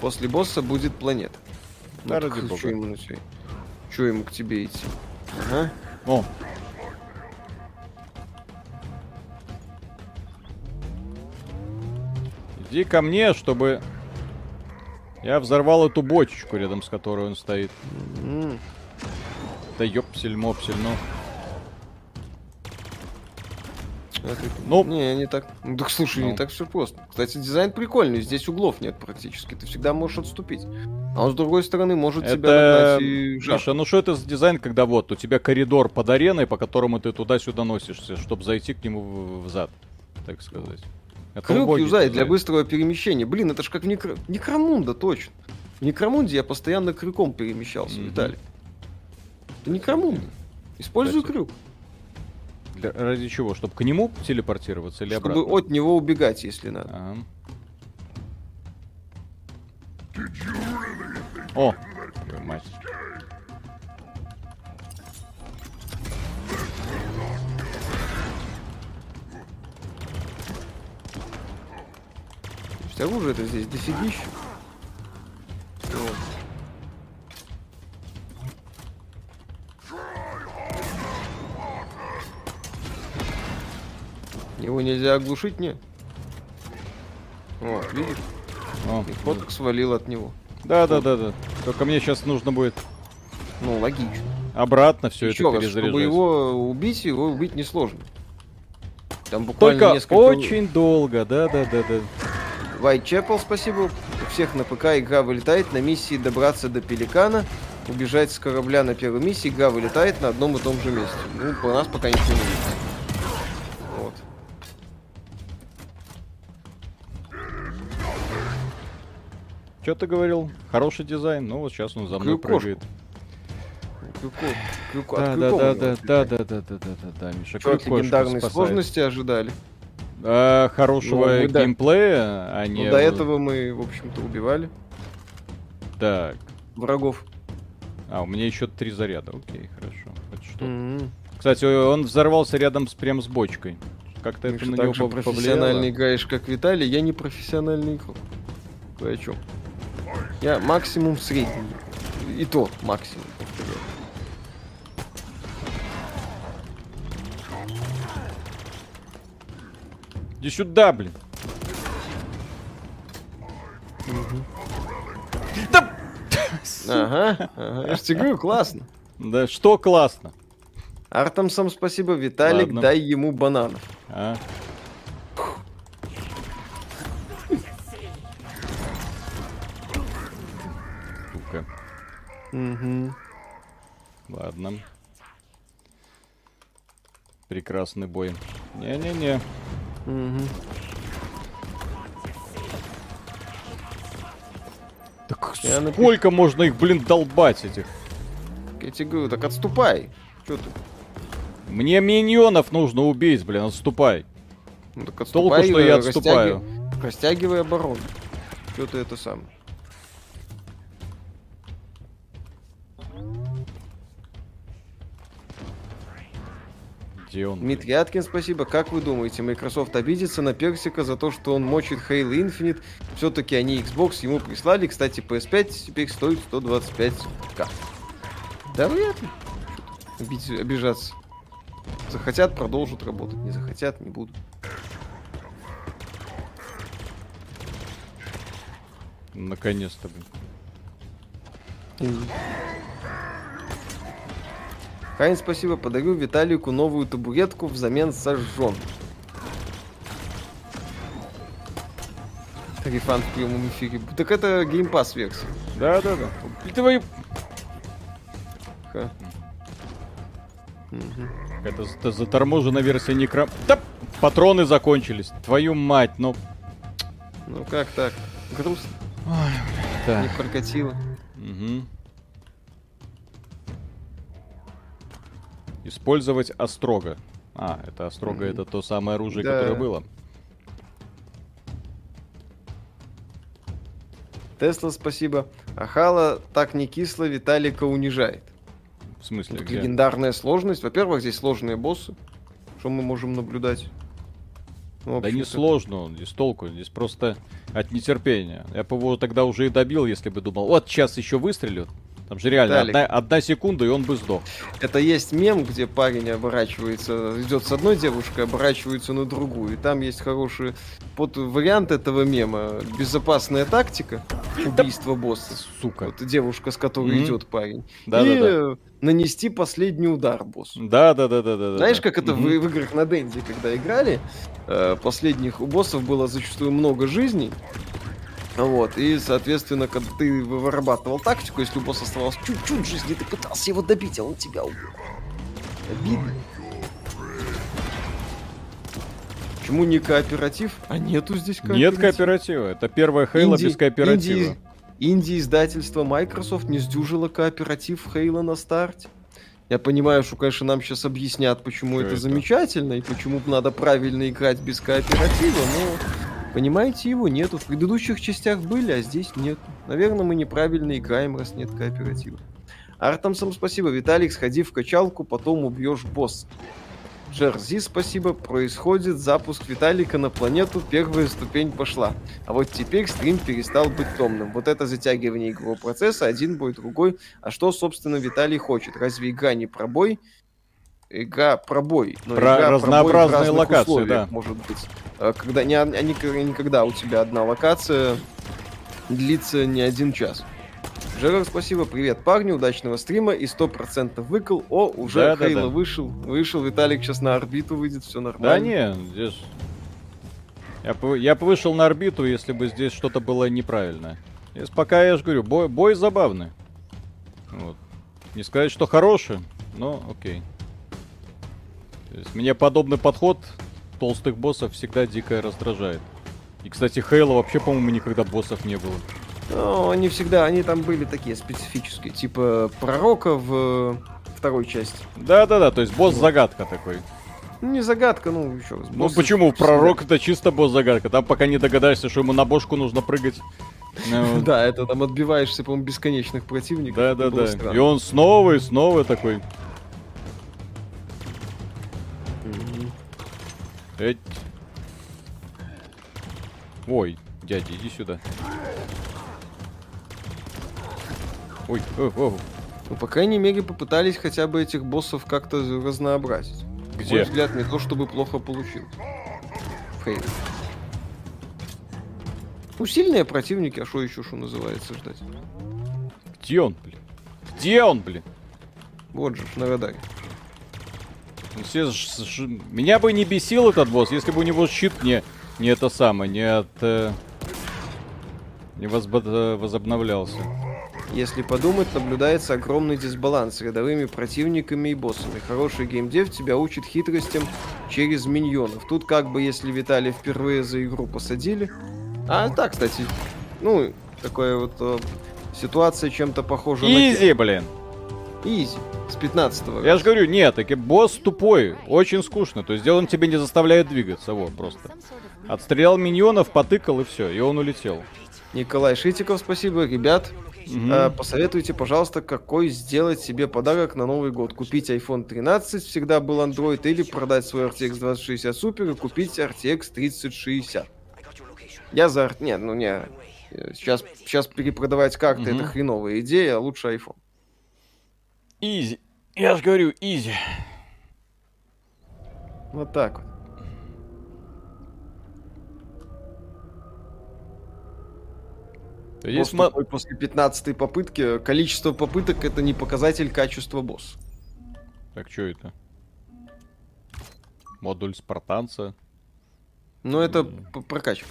После босса будет планета. Да, Ну, ради бога. Что ему, чё ему к тебе идти? Ага. О, Иди ко мне, чтобы я взорвал эту бочечку, рядом с которой он стоит. М. Да ёпсель-мопсель, ну. А ты- Ну. Не, не так. Ну, так слушай, не Ну. так все просто. Кстати, дизайн прикольный, здесь углов нет практически. Ты всегда можешь отступить. А он с другой стороны может тебя Это... нагнать и. Миша, ну что это за дизайн, когда вот у тебя коридор под ареной, по которому ты туда-сюда носишься, чтобы зайти к нему в, в зад, так сказать. Это Крюк юзай для быстрого перемещения. Блин, это ж как в Некро... Некромунда, точно. В Некромунде я постоянно крюком перемещался, Мгм. Виталий. Это Некромунда. Используй Кстати, крюк, ради чего? Чтобы к нему телепортироваться или чтобы обратно? от него убегать, если надо. Ага. О, мать. Оружие это здесь дофигища. Вот. Его нельзя оглушить, не? Вот, видишь? О, И фоток свалил от него. да, да, да, да. Только мне сейчас нужно будет Ну, логично. обратно все Еще это раз, перезаряжать. чтобы его убить, его убить несложно. Там буквально Только несколько... очень долго, да, да, да, да. Whitechapel, спасибо. У всех на ПК игра вылетает на миссии добраться до Пеликана, убежать с корабля на первой миссии, игра вылетает на одном и том же месте. Ну, по нас пока ничего не видно. Что ты говорил? Хороший дизайн. Ну вот сейчас он за мной Крюкошку. прыгает. Крюко, крюко, Да, да, крюков да, да, да, да, да, да, да, да, да, Миша. Чё от легендарной спасает. сложности ожидали. А, хорошего Ну, мы да. геймплея, а не... Но до этого мы, в общем-то, убивали Так. врагов. А, у меня еще три заряда. Окей, хорошо. Хоть что. М-м. Кстати, он взорвался рядом с прям с бочкой. Как-то это на него же пов- профессионально повлияло. играешь, как Виталий, я не профессиональный игрок. Вы о чем? Я максимум средний. И то максимум, повторяю. Иди сюда, блин. Ага, ага. Я же тебе говорю, классно. Да что классно. Артам сам спасибо, Виталик, Ладно. дай ему бананов. А? Мгм. Ладно. Прекрасный бой. Не-не-не. Мгм. Так Я напи- сколько можно их, блин, долбать этих? Я тебе говорю, так отступай. Че ты? Мне миньонов нужно убить, блин, отступай. Ну так Толку, отступай. что э, я растяги- отступаю. Растягивай оборону. Че ты это сам? Где он? Дмитрий Аткин, спасибо. Как вы думаете, Microsoft обидится на Персика за то, что он мочит Halo Infinite? Все-таки они Xbox ему прислали. Кстати, PS5 теперь стоит 125к. Да вряд ли. Что-то обид- обижаться. Захотят, продолжат работать. Не захотят, не будут. Наконец-то, блин. Хайн, спасибо. Подарю Виталику новую табуретку взамен сожжен. Рефан в прямом эфире. Так это геймпас версия. Да, да, да. Твои... Ха. Это, это заторможенная версия некро... Да, патроны закончились. Твою мать, ну... Ну как так? Грустно. Ой. Не прокатило. Угу. Использовать острого. А, это острого, это то самое оружие, Да. которое было. Тесла, спасибо. Ахала так не кисло Виталика унижает. В смысле, где? легендарная сложность. Во-первых, здесь сложные боссы. Что мы можем наблюдать? Ну, Да не сложно он, здесь толку, здесь просто от нетерпения. Я бы его тогда уже и добил, если бы думал, вот сейчас еще выстрелю. Там же реально одна, одна секунда, и он бы сдох. Это есть мем, где парень оборачивается, идет с одной девушкой, оборачивается на другую. И там есть хороший под вариант этого мема. Безопасная тактика убийства босса. Сука. Вот девушка, с которой Мгм. идет парень. Да, и да, да. нанести последний удар боссу. Да, да, да, да, да. Знаешь, как это Мгм. в, в играх на Денде, когда играли, э, последних у боссов было зачастую много жизней. Вот, и, соответственно, когда ты вы- вырабатывал тактику, если у босса оставалось чуть-чуть жизни, ты пытался его добить, а он тебя убил. Обидно. Почему не кооператив? А нету здесь кооператива. Нет кооператива. Это первая Хейла Инди- без кооператива. Инди, инди-издательство Microsoft не сдюжило кооператив Хейла на старте. Я понимаю, что, конечно, нам сейчас объяснят, почему это, это? замечательно и почему надо правильно играть без кооператива, но, понимаете, его нету. В предыдущих частях были, а здесь нет. Наверное, мы неправильно играем, раз нет кооператива. Артамсом спасибо. Виталик, сходи в качалку, потом убьешь босса. Джерзи, спасибо. Происходит запуск Виталика на планету, первая ступень пошла. А вот теперь стрим перестал быть томным. Вот это затягивание игрового процесса, один бой, другой. А что, собственно, Виталий хочет? Разве игра не пробой? Игра пробой. Но Про игра разнообразные пробой в разных локации, условиях, да. Может быть. А Когда, не, а не, не когда у тебя одна локация длится не один час. Жерар, спасибо, привет, парни, удачного стрима и 100% выкол. О, уже Да-да-да. Хейла вышел, вышел, Виталик сейчас на орбиту выйдет, все Да нормально. не, здесь... Я бы я бы вышел на орбиту, если бы здесь что-то было неправильно. Здесь пока, я же говорю, бой, бой забавный. Вот. Не сказать, что хороший, но окей. То есть мне подобный подход толстых боссов всегда дико раздражает. И, кстати, Хейла вообще, по-моему, никогда боссов не было. Но они всегда, они там были такие специфические, типа пророка в э, второй части. Да-да-да, то есть босс-загадка такой. Ну, не загадка, ну, еще раз. Ну почему? Пророк это чисто босс-загадка. Там пока не догадаешься, что ему на бошку нужно прыгать. Ну, Да, это там отбиваешься, по-моему, бесконечных противников. Да, да, да. И он снова и снова такой. Эть. Ой, дядя, иди сюда. Ой, о, о, Ну, по крайней мере, попытались хотя бы этих боссов как-то разнообразить. Где? мой взгляд, не то чтобы плохо получилось. В Хейле. Ну, сильные противники, а что еще, что называется, ждать? Где он, блин? Где он, блин? Вот же, на радаре. Все ж- ж- Меня бы не бесил этот босс, если бы у него щит не, не это самое, не от... э, Не возбо- э, возобновлялся. Если подумать, наблюдается огромный дисбаланс с рядовыми противниками и боссами. Хороший геймдев тебя учит хитростям через миньонов. Тут как бы, если Виталия впервые за игру посадили... А, так, кстати, ну, такая вот э, ситуация чем-то похожа на... Изи, блин! Изи. С 15 Я же говорю, нет, таки босс тупой, очень скучно. То есть он тебе не заставляет двигаться, вот просто. Отстрелял миньонов, потыкал и все, и он улетел. Николай Шитиков, спасибо. Ребят, Мгм. э, посоветуйте, пожалуйста, какой сделать себе подарок на Новый год. Купить iPhone 13, всегда был Android, или продать свой RTX 2060 Super и купить RTX 3060. I got your location. Я за... Нет, ну не... э, Сейчас, сейчас перепродавать как-то Мгм. это хреновая идея, а лучше iPhone. Изи. Я же говорю, изи. Вот так вот. Босс ма- тупой после 15 попытки. Количество попыток это не показатель качества босса. Так, что это? Модуль спартанца. Но это прокачка.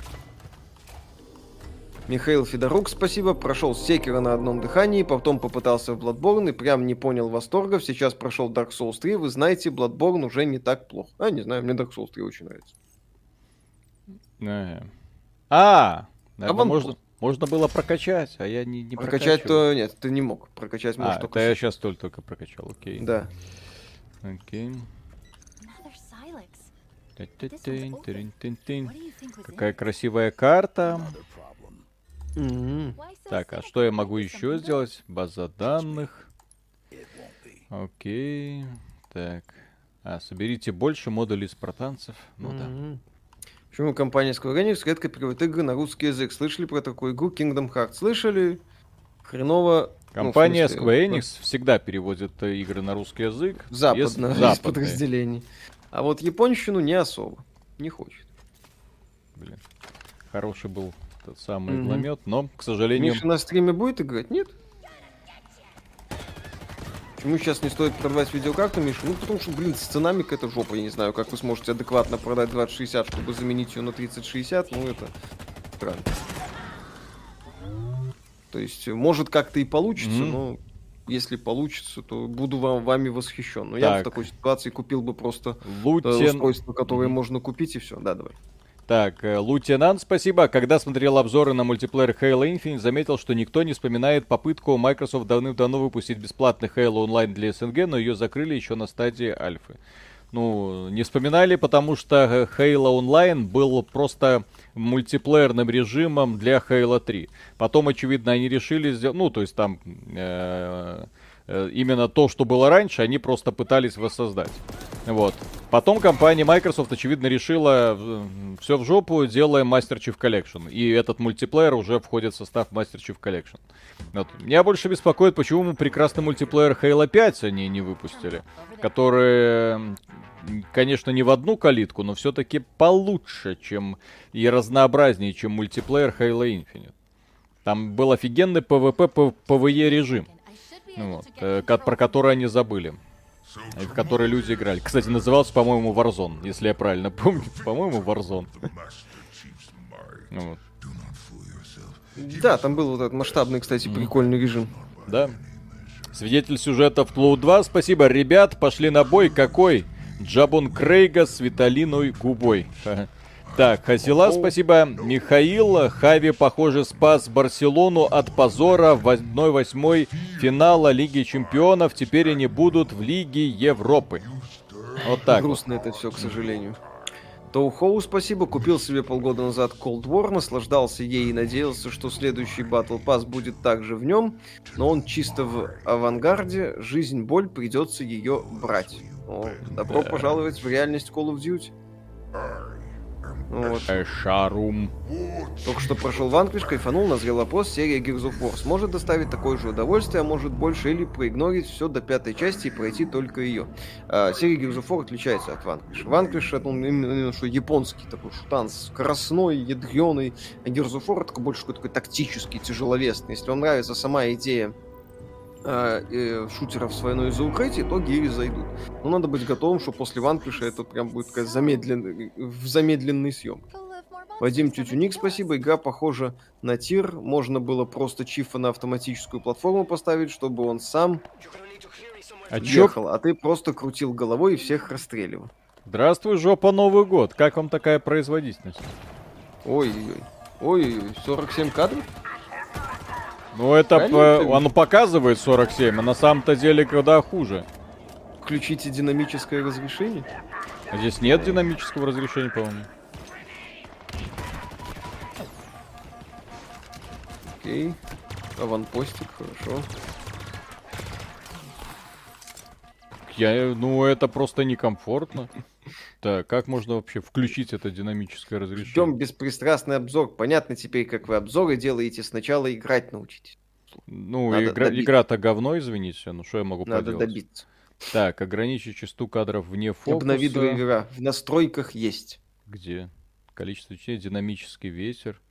Михаил Федорук, спасибо. Прошел Секера на одном дыхании, потом попытался в Bloodborne и прям не понял восторгов. Сейчас прошел Dark Souls 3. Вы знаете, Bloodborne уже не так плохо. А, не знаю, мне Dark Souls 3 очень нравится. Ага. А, наверное, можно, можно было прокачать, а я не, не Прокачать-то нет, ты не мог. Прокачать можешь а, только... это я сейчас только, только прокачал, окей. Да. Окей. Какая красивая карта. Why so Так, а что я могу еще сделать? База данных. Окей. Так. А, соберите больше модулей спартанцев. Ну да. Мгм. Почему компания Square Enix редко переводит игры на русский язык? Слышали про такую игру Kingdom Hearts? Слышали? Хреново... ну, Компания смысле, Square ну, Enix всегда переводит э, игры на русский язык. Западно, из западные. подразделений. А вот японщину не особо. Не хочет. Блин. Хороший был тот самый игломет, но, к сожалению, Миша на стриме будет играть? Нет. Почему сейчас не стоит продавать видеокарту, Миша? Ну, потому что, блин, с ценами это жопа. Я не знаю, как вы сможете адекватно продать 2060, чтобы заменить ее на 3060. Ну, это странно. То есть, может, как-то и получится, Мгм. но если получится, то буду вам, вами восхищен. Но я в Так. такой ситуации купил бы просто э, Лутен... устройство, которое Мгм. можно купить, и все. Да, давай. Так, э, Лутенант, спасибо. Когда смотрел обзоры на мультиплеер Halo Infinite, заметил, что никто не вспоминает попытку Microsoft давным-давно выпустить бесплатный Halo Online для СНГ, но ее закрыли еще на стадии альфы. Ну, не вспоминали, потому что э, Halo Online был просто мультиплеерным режимом для Halo 3. Потом, очевидно, они решили сделать, ну, то есть там э, э, именно то, что было раньше, они просто пытались воссоздать. Вот. Потом компания Microsoft, очевидно, решила все в жопу, делая Master Chief Collection. И этот мультиплеер уже входит в состав Master Chief Collection. Вот. Меня больше беспокоит, почему мы прекрасный мультиплеер Halo 5 они не выпустили. Который, конечно, не в одну калитку, но все-таки получше, чем и разнообразнее, чем мультиплеер Halo Infinite. Там был офигенный PvP, PvE режим, вот, to э, про который они забыли. В который люди играли. Кстати, назывался, по-моему, Warzone, если я правильно помню. По-моему, Warzone. Ну вот. Да, там был вот этот масштабный, кстати, прикольный режим. Да. Свидетель сюжета в Тлоу 2. Спасибо, ребят. Пошли на бой. Какой? Джабун Крейга с Виталиной губой. Так, Хазила, спасибо. Михаил, Хави, похоже, спас Барселону от позора в 1-8 финала Лиги Чемпионов. Теперь они будут в Лиге Европы. Вот так. вот. Грустно это все, к сожалению. Тоухоу, спасибо. Купил себе полгода назад Cold War, наслаждался ей и надеялся, что следующий Battle Pass будет также в нем, но он чисто в авангарде, жизнь боль, придется ее брать. О, добро пожаловать в реальность Call of Duty. Вот. Шарум. Только что прошел Ванквиш, кайфанул, назрел вопрос, серия Gears of War сможет доставить такое же удовольствие, а может больше, или проигнорить все до пятой части и пройти только ее. А, серия Gears of War отличается от Ванквиш. Ванквиш это он именно, что японский такой шутан, скоростной, ядреный, а Gears of War это больше такой, такой тактический, тяжеловесный. Если вам нравится сама идея а, э, шутеров с войной за укрытие, то гири зайдут. Но надо быть готовым, что после Ванквиша это прям будет такая замедленный, в замедленный съем. Вадим Тютюник, спасибо. Игра похожа на тир. Можно было просто Чифа на автоматическую платформу поставить, чтобы он сам. А ехал, а ты просто крутил головой и всех расстреливал. Здравствуй, жопа, Новый год. Как вам такая производительность? Ой-ой-ой. Ой-ой-ой, 47 кадров? Ну, это Правильно п- ты- оно показывает 47, а на самом-то деле когда хуже. Включите динамическое разрешение. А здесь нет динамического разрешения, по-моему. Окей. Аванпостик, хорошо. Я, ну, это просто некомфортно. Так, как можно вообще включить это динамическое Ждем разрешение? беспристрастный обзор. Понятно теперь, как вы обзоры делаете. Сначала играть научитесь. Ну, надо игра, добиться. игра-то говно, извините, ну что я могу Надо поделать? добиться. Так, ограничить частоту кадров вне фокуса. Обнови драйвера. В настройках есть. Где? Количество частей, динамический ветер.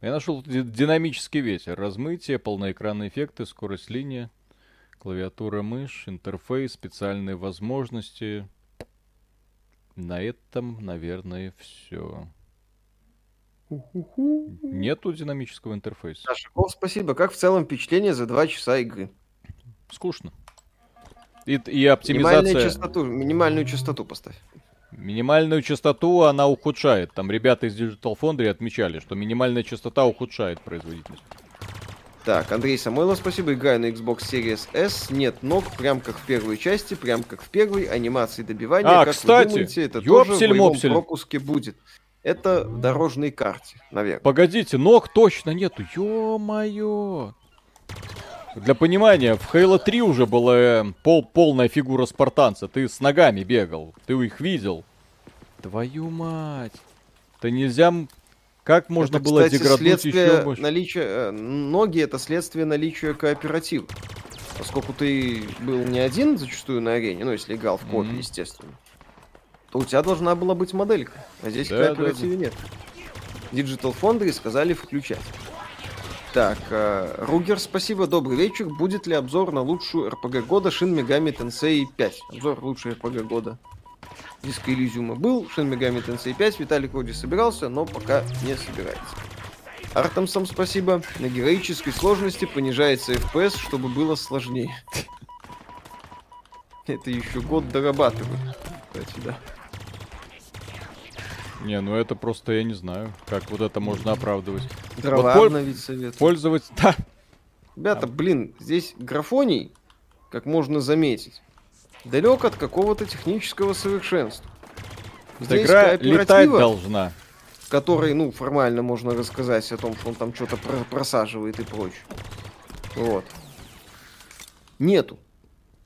Я нашел ди- динамический ветер. Размытие, полноэкранные эффекты, скорость линии, клавиатура, мышь, интерфейс, специальные возможности. На этом, наверное, все. Нету динамического интерфейса. Шиков, спасибо. Как в целом впечатление за два часа игры? Скучно. И, и оптимизация... Минимальную частоту, минимальную частоту поставь. Минимальную частоту она ухудшает. Там ребята из Digital Foundry отмечали, что минимальная частота ухудшает производительность. Так, Андрей Самойлов, спасибо. Играю на Xbox Series S. Нет ног, прям как в первой части, прям как в первой. Анимации добивания. А, как кстати, вы думаете, это тоже в ёпсель-мопсель. пропуске будет. Это в дорожной карте, наверное. Погодите, ног точно нету. Ё-моё. Для понимания, в Halo 3 уже была э, пол, полная фигура спартанца. Ты с ногами бегал. Ты их видел. Твою мать. Это нельзя... Как можно это, было кстати, деграднуть еще больше? наличия... э, Ноги это следствие наличия кооператива. Поскольку ты был не один зачастую на арене, ну, если играл в код, Мгм. естественно, то у тебя должна была быть моделька. А здесь Да, да, кооператива нет. Digital Foundry сказали включать. Так, э, Ругер, спасибо, добрый вечер. Будет ли обзор на лучшую РПГ года Shin Megami Tensei 5? Обзор лучшей РПГ года. Диско Элизиума был, Shin Megami Tensei 5, Виталик вроде собирался, но пока не собирается. Артемсом спасибо. На героической сложности понижается FPS, чтобы было сложнее. Это еще год дорабатываю. Кстати, да. Не, ну это просто я не знаю, как вот это можно оправдывать. Дрова пол- обновить совет. Пользовать... Да, Ребята, блин, здесь графоний, как можно заметить, далек от какого-то технического совершенства. Здесь игра летать должна. который, ну, формально можно рассказать о том, что он там что-то про- просаживает и прочее. Вот. Нету.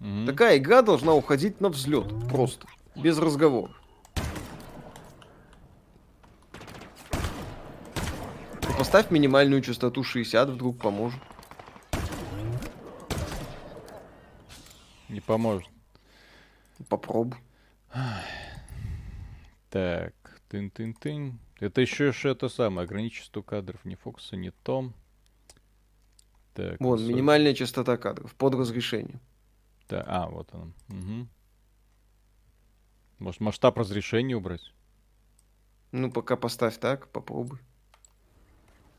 Мгм. Такая игра должна уходить на взлет. Просто. Без разговоров. Поставь минимальную частоту 60, вдруг поможет. Не поможет. Попробуй. Так, тын-тын-тын. Это еще ж это самое, ограничество кадров, ни фокуса, ни том. Так, Вон, высо- минимальная частота кадров под разрешением. Да, а, вот он. Мгм. Может, масштаб разрешения убрать? Ну, пока поставь так, попробуй.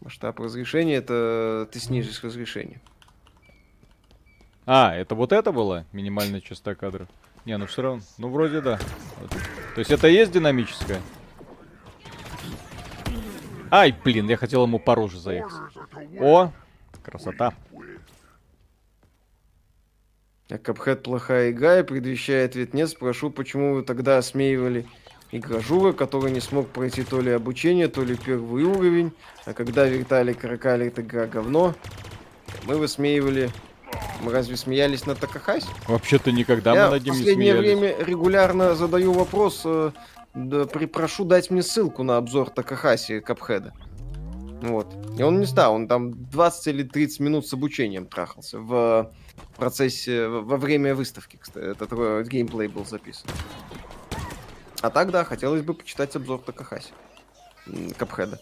Масштаб разрешения это ты снизишь разрешение. А, это вот это было? Минимальная частота кадров? Не, ну все равно. Ну, вроде да. Вот. То есть это есть динамическая? Ай, блин, я хотел ему по роже заехать. О, красота. А Капхед плохая игра и предвещает ведь нет. Спрошу, почему вы тогда осмеивали игражура, который не смог пройти то ли обучение, то ли первый уровень. А когда Виталик Ракали это игра говно, мы высмеивали... Мы разве смеялись на Такахасе? Вообще-то никогда Я мы в над ним не последнее смеялись. время регулярно задаю вопрос, э, да, при- прошу дать мне ссылку на обзор Такахаси Капхеда. Вот. И он не стал, он там 20 или 30 минут с обучением трахался в процессе, в- во время выставки, кстати, этот э, геймплей был записан. А так, да, хотелось бы почитать обзор Такахаси. Капхеда.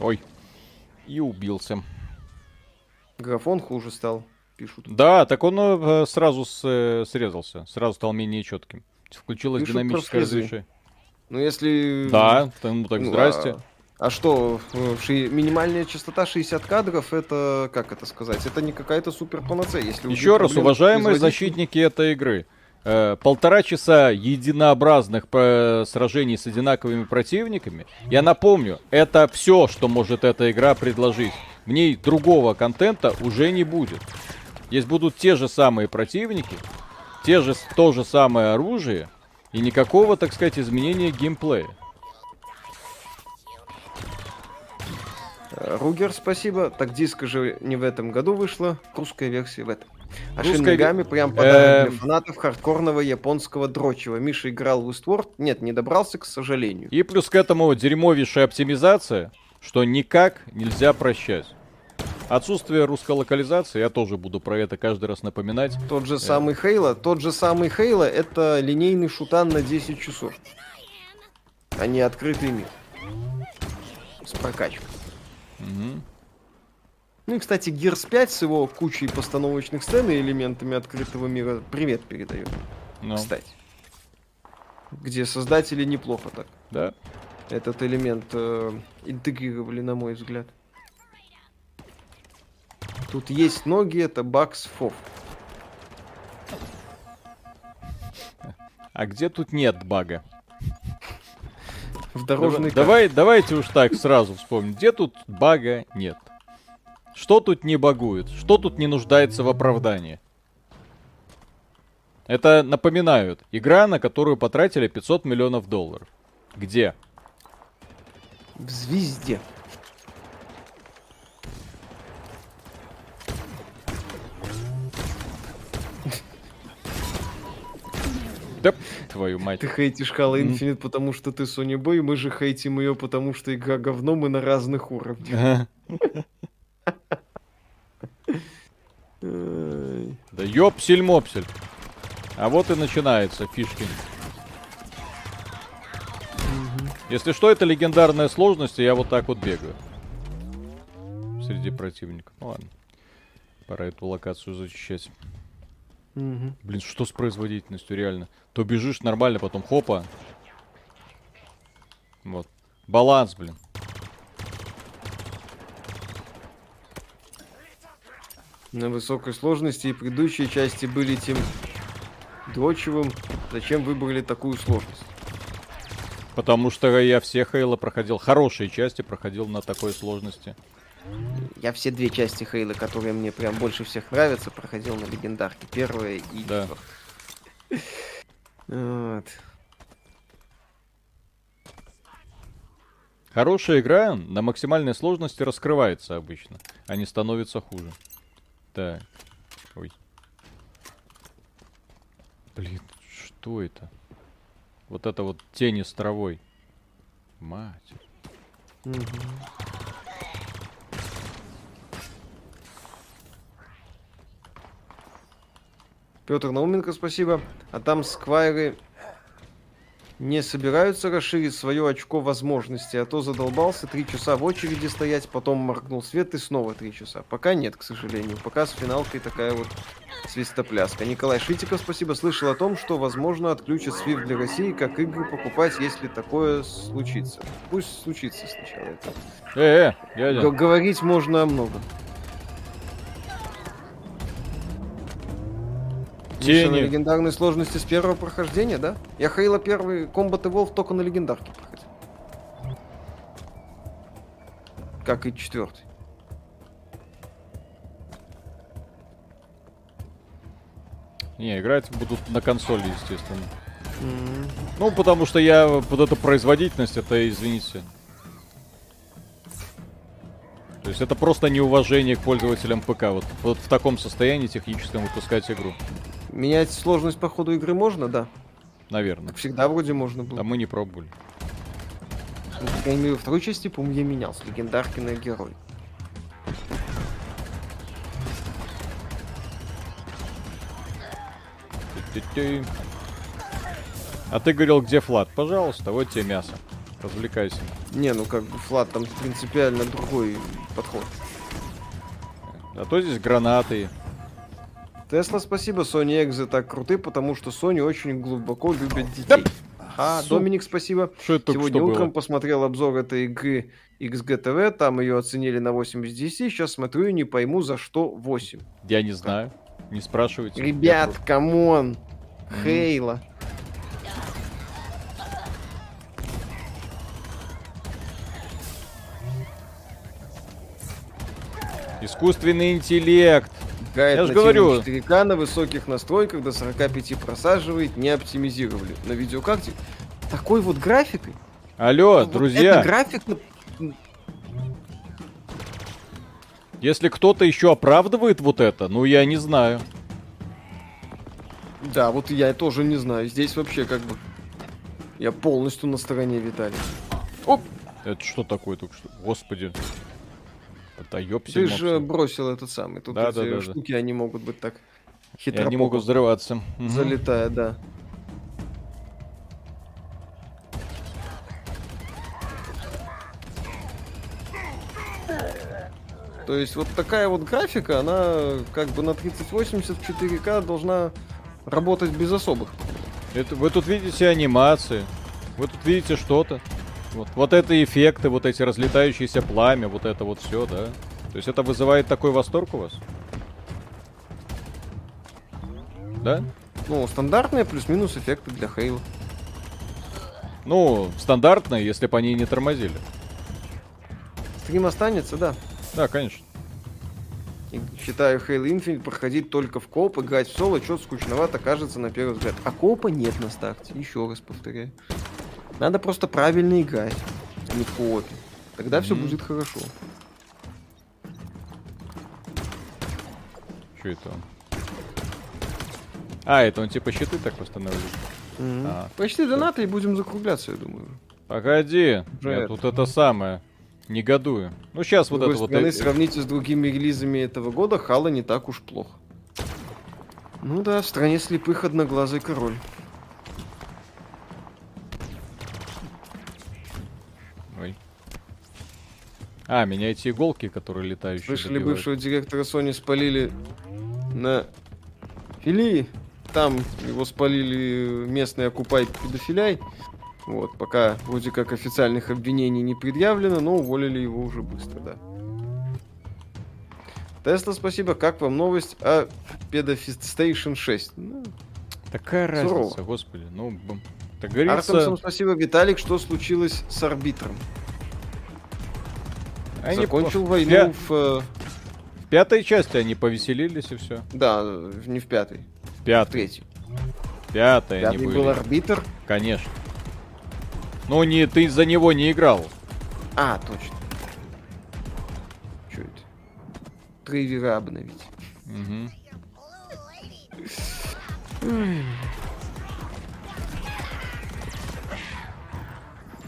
Ой. И убился. Графон хуже стал, пишут. Да, так он э, сразу с- э, срезался. Сразу стал менее четким. Включилось Пишут динамическое разрешение. Ну, если... Да, ну так Ну, здрасте. А, а что, ши- минимальная частота 60 кадров, это, как это сказать, это не какая-то супер панацея. Если Еще раз, уважаемые защитники этой игры, э, полтора часа единообразных э, сражений с одинаковыми противниками, я напомню, это все, что может эта игра предложить. В ней другого контента уже не будет. Здесь будут те же самые противники, те же, то же самое оружие, и никакого, так сказать, изменения геймплея. Ругер, спасибо. Так диска же не в этом году вышла, русская версия в этом. А Русская Megami прям подарок Эм. для фанатов хардкорного японского дрочева. Миша играл в Westward? Нет, не добрался, к сожалению. И плюс к этому дерьмовейшая оптимизация, что никак нельзя прощать. Отсутствие русской локализации, я тоже буду про это каждый раз напоминать. Тот же самый Хейла, тот же самый Хейла, это линейный шутан на 10 часов. А не открытый мир. С прокачкой. Мгм. Ну и, кстати, Gears 5 с его кучей постановочных сцен и элементами открытого мира привет передает. Ну, Кстати. Где создатели неплохо так. да. этот элемент э, интегрировали, на мой взгляд. Тут есть ноги, это бакс фов. А где тут нет бага? В дорожной Давай, давайте уж так сразу вспомним. Где тут бага нет? Что тут не багует? Что тут не нуждается в оправдании? Это, напоминают, игра, на которую потратили 500 миллионов долларов. Где? В звезде. Да, твою мать. Ты хейтишь Halo Infinite, потому что ты Sony Boy, мы же хейтим ее, потому что игра говно, мы на разных уровнях. Да ёпсель-мопсель. А вот и начинается фишки. Если что, это легендарная сложность, и я вот так вот бегаю. Среди противников. Ну ладно. Пора эту локацию зачищать. Мгм. Блин, что с производительностью, реально? То бежишь нормально, потом хопа. Вот. Баланс, блин. На высокой сложности и предыдущие части были тем дрочевым. Зачем выбрали такую сложность? Потому что я все Хейла проходил, хорошие части проходил на такой сложности. Я все две части Хейла, которые мне прям больше всех нравятся, проходил на легендарке. Первая и Да. Вот. Хорошая игра на максимальной сложности раскрывается обычно, а не становится хуже. Так. Ой. Блин, что это? Вот это вот тени с травой. Мать. Мгм. Петр Науменко, спасибо. А там сквайры не собираются расширить свое очко возможностей, а то задолбался три часа в очереди стоять, потом моргнул свет и снова три часа. Пока нет, к сожалению. Пока с финалкой такая вот свистопляска. Николай Шитиков, спасибо. Слышал о том, что, возможно, отключат SWIFT для России, как игры покупать, если такое случится. Пусть случится сначала это. Э, э, дядя. Г- говорить можно о многом. Миша на Тени. легендарной сложности с первого прохождения, да? Я Хейла первый Combat Evolve только на легендарке проходил. Как и четвертый. Не, играть будут на консоли, естественно. Ну, потому что я вот эту производительность, это, извините. То есть это просто неуважение к пользователям ПК. Вот, вот в таком состоянии техническом выпускать игру. Менять сложность по ходу игры можно, да? Наверное. Так всегда вроде можно было. А мы не пробовали. Крайней мере, во второй части, по-моему, я менял с легендарки на герой. А ты говорил, где флат? Пожалуйста, вот тебе мясо. Развлекайся. Не, ну как бы флат там принципиально другой подход. А то здесь гранаты. Тесла, спасибо, Sony Экзы так круты, потому что Sony очень глубоко любят детей. Ага, Су- Доминик, спасибо. Что это Сегодня что утром было? посмотрел обзор этой игры XGTV, там ее оценили на 8 из 10, сейчас смотрю и не пойму, за что 8. Я не знаю. Не спрашивайте. Ребят, камон! Хейла. Искусственный интеллект. Гайд Я на говорю. тему 4К на высоких настройках до 45 просаживает, не оптимизировали. На видеокарте такой вот графикой. Алло, Вот друзья, Это график на- если кто-то еще оправдывает вот это, ну я не знаю. Да, вот я тоже не знаю. Здесь вообще как бы... Я полностью на стороне Виталия. Оп! Это что такое только что? Господи. Это ёпсель Ты же бросил этот самый. Тут Да, эти да, да, да. штуки, они могут быть так хитро они могут взрываться. Залетая, да. То есть вот такая вот графика, она как бы на 3080 в 4К должна работать без особых. Это, вы тут видите анимации. Вы тут видите что-то. Вот, вот это эффекты, вот эти разлетающиеся пламя, вот это вот все, да. То есть это вызывает такой восторг у вас? Да? Ну, стандартные плюс-минус эффекты для Хейла. Ну, стандартные, если бы они не тормозили. Стрим останется, да. Да, конечно. И считаю Halo Infinite проходить только в коп, играть в соло, что-то скучновато кажется на первый взгляд. А копа нет на старте, еще раз повторяю. Надо просто правильно играть, а не в коопе. Тогда все будет хорошо. Что это он? А, это он типа щиты так восстанавливает. Мгм. А. Почти донаты и будем закругляться, я думаю. Погоди, Уже я это. тут это самое. Негодую. Ну сейчас С вот это вот... стороны, э, сравните с другими релизами этого года, Хала не так уж плохо. Ну да, в стране слепых одноглазый король. А, меня эти иголки, которые летающие. Слышали, добивают. бывшего директора Sony спалили на филии. Там его спалили местные окупай педофиляй. Вот, пока вроде как официальных обвинений не предъявлено, но уволили его уже быстро, да. Тесла, спасибо. Как вам новость о Pedofist Station 6? Ну, Такая Сурово. разница, господи. Ну, как говорится, Артемсом спасибо. Виталик, что случилось с арбитром? Они Закончил по- войну пя- в... э, в пятой части они повеселились и все. Да, в- не в пятой, в Пятая. третьей. Пятая они Пятый были. был арбитр. Конечно. Ну, не, ты за него не играл. А, точно. Что это? Драйвера обновить. Мгм.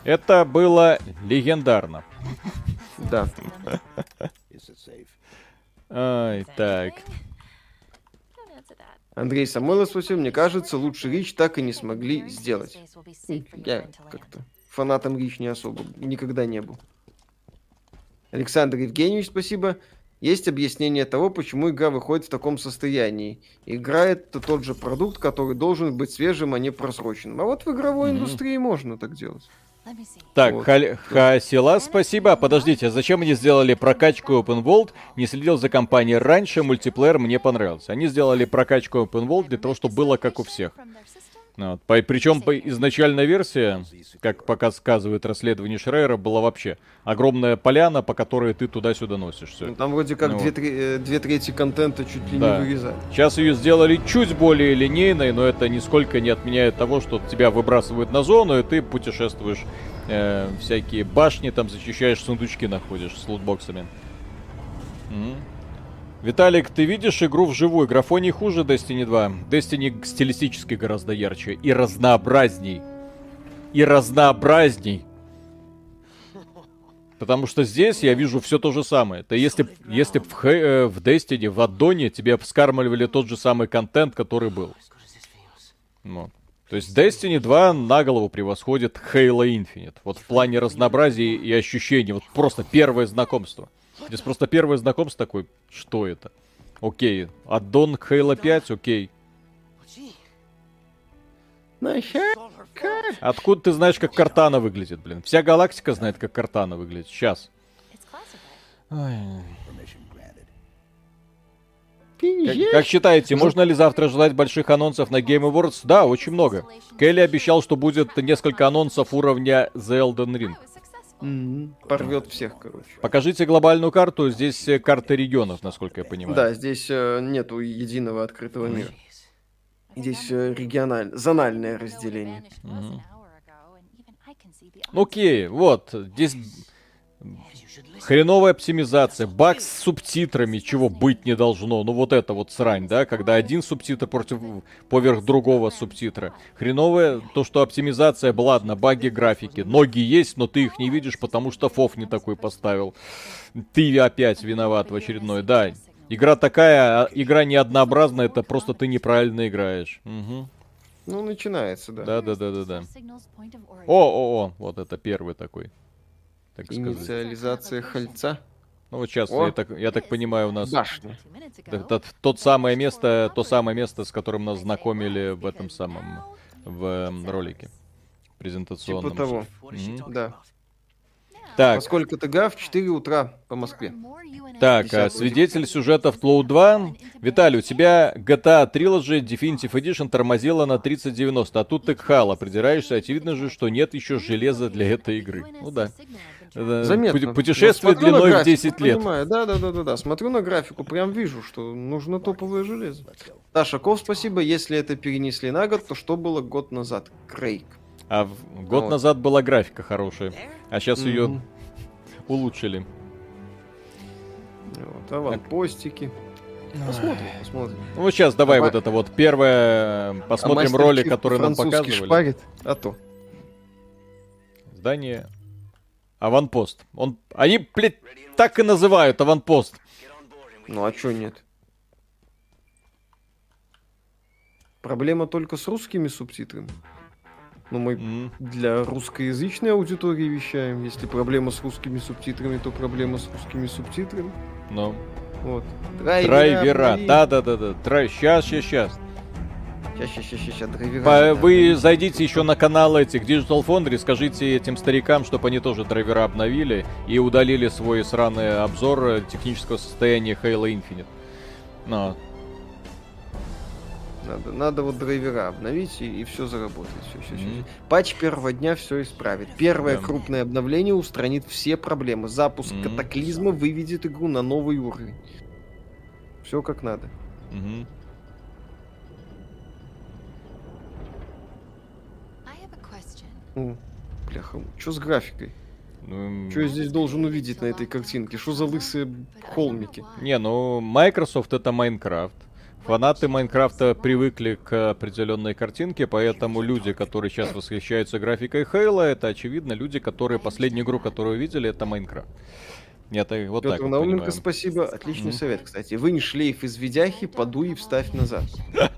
Это было легендарно. Да. Ай, так. Андрей Самойлов спросил, мне кажется, лучше Рич так и не смогли сделать. Я как-то фанатом Рич не особо, никогда не был. Александр Евгеньевич, спасибо. Есть объяснение того, почему игра выходит в таком состоянии. Игра это тот же продукт, который должен быть свежим, а не просроченным. А вот в игровой Мгм. индустрии можно так делать. Так, Вот. Халь- Хасила, спасибо. Подождите, а зачем они сделали прокачку Open World? Не следил за компанией раньше, мультиплеер мне понравился. Они сделали прокачку Open World для того, чтобы было как у всех. Вот. По- Причем по изначальная версия, как пока сказывает расследование Шрейера, была вообще огромная поляна, по которой ты туда-сюда носишь Ну, там вроде как Ну две, тре- э, две трети контента чуть ли Да. не вырезали. Сейчас ее сделали чуть более линейной, но это нисколько не отменяет того, что тебя выбрасывают на зону, и ты путешествуешь э, всякие башни, там зачищаешь сундучки, находишь с лутбоксами. Мгм. Виталик, ты видишь игру вживую? Графоний хуже Destiny 2. Destiny стилистически гораздо ярче и разнообразней. И разнообразней. Потому что здесь я вижу все то же самое. Это если, если б в, э, в Destiny, в аддоне тебе вскармливали тот же самый контент, который был. Ну. То есть Destiny 2 на голову превосходит Halo Infinite. Вот в плане разнообразия и ощущений. Вот просто первое знакомство. Здесь просто первое знакомство такой, что это? Окей, аддон к Halo 5, окей. Откуда ты знаешь, как Картана выглядит, блин? Вся галактика знает, как Картана выглядит. Сейчас. Как считаете, можно ли завтра ждать больших анонсов на Game Awards? Да, очень много. Келли обещал, что будет несколько анонсов уровня The Elden Ring. Мгм. Порвет всех, короче. Покажите глобальную карту, здесь э, карта регионов, насколько я понимаю. Да, здесь э, нету единого открытого мира. Здесь э, региональное, зональное разделение. Ну, Окей, вот, здесь хреновая оптимизация, баг с субтитрами, чего быть не должно. Ну вот это вот срань, да, когда один субтитр против поверх другого субтитра. Хреновая то, что оптимизация, была ладно, баги графики. Ноги есть, но ты их не видишь, потому что фоф не такой поставил. Ты опять виноват в очередной, да. Игра такая, а игра не однообразная, это просто ты неправильно играешь. Мгм. Ну, начинается, да. Да, да, да, да, да. О, о, о, вот это первый такой. Так сказать. Инициализация хальца. Ну вот сейчас, О. я так, я так понимаю, у нас Башня. это тот самое место, то самое место, с которым нас знакомили в этом самом в эм, ролике. презентационном. Типа того. Talking Да. Так, Поскольку ТГА в 4 утра по Москве. так, а, свидетель сюжета в Тлоу 2. Виталий, у тебя GTA Trilogy Definitive Edition тормозила на 3090, а тут ты к Хала придираешься, очевидно же, что нет еще железа для этой игры. Ну да. Заметно. Путешествие длиной в графику, 10 лет. Понимаю, да, да, да, да, да. Смотрю на графику, прям вижу, что нужно топовое железо. Таша Ков, спасибо. Если это перенесли на год, то что было год назад? Крейг. А в- год Вот. назад была графика хорошая, а сейчас ее улучшили. Вот, аванпостики. Посмотрим, посмотрим. Ну вот сейчас давай вот это вот первое, А посмотрим Мастер ролик, который нам показывали. шпарит? А то. Здание Аванпост. Он, они, блядь, так и называют Аванпост. Ну а чё нет? Проблема только с русскими субтитрами. Ну, мы М, для русскоязычной аудитории вещаем. Если проблема с русскими субтитрами, то проблема с русскими субтитрами. Ну, Вот. драйвера. Да-да-да-да. Сейчас, сейчас, сейчас. Сейчас, сейчас, сейчас, сейчас, драйвера. Вы зайдите еще на канал этих Digital Foundry, скажите этим старикам, чтобы они тоже драйвера обновили и удалили свой сраный обзор технического состояния Halo Infinite. Ну, Надо, надо вот драйвера обновить и, все заработает. Все, все, Мгм. Патч первого дня все исправит. Первое Да. крупное обновление устранит все проблемы. Запуск Мгм. катаклизма выведет игру на новый уровень. Все как надо. мгм. Ну, бляха, что с графикой? Ну, Что я здесь должен увидеть на этой картинке? Что за лысые холмики? Не, ну, Microsoft это Майнкрафт. Фанаты Майнкрафта привыкли к определенной картинке, поэтому люди, которые сейчас восхищаются графикой Хейла, это очевидно люди, которые последнюю игру, которую видели, это Майнкрафт. Нет, вот так Петр вот Науменко, спасибо. Отличный Мгм. совет, кстати. Вынь шлейф из видяхи, подуй и вставь назад.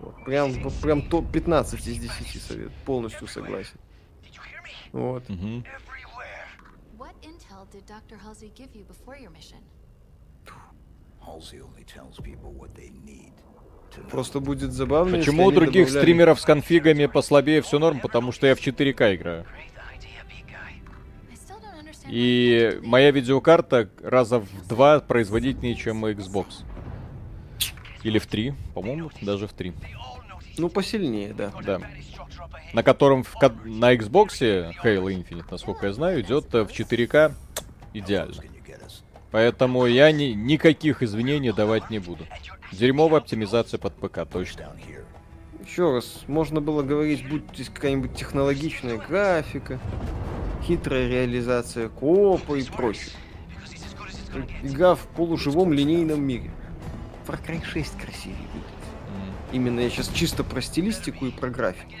Вот, Прям, прям топ 15 из 10 совет. Полностью согласен. Вот. What intel did Dr. Halsey give you before your mission? Halsey only tells people what they need to know. Просто будет забавно, Почему у других добавляли- стримеров с конфигами послабее все норм? Потому что я в 4К играю. И моя видеокарта раза в два производительнее, чем Xbox. Или в три, по-моему, даже в три. Ну, посильнее, да. Да. На котором в на Xbox Halo Infinite, насколько я знаю, идет э, в 4К идеально. Поэтому я ни, никаких извинений давать не буду. Дерьмовая оптимизация под ПК, точно. Еще раз, можно было говорить, будь здесь какая-нибудь технологичная графика, хитрая реализация коопа и прочее. Игра в полуживом линейном мире. Far Cry 6 красивее выглядит. Именно я сейчас чисто про стилистику и про графику.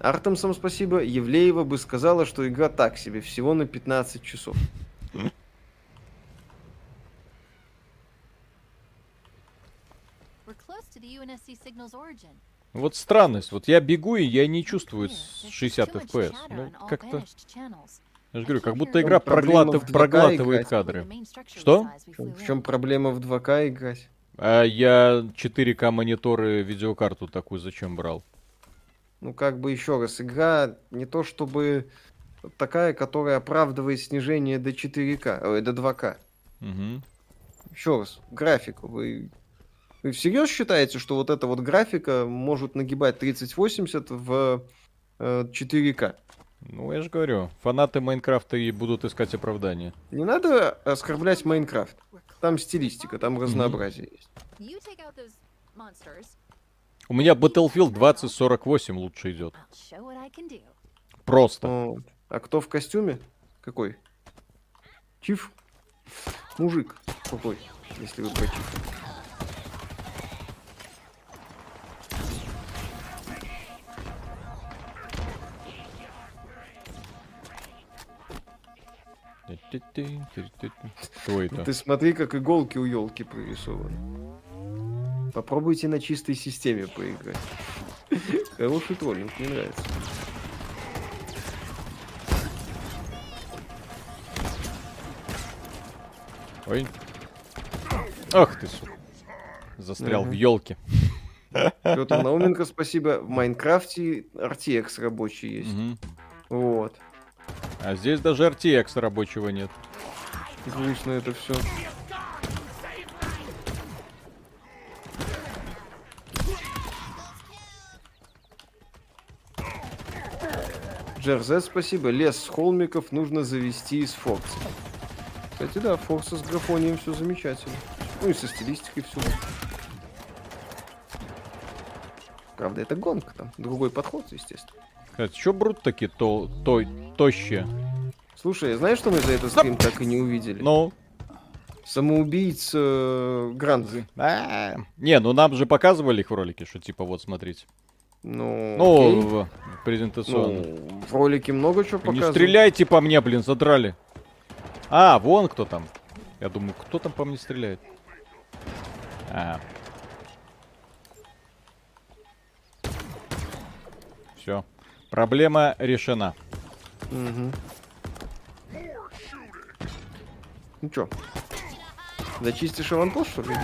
Артемсам спасибо. Евлеева бы сказала, что игра так себе, всего на 15 часов. Вот странность. Вот я бегу, и я не чувствую с There's 60 too much FPS. Ну, как-то... Я же говорю, как будто игра проглатыв- в 2К проглатывает играть. кадры. Что? В чем проблема в 2К играть? А я 4К мониторы, видеокарту такую зачем брал? Ну, как бы еще раз, игра не то чтобы такая, которая оправдывает снижение до 4К, ой, до 2К. Мгм. Еще раз, графику. Вы, вы всерьез считаете, что вот эта вот графика может нагибать 3080 в э, 4К? Ну, я же говорю, фанаты Майнкрафта и будут искать оправдание. Не надо оскорблять Майнкрафт. Там стилистика, там разнообразие есть. У меня Battlefield 2048 лучше идет. Просто. Вот. А кто в костюме? Какой? Чиф? Мужик. Какой? Если вы про чифа. Кто это? Ты смотри, как иголки у елки прорисованы. Попробуйте на чистой системе поиграть. Хороший троллинг, мне нравится. Ой. Ах ты, сука. Застрял Ага. в елке. Петр Науменко, спасибо. В Майнкрафте RTX рабочий есть. Мгм. Вот. А здесь даже RTX рабочего нет. Грустно это все. Джерзет, спасибо. Лес с холмиков нужно завести из Форца. Кстати, да, Форца с графонием все замечательно. Ну и со стилистикой все. Правда, это гонка там. Другой подход, естественно. Кстати, что брут такие то, то, тощие? Слушай, знаешь, что мы за этот стрим так и не увидели? Ну, Самоубийц э, Гранзы. а, не, ну нам же показывали их в ролике, что типа вот смотрите. Ну, Ну, окей. в презентационном. Ну, в ролике много чего Не показывают. стреляйте по мне, блин, задрали. А, вон кто там. Я думаю, кто там по мне стреляет? А. Все. Проблема решена. Мгм. Ну чё? Зачистишь аванпост, что ли?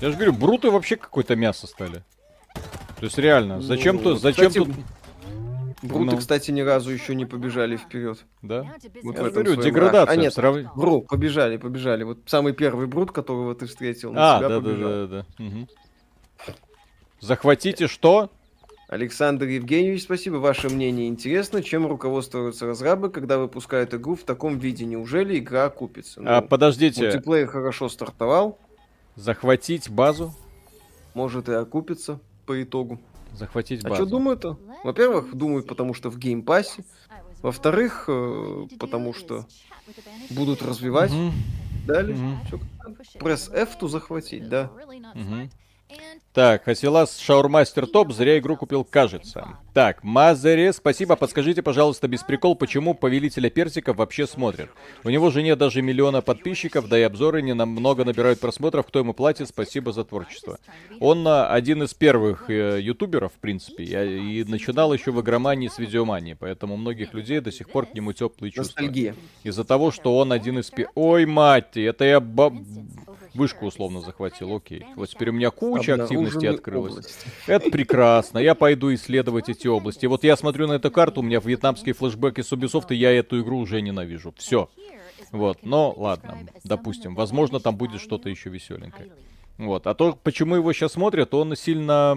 Я же говорю, бруты вообще какое-то мясо стали. То есть реально, зачем Ну, тут, вот, зачем кстати, тут, Бруты, Ну. кстати, ни разу еще не побежали вперед. да? Вот Я в этом говорю, деградация. раш- А нет, срав- Вру, побежали, побежали. Вот самый первый брут, которого ты встретил, А, на себя да, да, побежал. да, да. Мгм. Захватите что? Александр Евгеньевич, спасибо. Ваше мнение интересно. Чем руководствуются разрабы, когда выпускают игру в таком виде? Неужели игра окупится? А, Ну, подождите, Мультиплеер хорошо стартовал. захватить базу? Может и окупится по итогу. Захватить А базу. что думают-то? Во-первых, думают, потому что в Game Pass е. Во-вторых, э, потому что будут развивать. Мгм. Далее. Всё Press F to захватить, да. Мгм. Так, Хасилас Шаурмастер Топ зря игру купил, кажется. Так, Мазере, спасибо. Подскажите, пожалуйста, без прикола, почему Повелителя Персиков вообще смотрят? У него же нет даже миллиона подписчиков, да и обзоры не намного набирают просмотров. Кто ему платит, спасибо за творчество. Он а, один из первых э, ютуберов, в принципе, я- и начинал еще в игромании с видеомании, поэтому у многих людей до сих пор к нему теплые чувства. Ностальгия. Из-за того, что он один из... Ой, мать, это я ба- вышку условно захватил, окей. Вот теперь у меня куча активности открылась. области. Это прекрасно, я пойду исследовать эти области. Вот я смотрю на эту карту, у меня вьетнамские флешбеки с Ubisoft, и я эту игру уже ненавижу. Все. Вот, но ладно, допустим. Возможно, там будет что-то еще веселенькое. Вот, а то, почему его сейчас смотрят, он сильно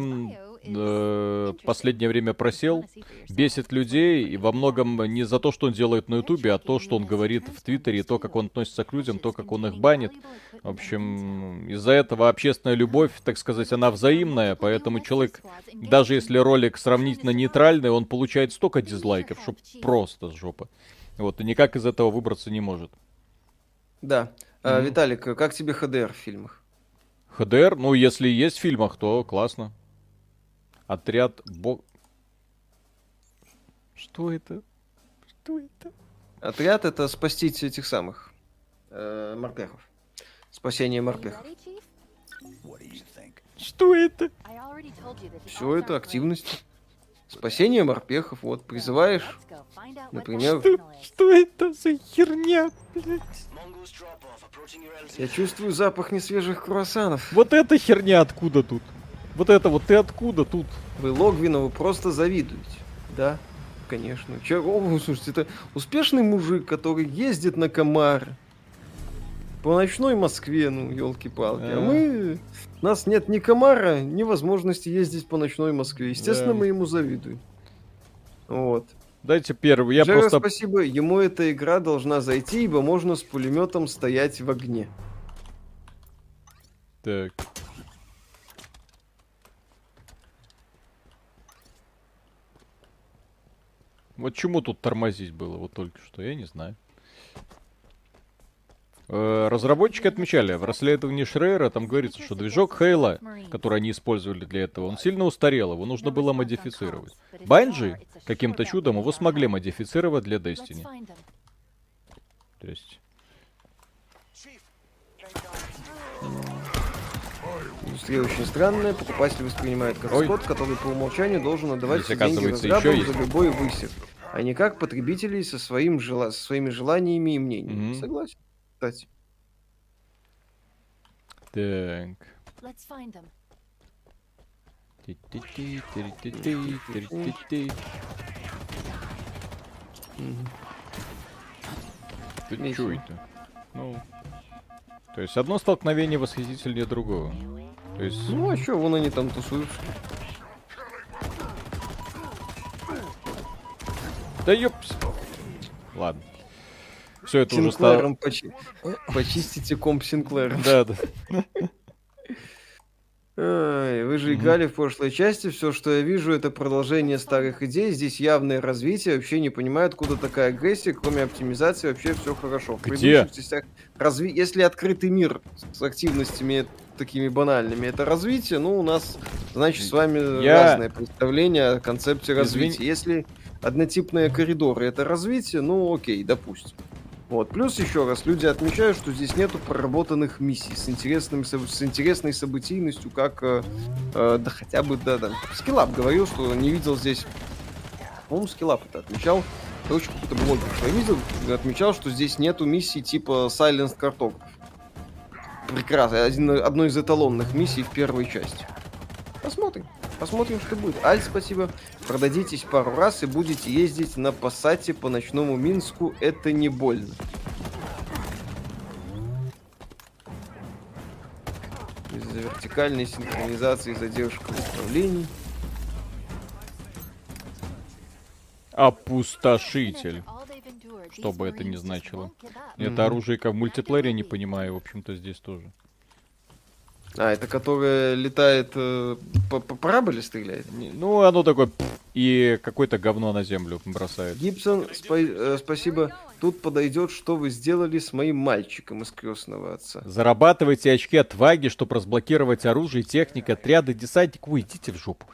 э, последнее время просел, бесит людей, и во многом не за то, что он делает на Ютубе, а то, что он говорит в Твиттере, то, как он относится к людям, то, как он их банит. В общем, из-за этого общественная любовь, так сказать, она взаимная, поэтому человек, даже если ролик сравнительно нейтральный, он получает столько дизлайков, что просто жопа. Вот, и никак из этого выбраться не может. Да. А, Мгм. Виталик, как тебе ХДР в фильмах? ХДР, ну, если есть в фильмах, то классно. Отряд Бог... Что это? Что это? Отряд это спасти этих самых э, морпехов. Спасение морпехов. Что это? Все это активность. Спасение морпехов. Вот, призываешь, например, Что это за херня, блядь? Я чувствую запах несвежих круассанов. Вот эта херня откуда тут? Вот это вот ты откуда тут? Вы Логвинову просто завидуете. Да, конечно. Че, о, слушайте, это успешный мужик, который ездит на комары. По ночной Москве, ну, елки-палки. А А. мы... У нас нет ни комара, ни возможности ездить по ночной Москве. Естественно, Да. мы ему завидуем. Вот. Дайте первый. Я Жера, просто... спасибо. Ему эта игра должна зайти, ибо можно с пулеметом стоять в огне. Так. Вот чему тут тормозить было вот только что, я не знаю. Э, Разработчики отмечали, в расследовании Шрейера там говорится, что движок Хейла, который они использовали для этого, он сильно устарел, его нужно было модифицировать. Банджи каким-то чудом его смогли модифицировать для Destiny. То есть... Индустрия очень странная, покупатель воспринимает как Ой. скот, который по умолчанию должен отдавать Здесь, все деньги разрабам за любой высев, а не как потребителей со, своим жела... со своими желаниями и мнениями. Мгм. Согласен, кстати. Так. Ты чё это? Ну, то есть одно столкновение восхитительнее другого. То есть... Ну а что, вон они там тусуются. Да ёпс. Ладно. Все это уже стало... Почи... Почистите комп Синклером. Да, да. Ай, вы же играли в прошлой части, все, что я вижу, это продолжение старых идей, здесь явное развитие, вообще не понимаю, откуда такая агрессия, кроме оптимизации, вообще все хорошо. В Где? Частях разви... Если открытый мир с активностями такими банальными, это развитие, ну, у нас, значит, с вами я... разное представление о концепте развития. Извини... Если однотипные коридоры это развитие, ну, окей, допустим. Вот. Плюс еще раз, люди отмечают, что здесь нету проработанных миссий с, интересным, с интересной событийностью, как, э, э, да хотя бы, да, да. Skill Up говорил, что не видел здесь... По-моему, Skill Up это отмечал. Короче, какой-то блогер, что я видел, отмечал, что здесь нету миссий типа Silent Cartographer. Прекрасно. Один, одной из эталонных миссий в первой части. Посмотрим. Посмотрим, что будет. Аль, спасибо. Продадитесь пару раз и будете ездить на пассате по ночному Минску. Это не больно. Из-за вертикальной синхронизации задержка в управлении. Опустошитель. Что бы это ни значило. Это оружие как в мультиплеере, не понимаю, в общем-то, здесь тоже. А, это которое летает э, по, по параболе стреляет? Ну, оно такое и какое-то говно на землю бросает. Гибсон, спа- э, спасибо. Тут подойдет, что вы сделали с моим мальчиком из крестного отца. Зарабатывайте очки отваги, чтобы разблокировать оружие, техника, отряды, десантник. Вы идите в жопу.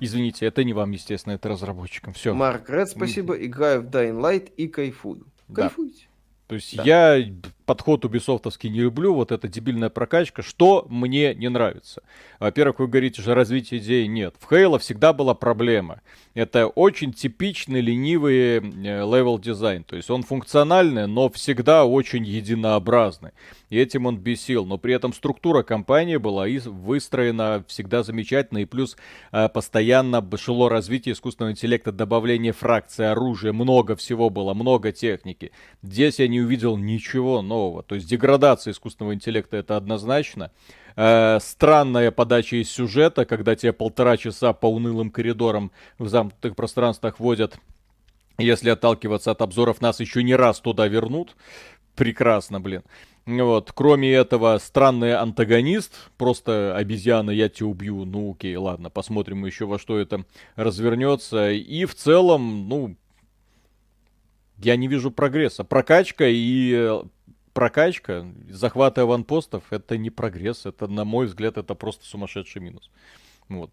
Извините, это не вам, естественно, это разработчикам. Все. Марк Ред, спасибо. Играю в Dying Light и кайфую. Да. Кайфуйте. То есть да. я подход убисофтовский не люблю, вот эта дебильная прокачка. Что мне не нравится? Во-первых, вы говорите же, развития идеи нет. В Halo всегда была проблема. Это очень типичный ленивый level design. То есть он функциональный, но всегда очень единообразный. И этим он бесил. Но при этом структура кампании была и выстроена всегда замечательно. И плюс э, постоянно шло развитие искусственного интеллекта, добавление фракций, оружия. Много всего было, много техники. Здесь я не увидел ничего нового. То есть деградация искусственного интеллекта это однозначно. Э, странная подача из сюжета, когда тебе полтора часа по унылым коридорам в замкнутых пространствах водят. Если отталкиваться от обзоров, нас еще не раз туда вернут. Прекрасно, блин. Вот. Кроме этого, странный антагонист, просто обезьяна, я тебя убью. Ну, окей, ладно, посмотрим еще во что это развернется. И в целом, ну, я не вижу прогресса. Прокачка и э, прокачка, захват аванпостов, это не прогресс. Это, на мой взгляд, это просто сумасшедший минус. Вот.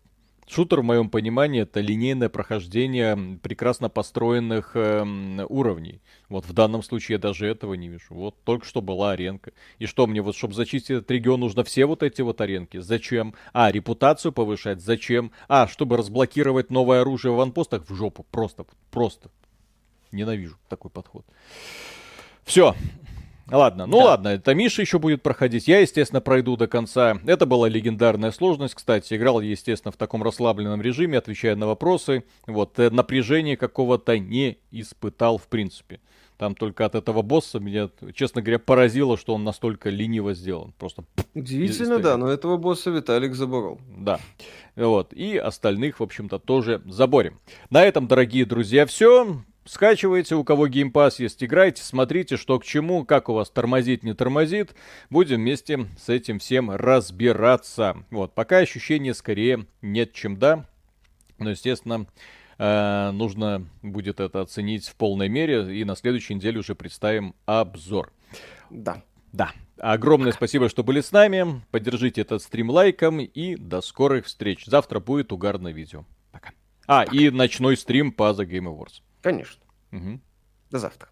Шутер, в моем понимании, это линейное прохождение прекрасно построенных э, уровней. Вот в данном случае я даже этого не вижу. Вот только что была аренка. И что мне, вот чтобы зачистить этот регион, нужно все вот эти вот аренки? Зачем? А, репутацию повышать? Зачем? А, чтобы разблокировать новое оружие в ванпостах? В жопу. Просто, просто. Ненавижу такой подход. Все, Ладно, ну да. ладно, это Миша еще будет проходить. Я, естественно, пройду до конца. Это была легендарная сложность, кстати. Играл, естественно, в таком расслабленном режиме, отвечая на вопросы. Вот, э, напряжения какого-то не испытал, в принципе. Там только от этого босса меня, честно говоря, поразило, что он настолько лениво сделан. Просто... Удивительно, да, но этого босса Виталик заборол. Да. Вот. И остальных, в общем-то, тоже заборем. На этом, дорогие друзья, все. Скачивайте, у кого геймпас есть, играйте, смотрите, что к чему, как у вас тормозит, не тормозит. Будем вместе с этим всем разбираться. Вот, пока ощущение скорее нет, чем да. Но, естественно, э, нужно будет это оценить в полной мере. И на следующей неделе уже представим обзор. Да. Да. Огромное спасибо, что были с нами. Поддержите этот стрим лайком и до скорых встреч. Завтра будет угарное видео. Пока. А, Пока. и ночной стрим по The Game Awards. Конечно. Угу. До завтра.